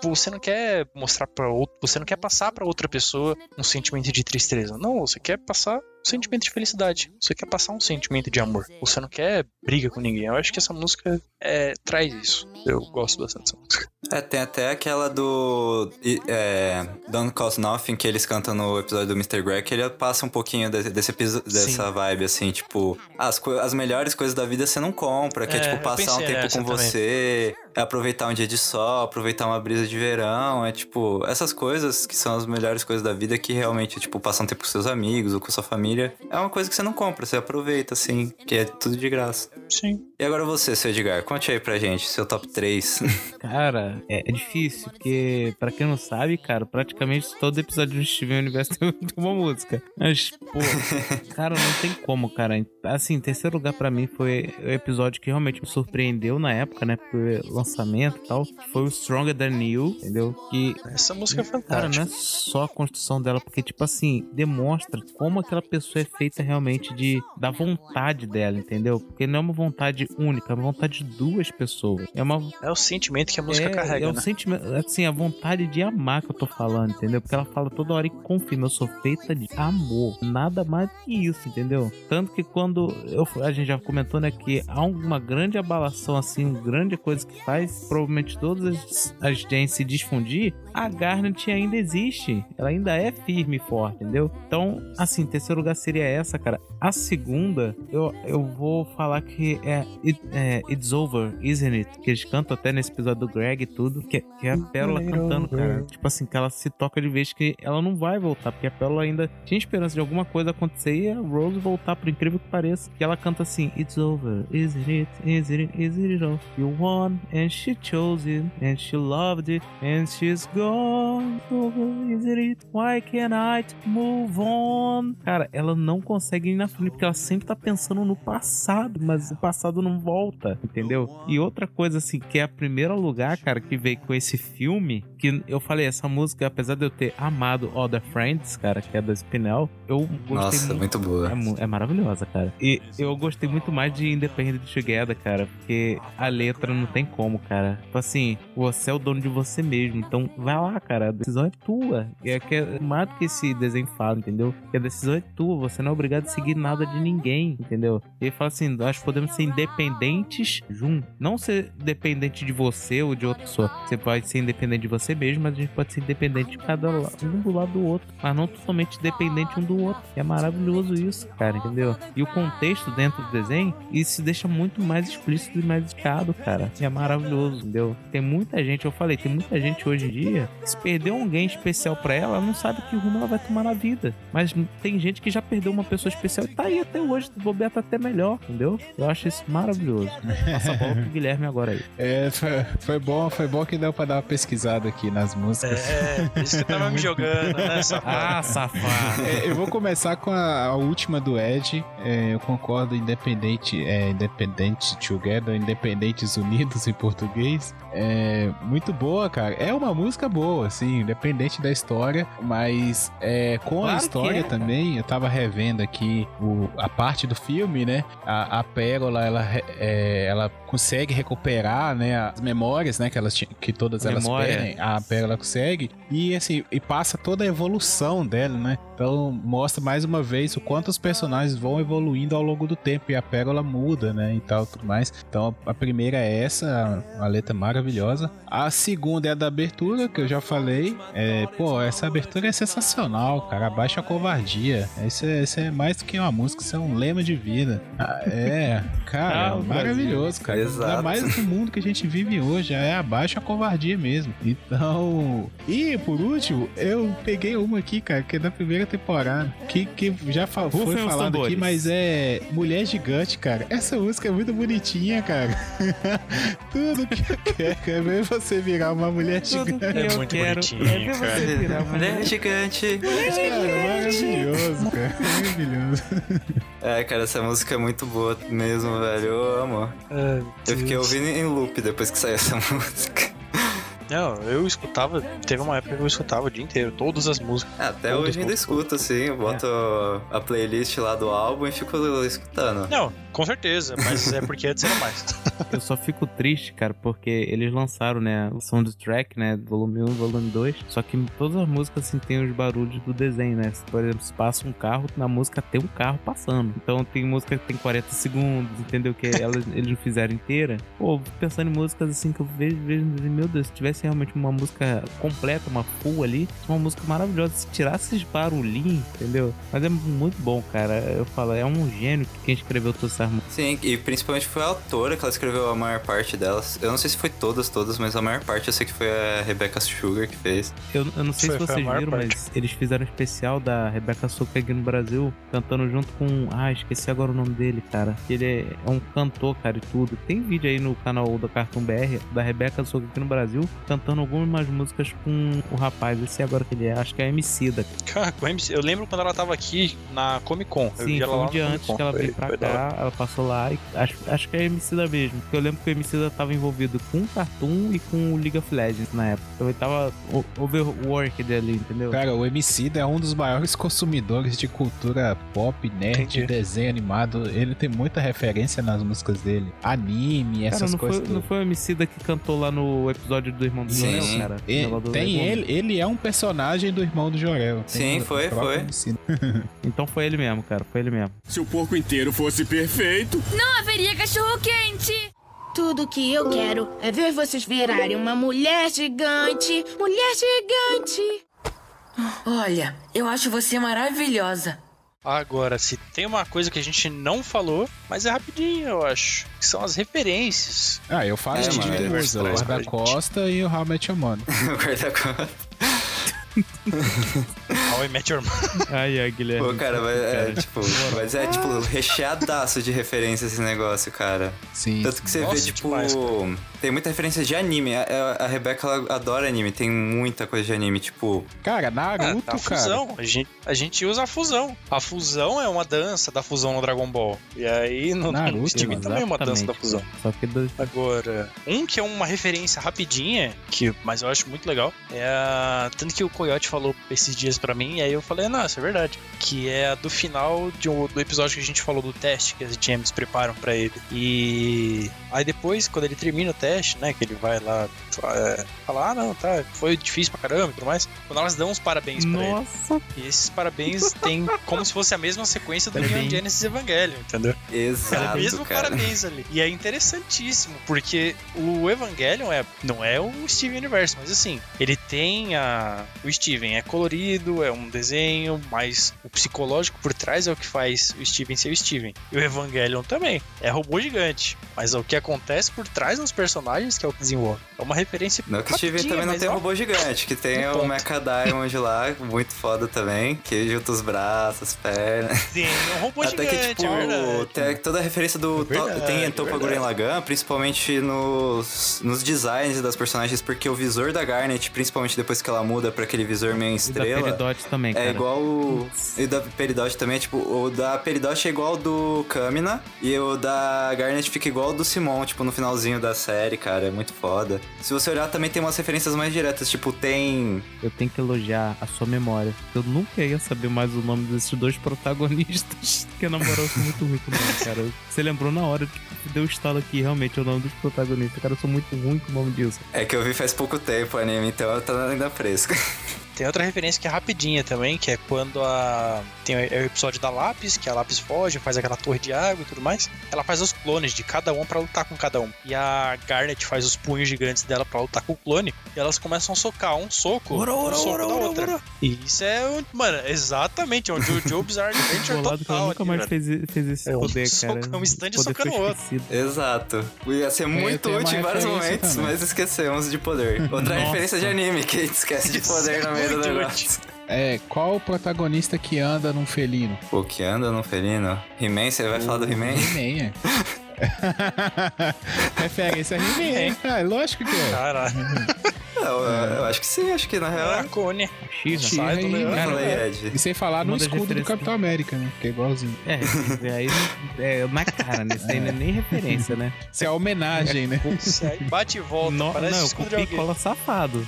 Você não quer mostrar para outro. Você não quer passar para outra pessoa um sentimento de tristeza. Não, você quer passar um sentimento de felicidade. Você quer passar um sentimento de amor. Você não quer briga com ninguém. Eu acho que essa música é, traz isso. Eu gosto bastante dessa música. É, tem até aquela do é, Don't Cost Nothing que eles cantam no episódio do Mr. Greg, que ele passa um pouquinho desse, desse dessa vibe, assim, tipo, as, as melhores coisas da vida você não compra, que é, É, tipo passar um tempo com também. você, é aproveitar um dia de sol, aproveitar uma brisa de verão, é tipo, essas coisas que são as melhores coisas da vida que realmente, tipo, passar um tempo com seus amigos ou com sua família, é uma coisa que você não compra, você aproveita, assim, que é tudo de graça. Sim. E agora você, seu Edgar, conte aí pra gente, seu top 3. Cara, é, é difícil, porque pra quem não sabe, cara, praticamente todo episódio do Steven Universo tem uma música. Mas, pô, cara, não tem como, cara. Assim, terceiro lugar pra mim foi o episódio que realmente me surpreendeu na época, né? Por lançamento e tal. que Foi o Stronger Than You, entendeu? Que Essa música é Cara, não fantástica. é só a construção dela, porque, tipo assim, demonstra como aquela pessoa é feita realmente de da vontade dela, entendeu? Porque não é uma vontade única, é uma vontade de duas pessoas. É uma. É o sentimento que a música é, carrega, é o né? sentimento, assim, a vontade de amar que eu tô falando, entendeu? Porque ela fala toda hora e confirma, eu sou feita de amor. Nada mais que isso, entendeu? Tanto que quando eu, a gente já comentou, né, que há uma grande abalação, assim, grande coisa que faz provavelmente todas as, as gens se desfundir, a Garnet ainda existe. Ela ainda é firme e forte, entendeu? Então, assim, terceiro lugar seria essa, cara. A segunda, eu, eu vou falar que é, It- é It's Over, Isn't It? Que eles cantam até nesse episódio do Greg e tudo, que, que é a Pérola cantando, cara. Tipo assim, que ela se toca de vez que ela não vai voltar, porque a Pérola ainda tinha esperança de alguma coisa acontecer e a Rose voltar, por incrível que pareça. Que ela canta assim, It's over, isn't it, isn't it, isn't it all? You won, and she chose it, and she loved it, and she's gone. Over, isn't it? Why can't I move on? Cara, ela não consegue ir na frente, porque ela sempre tá pensando no passado, mas o passado não volta, entendeu? E outra coisa, assim, que é a primeira lugar, cara, que veio com esse filme, que eu falei, essa música, apesar de eu ter amado All the Friends, cara, que é da Spinell, eu gostei Nossa, muito. muito boa. É, é maravilhosa, cara. E eu gostei muito mais de Independent Together, cara, porque a letra não tem como, cara. Tipo assim, você é o dono de você mesmo, então vai lá, cara, a decisão é tua. E é que é mais do que esse desenho fala, entendeu? Que a decisão é tua, você não é obrigado a seguir nada de ninguém, entendeu? E ele fala assim, nós podemos ser independentes juntos. Não ser dependente de você ou de outra pessoa. Você pode ser independente de você mesmo, mas a gente pode ser independente de cada um do lado do outro. Mas não totalmente dependente um do outro. É maravilhoso isso, cara, entendeu? E o contexto dentro do desenho, isso deixa muito mais explícito e mais escado, cara. E é maravilhoso, entendeu? Tem muita gente, eu falei, tem muita gente hoje em dia, se perder alguém especial pra ela, ela não sabe que rumo ela vai tomar na vida. Mas tem gente que já perdeu uma pessoa especial e tá aí até hoje, o bobear tá até melhor, entendeu? Eu acho isso maravilhoso. Passa a bola pro Guilherme agora aí. É, foi, foi bom, foi bom que deu pra dar uma pesquisada aqui nas músicas. É, por isso que tava me jogando, né? safado? Ah, safado. É, eu vou começar com a, a última do Ed. É, eu concordo, independente, é, independente together, independentes unidos em português. É muito boa, cara. É uma música boa, assim, independente da história, mas é, com Claro a história é, também, eu tava revendo aqui o, a parte do filme, né? A, a Pérola, ela, é, ela consegue recuperar, né, as memórias, né, que elas que todas elas Memória. perdem. A Pérola consegue e assim, e passa toda a evolução dela, né? Então mostra mais uma vez o quanto os personagens vão evoluindo ao longo do tempo e a Pérola muda, né, e tal, tudo mais. Então a primeira é essa, a letra maravilhosa. A segunda é a da abertura, que eu já falei. É, pô, essa abertura é sensacional, cara. Abaixa a covardia. Isso é, isso é mais do que uma música, isso é um lema de vida. Ah, é, cara, Ah, o maravilhoso, cara. Exato. Ainda mais no mundo que a gente vive hoje, é abaixo a covardia mesmo. Então, e por último, eu peguei uma aqui, cara, que é da primeira temporada, que, que já fa- foi Rufem os falado aqui, tambores. mas é Mulher Gigante, cara. Essa música é muito bonitinha, cara. Tudo que eu quero é ver você virar uma mulher Tudo gigante. que É muito quero bonitinho, é ver cara. você virar uma Mulher gigante. Cara, maravilhoso, cara. Maravilhoso. É, cara, essa música é muito boa mesmo, velho. Eu amo. Ai, Eu fiquei ouvindo em loop depois que saiu essa música. Não, eu escutava, teve uma época que eu escutava o dia inteiro, todas as músicas. Ah, Até Todas, hoje ainda todas. escuto, assim. Eu boto a playlist lá do álbum e fico escutando. Não, com certeza, mas é porque antes era mais. Eu só fico triste, cara, porque eles lançaram, né, o soundtrack, né, volume 1 e volume 2, só que todas as músicas, assim, tem os barulhos do desenho, né? Por exemplo, se passa um carro, na música tem um carro passando. Então tem música que tem 40 segundos, entendeu? Que elas, eles não fizeram inteira. Pô, pensando em músicas, assim, que eu vejo, vejo, meu Deus, se tivesse realmente uma música completa, uma full ali, uma música maravilhosa, se tirasse esses barulhinhos, entendeu? Mas é muito bom, cara. Eu falo, é um gênio que quem escreveu todas essas músicas. Sim, e principalmente foi a autora que ela escreveu a maior parte delas. Eu não sei se foi todas, todas, mas a maior parte eu sei que foi a Rebecca Sugar que fez. Eu, eu não sei Foi- se vocês viram, parte. mas eles fizeram um especial da Rebecca Sucker aqui no Brasil, cantando junto com. Ah, esqueci agora o nome dele, cara. Ele é, é um cantor, cara, e tudo. Tem vídeo aí no canal da Cartoon BR da Rebecca Sucker aqui no Brasil, cantando algumas músicas com o rapaz. Esse agora que ele é, acho que é MC Cara, com MC eu lembro quando ela tava aqui na Comic Con. Eu Sim, ela foi um dia antes que ela veio pra foi da cá, ela passou lá e acho, acho que é Emicida mesmo. Porque eu lembro que o Emicida tava envolvido com o Cartoon e com o League of Legends na época. Então ele tava o- overworked ali, entendeu? Cara, o MC é um dos maiores consumidores de cultura pop, nerd, Entendi. desenho animado. Ele tem muita referência nas músicas dele. Anime, Cara, essas não coisas. foi, não foi o Emicida que cantou lá no episódio do Irmão do Sim. Jorel, cara? E- tem ele, ele é um personagem do irmão do Jorel. Sim, foi, foi. Então foi ele mesmo, cara. Foi ele mesmo. Se o porco inteiro fosse perfeito, Não haveria cachorro quente! Tudo que eu quero é ver vocês virarem uma mulher gigante. Mulher gigante! Olha, eu acho você maravilhosa. Agora, se tem uma coisa que a gente não falou, mas é rapidinho, eu acho, que são as referências. Ah, eu falei É, de mano, é duas, o verdade. guarda-costa e o How I Met Your Mother. O guarda-costas. How I Met Your Mother. Ai, ai, Guilherme. Pô, cara, mas é, Cara. tipo, mas é, tipo, recheadaço de referência esse negócio, cara. Sim. Tanto que você Nossa, vê, tipo, demais, tem muita referência de anime. A, a Rebeca, ela adora anime, tem muita coisa de anime, tipo... Cara, Ah, Naruto, a cara. fusão. A gente, a gente usa a fusão. A fusão é uma dança da fusão no Dragon Ball. E aí no, Naruto, Steam também é uma dança da fusão. Só que do... Agora, um que é uma referência rapidinha, que, mas eu acho muito legal, é a. Tanto que o Coyote falou esses dias pra mim, e aí eu falei, nossa, é verdade. Que é a do final de um- do episódio que a gente falou do teste que as GMs preparam pra ele. E aí depois, quando ele termina o teste, né, que ele vai lá é, falar, ah, não, tá, foi difícil pra caramba e tudo mais, quando elas dão os parabéns pra ele. E esses parabéns tem como se fosse a mesma sequência do. Neon Genesis Evangelion, entendeu? É o Exato, mesmo cara. parabéns ali. E é interessantíssimo, porque o Evangelion é, não é o Steven Universe, mas assim, ele tem a. O Steven é colorido, é um desenho, mas o psicológico por trás é o que faz o Steven ser o Steven. E o Evangelion também. É robô gigante. Mas é o que acontece por trás dos personagens que é o desenvolve. É uma referência. Não que rapidinha, também não tem ó, robô gigante, que tem Um o. Mecha Diamond lá, muito foda também, que junta os braços, as pernas. Tem um robô Até gigante, que, tipo, é tem toda a referência do. É verdade, to- tem é Topa verdade. Guren Lagan, principalmente nos, nos designs das personagens, porque o visor da Garnet, principalmente depois que ela muda pra aquele visor meio e da estrela. Peridot também, cara. É igual o. E o da Peridot também é tipo. O da Peridot é igual ao do Kamina. E o da Garnet fica igual ao do Simon, tipo, no finalzinho da série, cara. É muito foda. Se você olhar, também tem umas referências mais diretas. Tipo, tem. Eu tenho que elogiar a sua memória. Eu nunca ia saber mais o nome desses dois protagonistas. Que na moral eu sou muito ruim com o nome, cara. Você lembrou na hora, tipo, deu estalo aqui, realmente, é o nome dos protagonistas. Cara, eu sou muito ruim com o nome disso. É que eu vi faz pouco tempo o anime, então tá ainda fresco. Tem outra referência que é rapidinha também, que é quando a. Tem o é o episódio da Lápis, que a Lápis foge, faz aquela torre de água e tudo mais. Ela faz os clones de cada um pra lutar com cada um. E a Garnet faz os punhos gigantes dela pra lutar com o clone. E elas começam a socar um soco, um soco da outra. E isso é, um- mano, exatamente, é um Jojo Bizarre Adventure Bolado total. nunca mais fez, fez esse É um poder, soco- cara. é um stand socando o outro. Exato. Ia ser muito tem uma útil em vários momentos, também. mas esquecemos de poder. Outra Nossa. referência de anime que a gente esquece de poder é no meio do negócio. É, qual o protagonista que anda num felino? Pô, que anda no felino? He-Man, você vai falar do He-Man? He-Man, é. Referência a He-Man, é, lógico que é. Caralho. Não, eu, eu acho que sim, acho que na real. É a Cone. Xirra. Xirra Sai do e- leão. Cara, é. E sem falar no escudo do Capitão América, né? Que é igualzinho. É, e aí é na cara, né? Isso aí não é nem referência, né? Isso é homenagem, né? Bate e volta, No, parece não, escudo de e cola safado.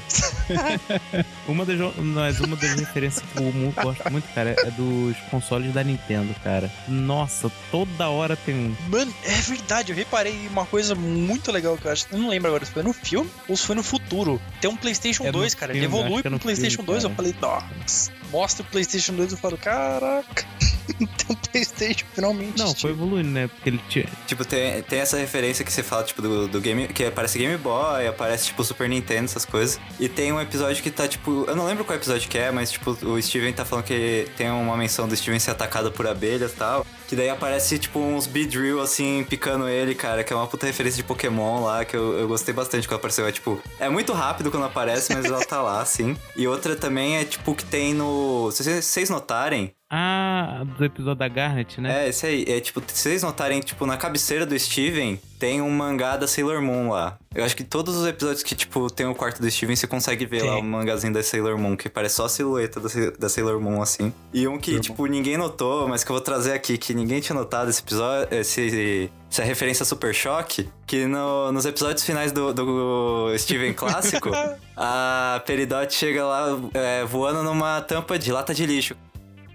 uma das, mas uma das referências que o Mu gosta muito, cara, é dos consoles da Nintendo, cara. Nossa, toda hora tem um. Mano, é verdade, eu reparei uma coisa muito legal que eu acho. Eu não lembro agora se foi no filme ou se foi no futuro. Tem um PlayStation É no 2, cara. Ele filme, acho evolui é pro no PlayStation filme, 2. Eu cara. falei, nossa. Mostra o PlayStation 2 eu falo, caraca. Tem um PlayStation finalmente. Não, foi evoluindo, né? Porque ele tinha. Tipo, tem, tem essa referência que você fala, tipo, do, do game. Que aparece Game Boy, aparece, tipo, Super Nintendo, essas coisas. E tem um episódio que tá, tipo. Eu não lembro qual episódio que é, mas, tipo, o Steven tá falando que tem uma menção do Steven ser atacado por abelhas e tal. Que daí aparece, tipo, uns Beedrill, assim, picando ele, cara. Que é uma puta referência de Pokémon lá, que eu, eu gostei bastante quando apareceu. É, tipo, é muito rápido quando aparece, mas ela tá lá, assim. E outra também é, tipo, que tem no. Se vocês- vocês notarem, Ah, do episódio da Garnet, né? é, esse aí. É tipo, se vocês notarem, tipo, na cabeceira do Steven, tem um mangá da Sailor Moon lá. Eu acho que todos os episódios que, tipo, tem o quarto do Steven, você consegue ver Tem. lá o mangazinho da Sailor Moon, que parece só a silhueta da, Sa- da Sailor Moon, assim. E um que, tipo, ninguém notou, mas que eu vou trazer aqui, que ninguém tinha notado esse episódio, esse... Essa referência Super Choque, que no- nos episódios finais do, do Steven clássico, a Peridot chega lá é, voando numa tampa de lata de lixo.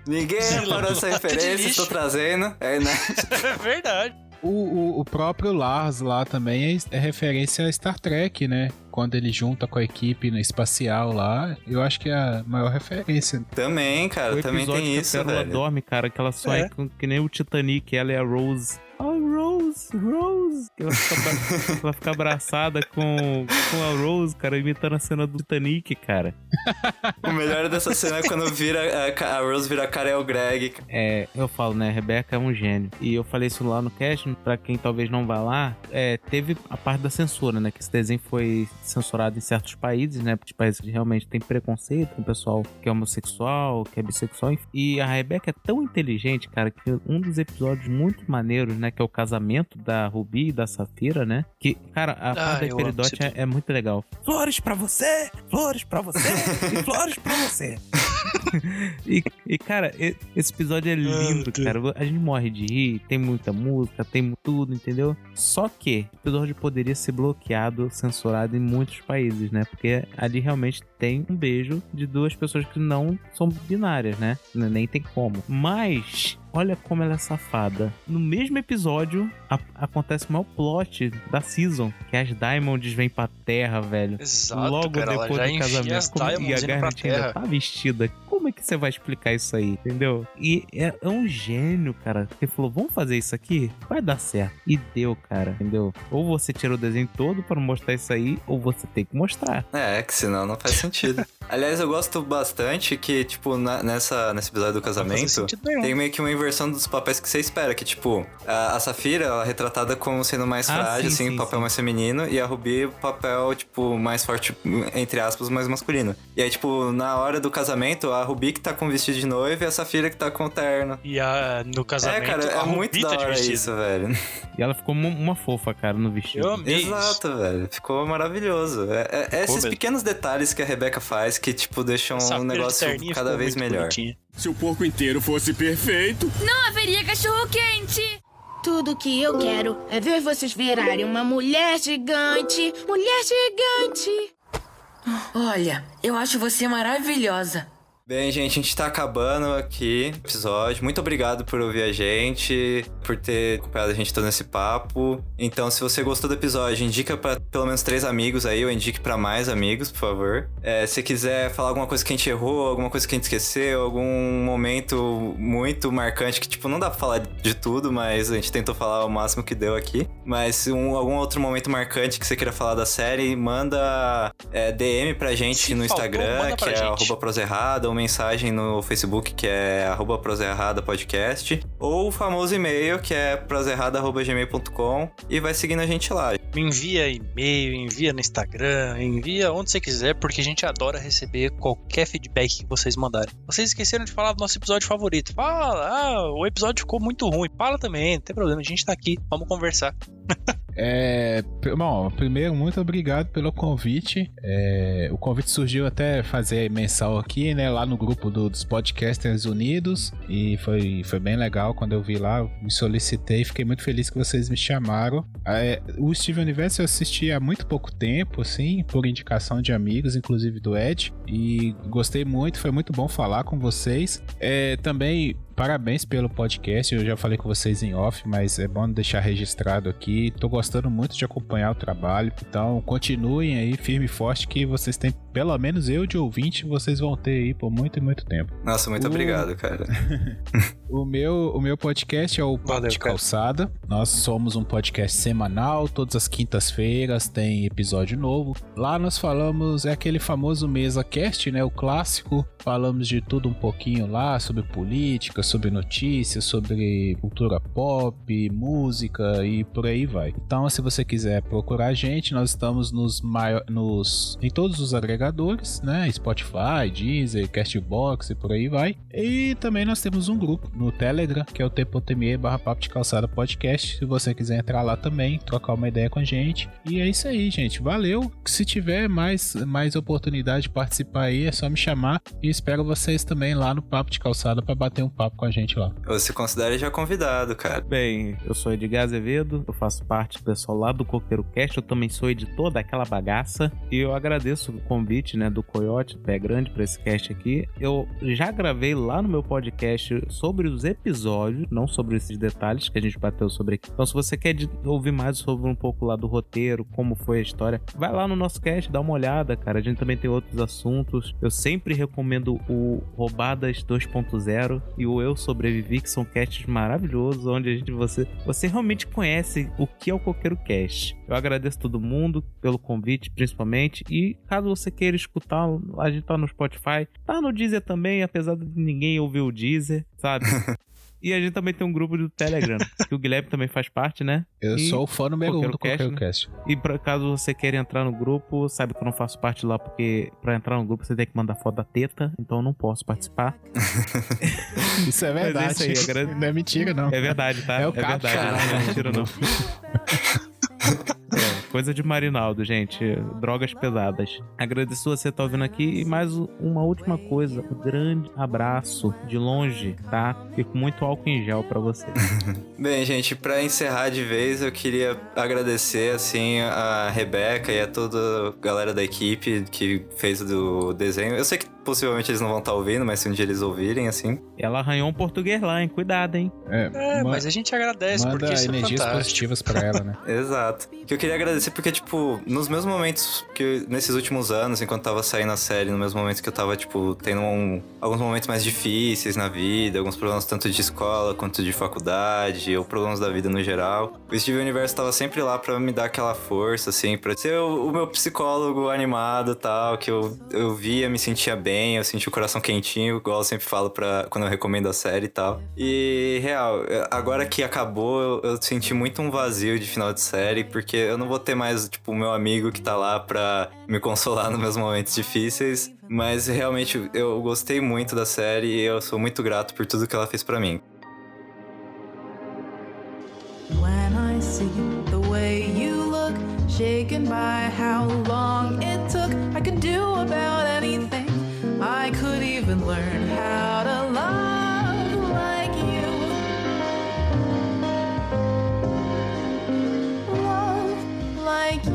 Ninguém reparou essa de referência, estou trazendo. É, né? É verdade. O, o, o próprio Lars lá também é, é referência a Star Trek, né? Quando ele junta com a equipe no espacial lá, eu acho que é a maior referência. Também, cara, o também tem que isso, a Pérola velho. dorme, cara, que ela sonha É. com- que nem o Titanic, ela e a Rose Oh, Rose, Rose. Ela fica, ela fica abraçada com, com a Rose, cara, imitando a cena do Titanic, cara. O melhor dessa cena é quando vira a, a Rose vira a cara é o Greg. É, eu falo, né? Rebeca é um gênio. E eu falei isso lá no cast, pra quem talvez não vá lá, é, teve a parte da censura, né? Que esse desenho foi censurado em certos países, né? Porque países que realmente tem preconceito com o pessoal que é homossexual, que é bissexual. E a Rebeca é tão inteligente, cara, que um dos episódios muito maneiros, né? Que é o casamento da Ruby e da Safira, né? Que, cara, a parte da esse é, é muito legal. Flores pra você! Flores pra você! e flores pra você! e, e, cara, esse episódio é lindo, cara. A gente morre de rir, tem muita música, tem tudo, entendeu? Só que o episódio poderia ser bloqueado, censurado em muitos países, né? Porque ali realmente tem um beijo de duas pessoas que não são binárias, né? Nem tem como. Mas. Olha como ela é safada. No mesmo episódio, a- acontece o maior plot da season, que as Diamonds vêm pra terra, velho. Exato, Logo cara, ela depois já do casamento. as Como- e a Garnet ainda tá vestida. Como é que você vai explicar isso aí, entendeu? E é, é um gênio, cara. Ele falou, vamos fazer isso aqui? Vai dar certo. E deu, cara, entendeu? Ou você tira o desenho todo pra mostrar isso aí, ou você tem que mostrar. É, que senão não faz sentido. Aliás, eu gosto bastante que, tipo, na- nessa, nesse episódio do casamento, tem meio que uma inversão dos papéis que você espera. Que, tipo, a, a Safira, ela é retratada como sendo mais Ah, frágil, sim, assim, sim, o papel sim. mais feminino, e a Ruby, o papel, tipo, mais forte, entre aspas, mais masculino. E aí, tipo, na hora do casamento, a Ruby que tá com vestido de noiva e a Safira que tá com o terno. E a, no É, casamento, cara, a é muito Ruby da tá de hora isso, velho. E ela ficou uma, fofa, cara, no vestido. Eu amei isso. Exato, velho. Ficou maravilhoso. É, é- é esses mesmo. pequenos detalhes que a Rebeca faz que, tipo, deixam o de negócio terninho cada ficou vez melhor. bonitinha. Se o porco inteiro fosse perfeito, Não haveria cachorro quente. Tudo que eu quero é ver vocês virarem uma mulher gigante. Mulher gigante. Olha, eu acho você maravilhosa. Bem, gente, a gente tá acabando aqui o episódio. Muito obrigado por ouvir a gente, por ter acompanhado a gente todo nesse papo. Então, se você gostou do episódio, indica pra pelo menos três amigos aí, ou indique pra mais amigos, por favor. É, se quiser falar alguma coisa que a gente errou, alguma coisa que a gente esqueceu, algum momento muito marcante que, tipo, não dá pra falar de tudo, mas a gente tentou falar o máximo que deu aqui. Mas se um, algum outro momento marcante que você queira falar da série, manda é, DM pra gente Se no faltou, Instagram, que é arroba proserrada, ou mensagem no Facebook, que é arroba proserrada podcast, ou o famoso e-mail, que é proserrada.gmail.com, e vai seguindo a gente lá. Me envia e-mail, envia no Instagram, envia onde você quiser, porque a gente adora receber qualquer feedback que vocês mandarem. Vocês esqueceram de falar do nosso episódio favorito. Fala, ah, o episódio ficou muito ruim. Fala também, não tem problema, a gente tá aqui, vamos conversar. É, bom, primeiro, muito obrigado pelo convite. É, o convite surgiu até fazer mensal aqui, né? Lá no grupo do- dos Podcasters Unidos. E foi, foi bem legal quando eu vi lá. Me solicitei, fiquei muito feliz que vocês me chamaram. É, o Steven Universo eu assisti há muito pouco tempo, assim, por indicação de amigos, inclusive do Ed. E gostei muito, foi muito bom falar com vocês. É, também Parabéns pelo podcast, eu já falei com vocês em off, mas é bom deixar registrado aqui. Tô gostando muito de acompanhar o trabalho, então continuem aí firme e forte que vocês têm, pelo menos eu de ouvinte, vocês vão ter aí por muito e muito tempo. Nossa, muito Uh. obrigado, cara. O meu, o meu podcast é o Papo de cara. Calçada. Nós somos um podcast semanal, todas as quintas-feiras tem episódio novo. Lá nós falamos, é aquele famoso mesa cast, né? O clássico. Falamos de tudo um pouquinho lá, sobre política, sobre notícias, sobre cultura pop, música e por aí vai. Então, se você quiser procurar a gente, nós estamos nos, nos em todos os agregadores, né? Spotify, Deezer, Castbox e por aí vai. E também nós temos um grupo no Telegram, que é o t.me barra papo de calçada podcast. Se você quiser entrar lá também, trocar uma ideia com a gente. E é isso aí, gente. Valeu. Se tiver mais, mais oportunidade de participar aí, é só me chamar. E espero vocês também lá no Papo de Calçada para bater um papo com a gente lá. Você considera já convidado, cara. Bem, eu sou Edgar Azevedo, eu faço parte do pessoal lá do Coqueiro Cast, eu também sou editor daquela bagaça e eu agradeço o convite, né, do Coyote, Pé Grande, pra esse cast aqui. Eu já gravei lá no meu podcast sobre os episódios, não sobre esses detalhes que a gente bateu sobre aqui. Então, se você quer ouvir mais sobre um pouco lá do roteiro, como foi a história, vai lá no nosso cast, dá uma olhada, cara. A gente também tem outros assuntos. Eu sempre recomendo o Roubadas 2.0 e o Eu Sobrevivi, que são casts maravilhosos, onde a gente você você realmente conhece o que é o Coqueiro Cast. Eu agradeço todo mundo pelo convite, principalmente. E caso você queira escutar, a gente tá no Spotify, tá no Deezer também, apesar de ninguém ouvir o Deezer, sabe? E a gente também tem um grupo do Telegram, que o Guilherme também faz parte, né? Eu E sou o fã número um Coqueiro do Cast, Coqueiro né? Cast. E pra caso você queira entrar no grupo, sabe que eu não faço parte lá porque pra entrar no grupo você tem que mandar foto da teta, então eu não posso participar. Isso é Mas é verdade. isso aí, eu agrade- Não é mentira, não. É verdade, tá? É o é Capo, verdade, caralho. não é mentira não. Coisa de Marinaldo, gente. Drogas pesadas. Agradeço você estar ouvindo aqui. E mais uma última coisa. Um grande abraço de longe, tá? Fico muito álcool em gel pra você. Bem, gente, pra encerrar de vez, eu queria agradecer, assim, a Rebeca e a toda a galera da equipe que fez do desenho. Eu sei que possivelmente eles não vão estar ouvindo, mas se um dia eles ouvirem, assim. Ela arranhou um português lá, hein? Cuidado, hein? É, É, ma- mas a gente agradece manda porque isso é energias fantástico. positivas pra ela, né? Exato. Que eu queria agradecer porque, tipo, nos meus momentos, que nesses últimos anos, enquanto tava saindo a série, nos meus momentos que eu tava, tipo, tendo um- alguns momentos mais difíceis na vida, alguns problemas tanto de escola quanto de faculdade, ou problemas da vida no geral, o Steve Universo tava sempre lá pra me dar aquela força, assim, pra ser o, o meu psicólogo animado e tal, que eu, eu via, me sentia bem, eu sentia o coração quentinho, igual eu sempre falo pra, quando eu recomendo a série e tal. E, real, agora que acabou, eu, senti muito um vazio de final de série, porque eu não vou ter mais, tipo, o meu amigo que tá lá pra me consolar nos meus momentos difíceis. Mas realmente eu gostei muito da série e eu sou muito grato por tudo que ela fez pra mim. When I see the way you look, shaken by how long I could even learn how to love like you. Love like